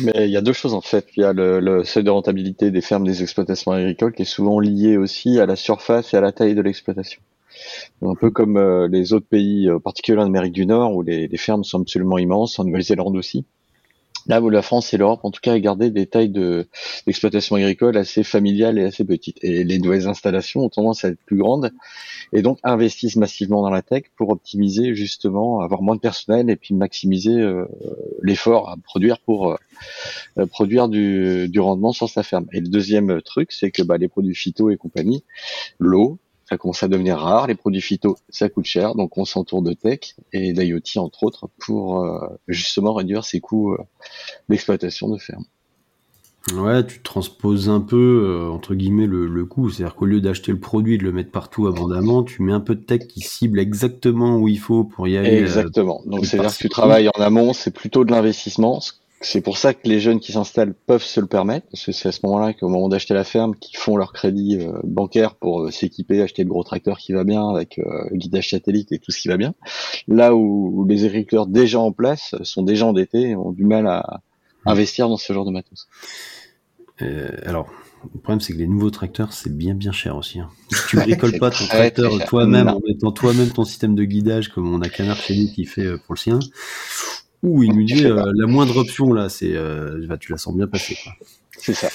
Mais il y a deux choses en fait. Il y a le, le seuil de rentabilité des fermes des exploitations agricoles qui est souvent lié aussi à la surface et à la taille de l'exploitation. Un peu comme euh, les autres pays, euh, particulièrement en Amérique du Nord, où les, les fermes sont absolument immenses, en Nouvelle-Zélande aussi. Là où la France et l'Europe, en tout cas, gardé des tailles de d'exploitation agricole assez familiales et assez petites. Et les nouvelles installations ont tendance à être plus grandes et donc investissent massivement dans la tech pour optimiser justement, avoir moins de personnel et puis maximiser euh, l'effort à produire pour euh, produire du, du rendement sur sa ferme. Et le deuxième truc, c'est que bah, les produits phyto et compagnie, l'eau, ça commence à devenir rare. Les produits phyto, ça coûte cher, donc on s'entoure de tech et d'IoT entre autres pour euh, justement réduire ses coûts euh, d'exploitation de ferme. Ouais, tu transposes un peu, euh, entre guillemets, le, le coût. C'est-à-dire qu'au lieu d'acheter le produit et de le mettre partout abondamment, tu mets un peu de tech qui cible exactement où il faut pour y aller. Exactement. Donc c'est-à-dire que tu travailles en amont, c'est plutôt de l'investissement. C'est pour ça que les jeunes qui s'installent peuvent se le permettre, parce que c'est à ce moment-là qu'au moment d'acheter la ferme, qu'ils font leur crédit euh, bancaire pour euh, s'équiper, acheter le gros tracteur qui va bien, avec euh, guidage satellite et tout ce qui va bien. Là où, où les agriculteurs déjà en place sont déjà endettés et ont du mal à investir dans ce genre de matos. Euh, alors, le problème, c'est que les nouveaux tracteurs, c'est bien bien cher aussi. hein. Si tu *laughs* bricoles pas ton très, tracteur toi-même, en mettant toi-même ton système de guidage, comme on a Canard chez qui fait pour le sien, ouh, il nous dit euh, la moindre option là, c'est, euh, bah, tu la sens bien passer. Quoi. C'est ça.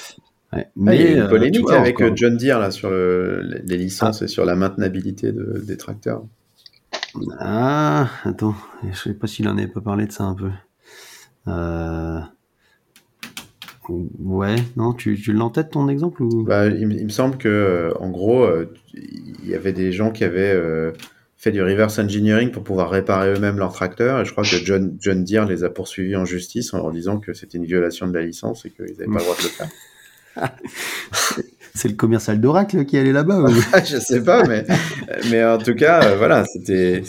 Ouais. Ah, il y a une euh, polémique vois, avec encore- John Deere là, sur le- les licences et sur la maintenabilité de- des tracteurs. Ah, attends, je sais pas s'il en avait pas parlé de ça un peu. Euh... Ouais, non, tu, tu l'as en tête ton exemple ou? Bah, il, me- il me semble que, en gros, euh, il y avait des gens qui avaient euh, fait du reverse engineering pour pouvoir réparer eux-mêmes leurs tracteurs. Et je crois que John, John Deere les a poursuivis en justice en leur disant que c'était une violation de la licence et qu'ils n'avaient pas le droit de le faire. *laughs* C'est le commercial d'Oracle qui allait là-bas ou? *laughs* Je sais pas, mais, mais en tout cas, euh, voilà, c'était,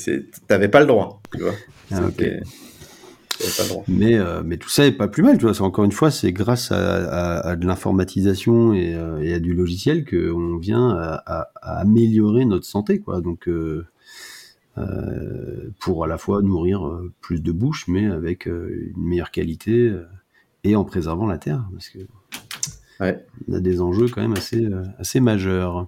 t'avais pas le droit, tu vois. Ah, pas le droit. Mais, euh, mais tout ça est pas plus mal, tu vois. Encore une fois, c'est grâce à, à- à de l'informatisation et, euh, et à du logiciel qu'on vient à, à- améliorer notre santé, quoi. Donc, pour à la fois nourrir euh, plus de bouches, mais avec euh, une meilleure qualité euh, et en préservant la terre, parce que Ouais. on a des enjeux quand même assez, euh, assez majeurs.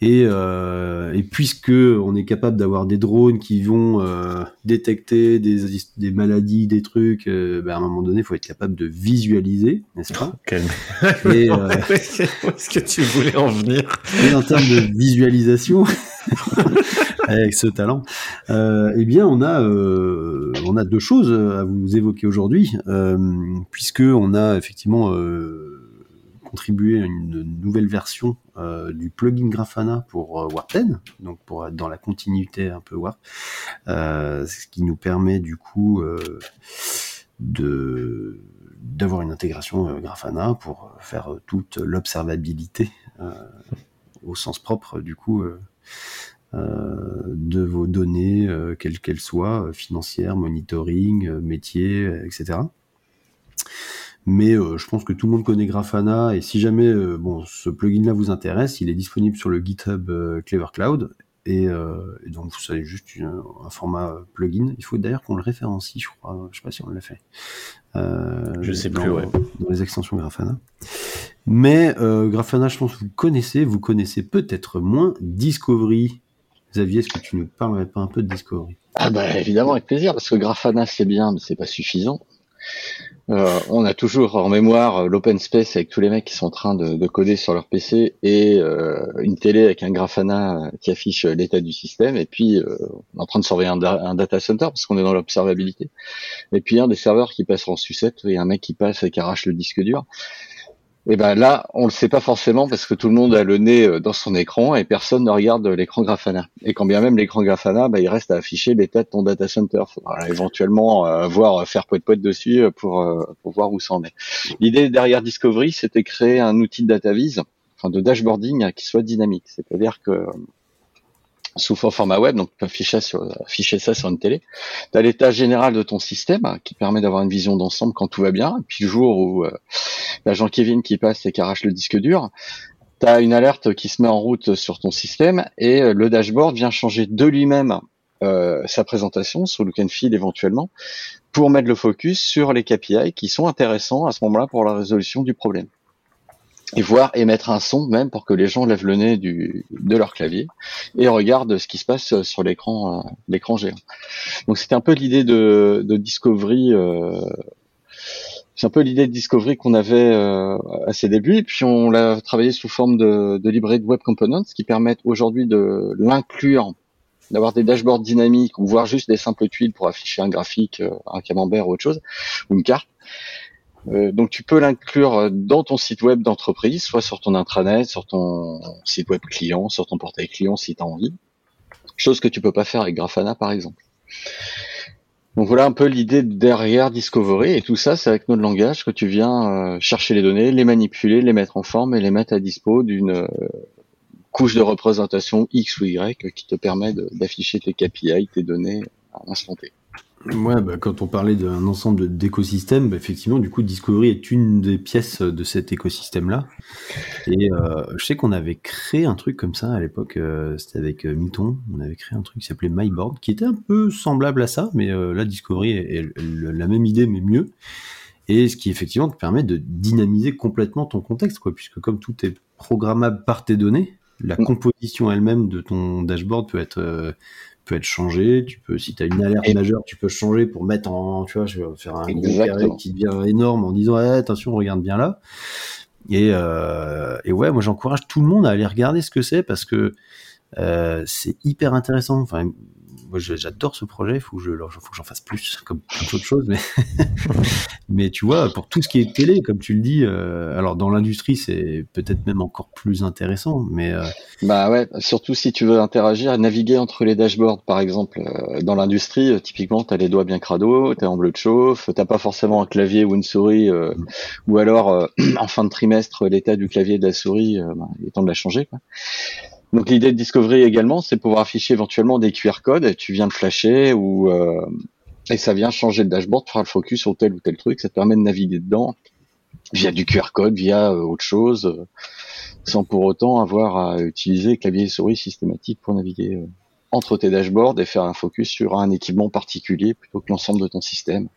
Et, euh, et puisque on est capable d'avoir des drones qui vont euh, détecter des, des maladies, des trucs, euh, ben, à un moment donné, il faut être capable de visualiser, n'est-ce pas? *laughs* Calme. Euh, Où *laughs* est-ce que tu voulais en venir? Et en termes de visualisation, *laughs* avec ce talent, euh, eh bien, on a, euh, on a deux choses à vous évoquer aujourd'hui, euh, puisque on a effectivement euh, contribué à une nouvelle version du plugin Grafana pour Warp 10, donc pour être dans la continuité un peu Warp, ce qui nous permet du coup de d'avoir une intégration Grafana pour faire toute l'observabilité au sens propre du coup de vos données, euh, quelles qu'elles soient, euh, financières, monitoring, euh, métier, euh, etc. Mais euh, je pense que tout le monde connaît Grafana et si jamais euh, bon ce plugin là vous intéresse, il est disponible sur le GitHub euh, Clever Cloud Et, euh, et donc, c'est juste une- un format plugin. Il faut d'ailleurs qu'on le référencie, je crois. Je sais pas si on l'a fait. Euh, Je sais dans, plus, ouais. Dans les extensions Grafana. Mais euh, Grafana, je pense que vous connaissez. Vous connaissez peut-être moins Discovery. Xavier, est-ce que tu ne parlerais pas un peu de Discovery? Ah bah évidemment avec plaisir parce que Grafana c'est bien mais c'est pas suffisant. Euh, on a toujours en mémoire euh, l'open space avec tous les mecs qui sont en train de, de coder sur leur PC et une télé avec un Grafana qui affiche l'état du système et puis on est en train de surveiller un data center parce qu'on est dans l'observabilité et puis un des serveurs qui passe en sucette et un mec qui passe et qui arrache le disque dur. Et ben là, on le sait pas forcément parce que tout le monde a le nez euh, dans son écran et personne ne regarde l'écran Grafana. Et quand bien même l'écran Grafana, bah, il reste à afficher l'état de ton data center. Faudra éventuellement euh, voir euh, faire poète poète dessus euh, pour euh, pour voir où ça en est. L'idée derrière Discovery, c'était créer un outil de data vise, enfin de dashboarding euh, qui soit dynamique. C'est-à-dire que euh, sous format web, donc tu peux afficher, sur, ça sur une télé. Tu as l'état général de ton système euh, qui permet d'avoir une vision d'ensemble quand tout va bien. Et puis le jour où euh, t'as Jean-Kévin qui passe et qui arrache le disque dur, tu as une alerte qui se met en route sur ton système et euh, le dashboard vient changer de lui-même euh, sa présentation sous look and feel éventuellement pour mettre le focus sur les KPI qui sont intéressants à ce moment-là pour la résolution du problème. Et voir émettre un son même pour que les gens lèvent le nez du, de leur clavier et regardent ce qui se passe sur l'écran euh, l'écran géant. Donc c'était un peu l'idée de, de Discovery euh, c'est un peu l'idée de Discovery qu'on avait euh, à ses débuts, et puis on l'a travaillé sous forme de, de librairie de Web Components qui permettent aujourd'hui de l'inclure, d'avoir des dashboards dynamiques ou voir juste des simples tuiles pour afficher un graphique, euh, un camembert ou autre chose, ou une carte. Euh, donc tu peux l'inclure dans ton site web d'entreprise, soit sur ton intranet, sur ton site web client, sur ton portail client si tu as envie. Chose que tu peux pas faire avec Grafana par exemple. Donc voilà un peu l'idée derrière Discovery et tout ça c'est avec notre langage que tu viens euh, chercher les données, les manipuler, les mettre en forme et les mettre à dispo d'une euh, couche de représentation X ou Y qui te permet d'afficher tes KPI, tes données à l'instant T. Ouais, bah, quand on parlait d'un ensemble d'écosystèmes, bah, effectivement, du coup, Discovery est une des pièces de cet écosystème-là. Et euh, je sais qu'on avait créé un truc comme ça à l'époque, euh, c'était avec euh, Mython, on avait créé un truc qui s'appelait MyBoard, qui était un peu semblable à ça, mais euh, là, Discovery est, est la même idée, mais mieux. Et ce qui effectivement te permet de dynamiser complètement ton contexte, quoi, puisque comme tout est programmable par tes données, la Mm. composition elle-même de ton dashboard peut être peut être changée. Tu peux, si tu as une alerte Et- majeure, tu peux changer pour mettre en, tu vois, je vais faire un carré qui devient énorme en disant Eh, attention, regarde bien là. Et, euh, et ouais, moi j'encourage tout le monde à aller regarder ce que c'est parce que euh, c'est hyper intéressant. Enfin, moi j'adore ce projet, il faut que je, j'en fasse plus, comme plein d'autres choses. Mais, *laughs* mais tu vois, pour tout ce qui est télé, comme tu le dis, euh, alors dans l'industrie c'est peut-être même encore plus intéressant, mais euh, Bah ouais, surtout si tu veux interagir, naviguer entre les dashboards, par exemple, euh, dans l'industrie, typiquement, tu as les doigts bien crado, tu en bleu de chauffe, t'as pas forcément un clavier ou une souris, euh, ou alors *clears throat* en fin de trimestre, l'état du clavier et de la souris, bah, il est temps de la changer. Quoi. Donc l'idée de Discovery également, c'est pouvoir afficher éventuellement des QR codes, et tu viens de flasher, ou euh, et ça vient changer le dashboard, faire le focus sur tel ou tel truc, ça te permet de naviguer dedans via du QR code, via euh, autre chose. euh, sans pour autant avoir à utiliser clavier et souris systématique pour naviguer entre tes dashboards et faire un focus sur un équipement particulier plutôt que l'ensemble de ton système.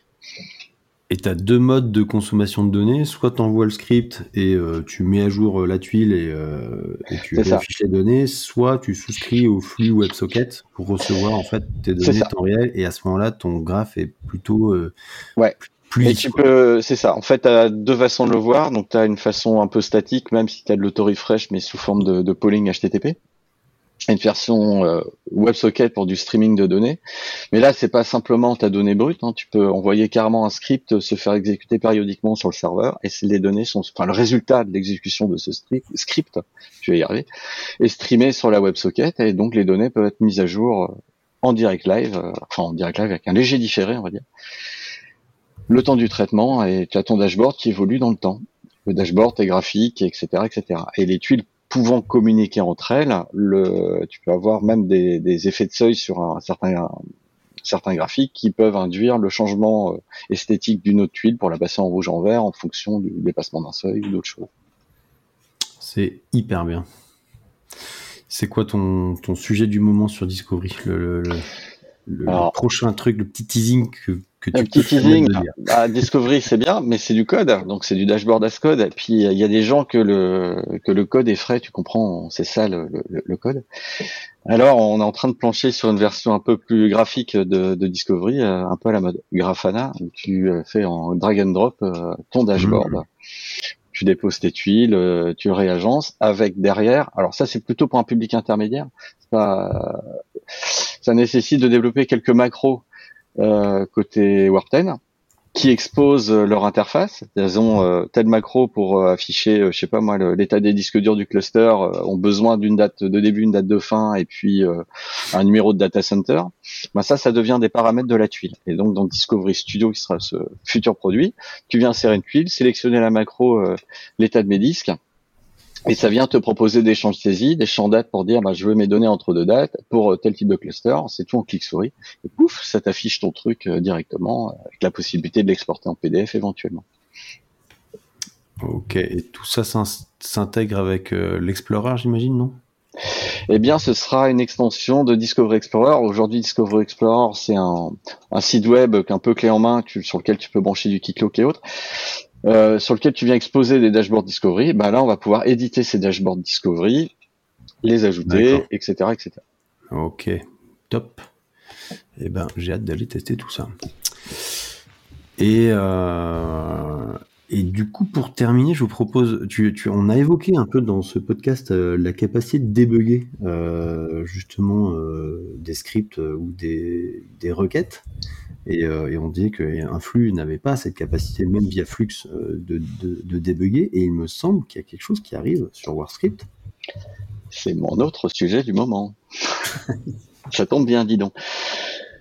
Et tu as deux modes de consommation de données. Soit tu envoies le script et euh, tu mets à jour euh, la tuile et, euh, et tu affiches les données, soit tu souscris au flux WebSocket pour recevoir en fait tes données temps réel et à ce moment-là ton graphe est plutôt euh, Ouais. plus Et tu quoi. peux, c'est ça. En fait, tu as deux façons de le voir. Donc, tu as une façon un peu statique, même si tu as de l'auto-refresh, mais sous forme de, de polling HTTP. Une version euh, WebSocket pour du streaming de données. Mais là, c'est pas simplement ta donnée brute. hein. Tu peux envoyer carrément un script se faire exécuter périodiquement sur le serveur. Et les données sont, enfin, le résultat de l'exécution de ce script, je vais y arriver, est streamé sur la WebSocket. Et donc, les données peuvent être mises à jour euh, en direct live, euh, enfin, en direct live avec un léger différé, on va dire le temps du traitement et tu as ton dashboard qui évolue dans le temps. Le dashboard, tes graphiques, etc., etc. Et les tuiles pouvant communiquer entre elles, le, tu peux avoir même des, des effets de seuil sur un certain, certains graphiques qui peuvent induire le changement euh, esthétique d'une autre tuile pour la passer en rouge en vert en fonction du dépassement d'un seuil ou d'autres choses. C'est hyper bien. C'est quoi ton, ton sujet du moment sur Discovery? Le, le- le- le Alors- prochain truc, le petit teasing que, que tu Un petit teasing, bah, Discovery c'est bien, mais c'est du code, donc c'est du dashboard as code. Et puis il y a des gens que le que le code est frais, tu comprends, c'est ça le, le, le code. Alors on est en train de plancher sur une version un peu plus graphique de, de Discovery, euh, un peu à la mode Grafana, où tu euh, fais en drag and drop euh, ton dashboard. Tu déposes tes tuiles, tu réagences avec derrière. Alors ça c'est plutôt pour un public intermédiaire. Pas- ça nécessite de développer quelques macros euh, côté Warp10 qui exposent euh, leur interface. Elles ont euh, tel macro pour euh, afficher, euh, je sais pas moi, l'état des disques durs du cluster, euh, ont besoin d'une date de début, une date de fin, et puis un numéro de data center. Ben ça, ça devient des paramètres de la tuile. Et donc dans Discovery Studio, qui sera ce futur produit, tu viens insérer une tuile, sélectionner la macro, l'état de mes disques, et ça vient te proposer des champs de saisie, des champs dates pour dire bah, je veux mes données entre deux dates pour euh, tel type de cluster. C'est tout en clic souris. Et pouf, ça t'affiche ton truc euh, directement euh, avec la possibilité de l'exporter en PDF éventuellement. Ok, et tout ça s'in- s'intègre avec euh, l'Explorer, j'imagine, non? Eh bien, ce sera une extension de Discovery Explorer. Aujourd'hui, Discovery Explorer, c'est un, un site web qu'un peu clé en main tu- sur lequel tu peux brancher du Keycloak et autres. Euh, sur lequel tu viens exposer des dashboards Discovery, bah là on va pouvoir éditer ces dashboards Discovery, les ajouter, etc., etc. Ok, top. Eh ben, j'ai hâte d'aller tester tout ça. Et, euh, et du coup, pour terminer, je vous propose, on a évoqué un peu dans ce podcast euh, la capacité de débugger euh, justement euh, des scripts ou des, requêtes. Et, on disait qu'un flux n'avait pas cette capacité, même via Flux, de, de, de débugger. Et il me semble qu'il y a quelque chose qui arrive sur WarScript. C'est mon autre sujet du moment. *laughs* Ça tombe bien, dis donc.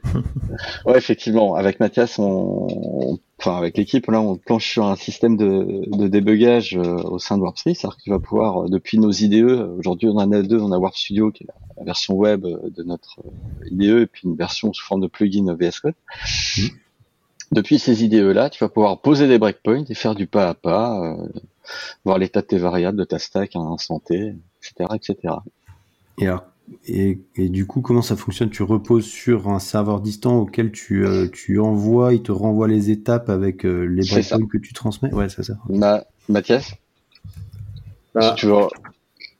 *laughs* Ouais, effectivement, avec Mathias, on, on- enfin avec l'équipe, là, on planche sur un système de, de débugage euh, au sein de WarpStream, c'est-à-dire que tu vas pouvoir, euh, depuis nos IDE, aujourd'hui on en a deux, on a Warp Studio qui est la, la version web euh, de notre euh, IDE, et puis une version sous forme de plugin VS Code. Mhm. Depuis ces IDE-là, tu vas pouvoir poser des breakpoints et faire du pas à pas, euh, voir l'état de tes variables, de ta stack à un instant T, etc., etc. Et, alors, et, et du coup, comment ça fonctionne? Tu reposes sur un serveur distant auquel tu, euh, tu envoies, il te renvoie les étapes avec euh, les breakpoints que tu transmets? Ouais, c'est ça. Ma- Mathias, Ah, si tu veux,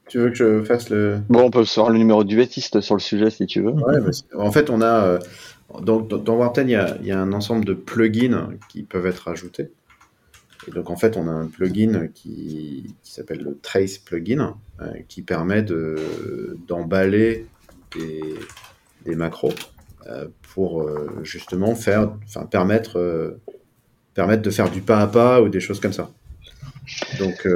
tu veux que je fasse le. Bon, on peut se faire le numéro du bêtiste sur le sujet si tu veux. Ouais, bah, en fait, on a. euh, dans, dans Warp10, il y a, il y a un ensemble de plugins qui peuvent être ajoutés. Et donc, en fait, on a un plugin qui, qui s'appelle le Trace plugin, euh, qui permet de- d'emballer des, des macros euh, pour euh, justement faire, enfin, permettre, permettre de faire du pas à pas ou des choses comme ça. Donc,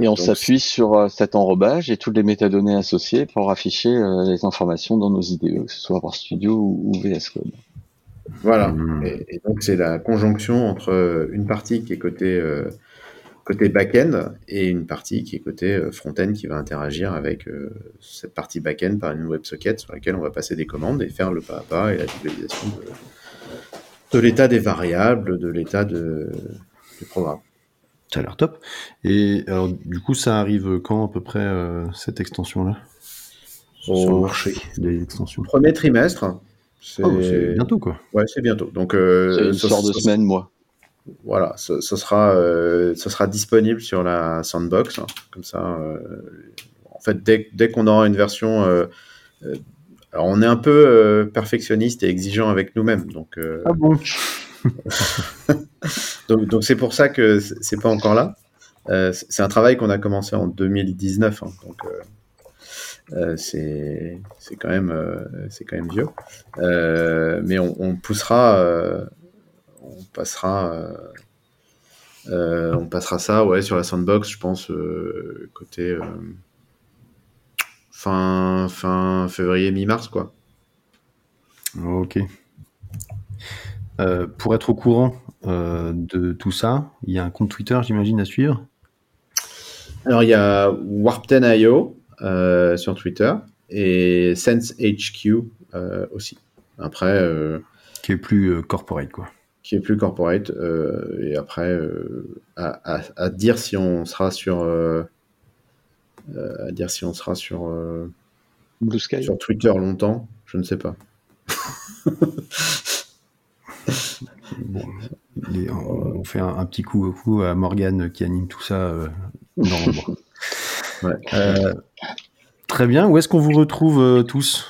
Et on s'appuie sur cet enrobage et toutes les métadonnées associées pour afficher les informations dans nos IDE, que ce soit par Studio ou, ou VS Code. Voilà. Hmm. Et, et donc, c'est la conjonction entre euh, une partie qui est côté, euh, côté back-end et une partie qui est côté euh, front-end qui va interagir avec euh, cette partie back-end par une WebSocket sur laquelle on va passer des commandes et faire le pas à pas et la visualisation de, de l'état des variables, de l'état de, du programme. Ça a l'air top. Et alors, du coup, ça arrive quand à peu près cette extension-là? Sur le marché des extensions. premier trimestre, c'est Oh, c'est bientôt, quoi. ouais, c'est bientôt. Donc, euh, une ce- sorte de ce- semaine, moi. Voilà, ce, ce sera, euh, ce sera disponible sur la sandbox. hein. Comme ça, euh, en fait, dès, dès qu'on aura une version. euh, euh, alors, on est un peu euh, perfectionniste et exigeant avec nous-mêmes. Donc, euh, bon? *laughs* Donc, donc c'est pour ça que c'est pas encore là. Euh, c'est c'est un travail qu'on a commencé en 2019. hein. donc, euh, c'est quand, même, euh, c'est quand même vieux. Euh, mais on, on poussera. on passera. on passera ça ouais, sur la sandbox, je pense, côté fin, fin février, mi-mars, quoi. Ok. Pour être au courant de tout ça, il y a un compte Twitter, j'imagine, à suivre? Alors, il y a Warp10.io euh, sur Twitter et SenseHQ euh, aussi. Après, euh, Qui est plus euh, corporate, quoi. qui est plus corporate. euh, et après, euh, à, à- à dire si on sera sur. euh, euh, à dire si on sera sur. euh, Blue Sky. Sur Twitter longtemps, je ne sais pas. Bon, les- on, on fait un, un petit coup, coup à Morgane qui anime tout ça euh, dans l'ombre. *laughs* Ouais. Euh, très bien. Où est-ce qu'on vous retrouve euh, tous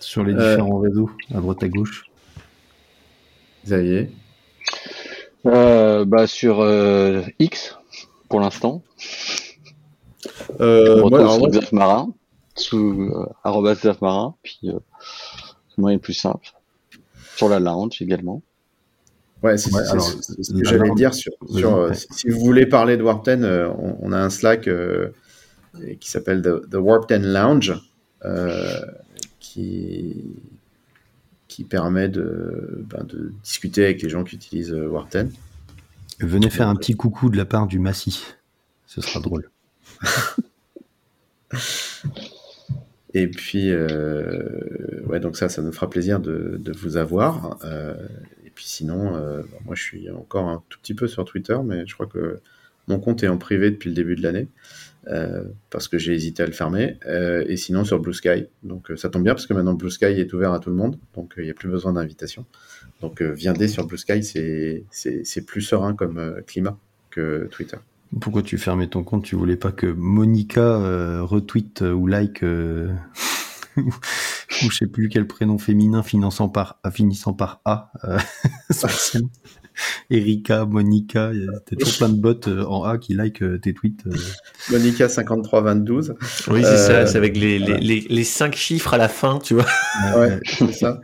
sur les Euh, différents réseaux, à droite à gauche? Xavier Euh, bah, sur euh, X, pour l'instant. euh, on moi, retrouve alors, sur Marin, sous euh, Xaf Marin, puis euh, c'est le moyen le plus simple. Sur la lounge également. Ouais, c'est Ouais, ce que la j'allais dire sur, euh, si vous voulez parler de Warp 10, euh, on, on a un Slack euh, qui s'appelle The, The Warp 10 Lounge euh, qui, qui permet de, ben, de discuter avec les gens qui utilisent Warp 10. Venez faire un petit coucou de la part du Massy. Ce sera drôle. *laughs* Et puis, ouais, donc ça, ça nous fera plaisir de, de vous avoir. Puis sinon, euh, bon, moi, je suis encore un tout petit peu sur Twitter, mais je crois que mon compte est en privé depuis le début de l'année, euh, parce que j'ai hésité à le fermer. Euh, et sinon, sur Blue Sky. Donc, ça tombe bien, parce que maintenant, Blue Sky est ouvert à tout le monde, donc il n'y a plus besoin d'invitation. Donc, viendez sur Blue Sky, c'est- plus serein comme climat que Twitter. Pourquoi tu fermais ton compte? Tu voulais pas que Monica retweet ou like *laughs* ou je sais plus quel prénom féminin finissant par A, finissant par A. Euh, *laughs* spécial. Erika, Monica, il y a t'as toujours plein de bots euh, en A qui like euh, tes tweets. euh. Monica 5322. Oui, c'est Euh, ça, c'est avec les, les, les, les cinq chiffres à la fin, tu vois. Ouais, c'est ça.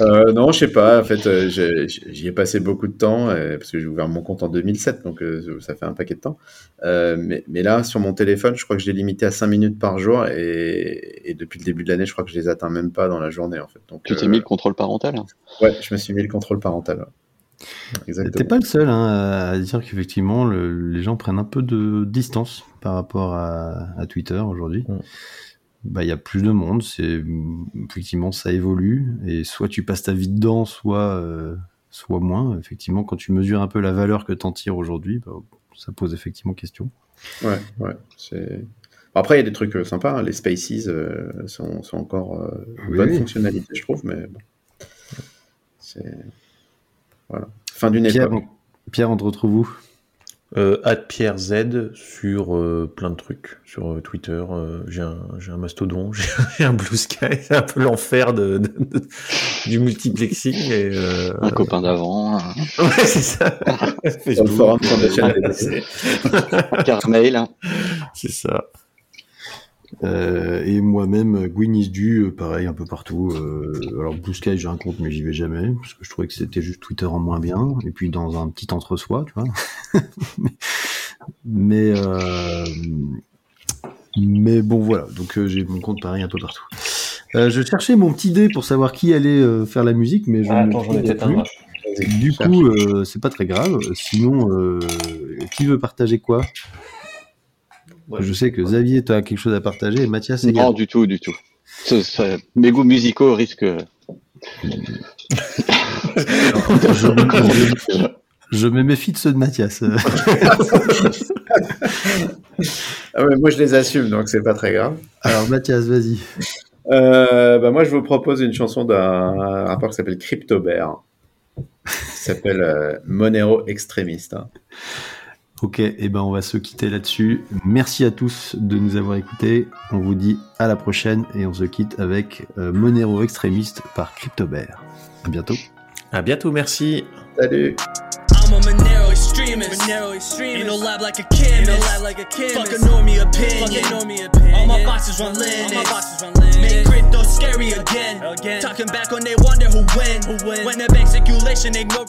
Euh, non, je sais pas. En fait, euh, j'ai- j'y ai passé beaucoup de temps euh, parce que j'ai ouvert mon compte en 2007, donc euh, ça fait un paquet de temps. Euh, mais, mais là, sur mon téléphone, je crois que je l'ai limité à 5 minutes par jour et, et depuis le début de l'année, je crois que je les atteins même pas dans la journée en fait. Donc, Tu t'es euh, mis le contrôle parental. hein? Ouais, je me suis mis le contrôle parental. ouais. T'es Exactement. pas le seul hein, à dire qu'effectivement le- les gens prennent un peu de distance par rapport à, à Twitter aujourd'hui. Mm. Bah il y a plus de monde, c'est effectivement ça évolue et soit tu passes ta vie dedans, soit euh, soit moins. Effectivement, quand tu mesures un peu la valeur que t'en tires aujourd'hui, bah, ça pose effectivement question. Ouais, ouais. c'est- Après, il y a des trucs euh, sympas. hein. Les Spaces euh, sont, sont encore une Oui, bonne oui. fonctionnalité, je trouve, mais bon. C'est. Voilà. Fin d'une Pierre, époque. on, Pierre, on te retrouve où? Pierre Z sur euh, plein de trucs. Sur euh, Twitter, euh, j'ai un, j'ai un mastodon, *laughs* j'ai un Blue Sky, c'est *laughs* un peu l'enfer de, de- de- du multiplexing. Et, euh, Un copain d'avant, *laughs* Ouais, c'est ça. Sur le forum Carmail. c'est ça. Euh, et moi-même, Gwyn is due, euh, pareil, un peu partout. Euh, alors Blue Sky, j'ai un compte, mais j'y vais jamais, parce que je trouvais que c'était juste Twitter en moins bien, et puis dans un petit entre-soi, tu vois. *laughs* mais, euh, mais bon, voilà, donc j'ai mon compte pareil un peu partout. Je cherchais mon petit dé pour savoir qui allait faire la musique, mais je ne le trouvais plus. Du coup, c'est pas très grave. Sinon, qui veut partager quoi? Je sais que Xavier, tu as quelque chose à partager et Mathias Non, également. du tout, du tout. Ce- ce- mes goûts musicaux risquent. *laughs* Je, me- je me méfie de ceux de Mathias. *laughs* Ah ouais, moi, je les assume, donc c'est pas très grave. Alors Mathias, vas-y. Euh, bah, moi, je vous propose une chanson d'un rappeur qui s'appelle Crypto Bear. Qui s'appelle euh, Monero Extremist. hein. Ok, et ben on va se quitter là-dessus. Merci à tous de nous avoir écoutés. On vous dit à la prochaine et on se quitte avec euh, Monero Extrémiste par CryptoBear. À bientôt. À bientôt, merci. Salut! I'm a Monero extremist. Monero extremist. Ain't no lab like a chemist. Ain't no lab like a chemist. Fuck a normie opinion. Fuck a normie opinion. All my bosses run Linux. All my bosses run Linux. Make crypto scary again. Again. Talking back when they wonder who win. Who win? When the bank circulation ignore.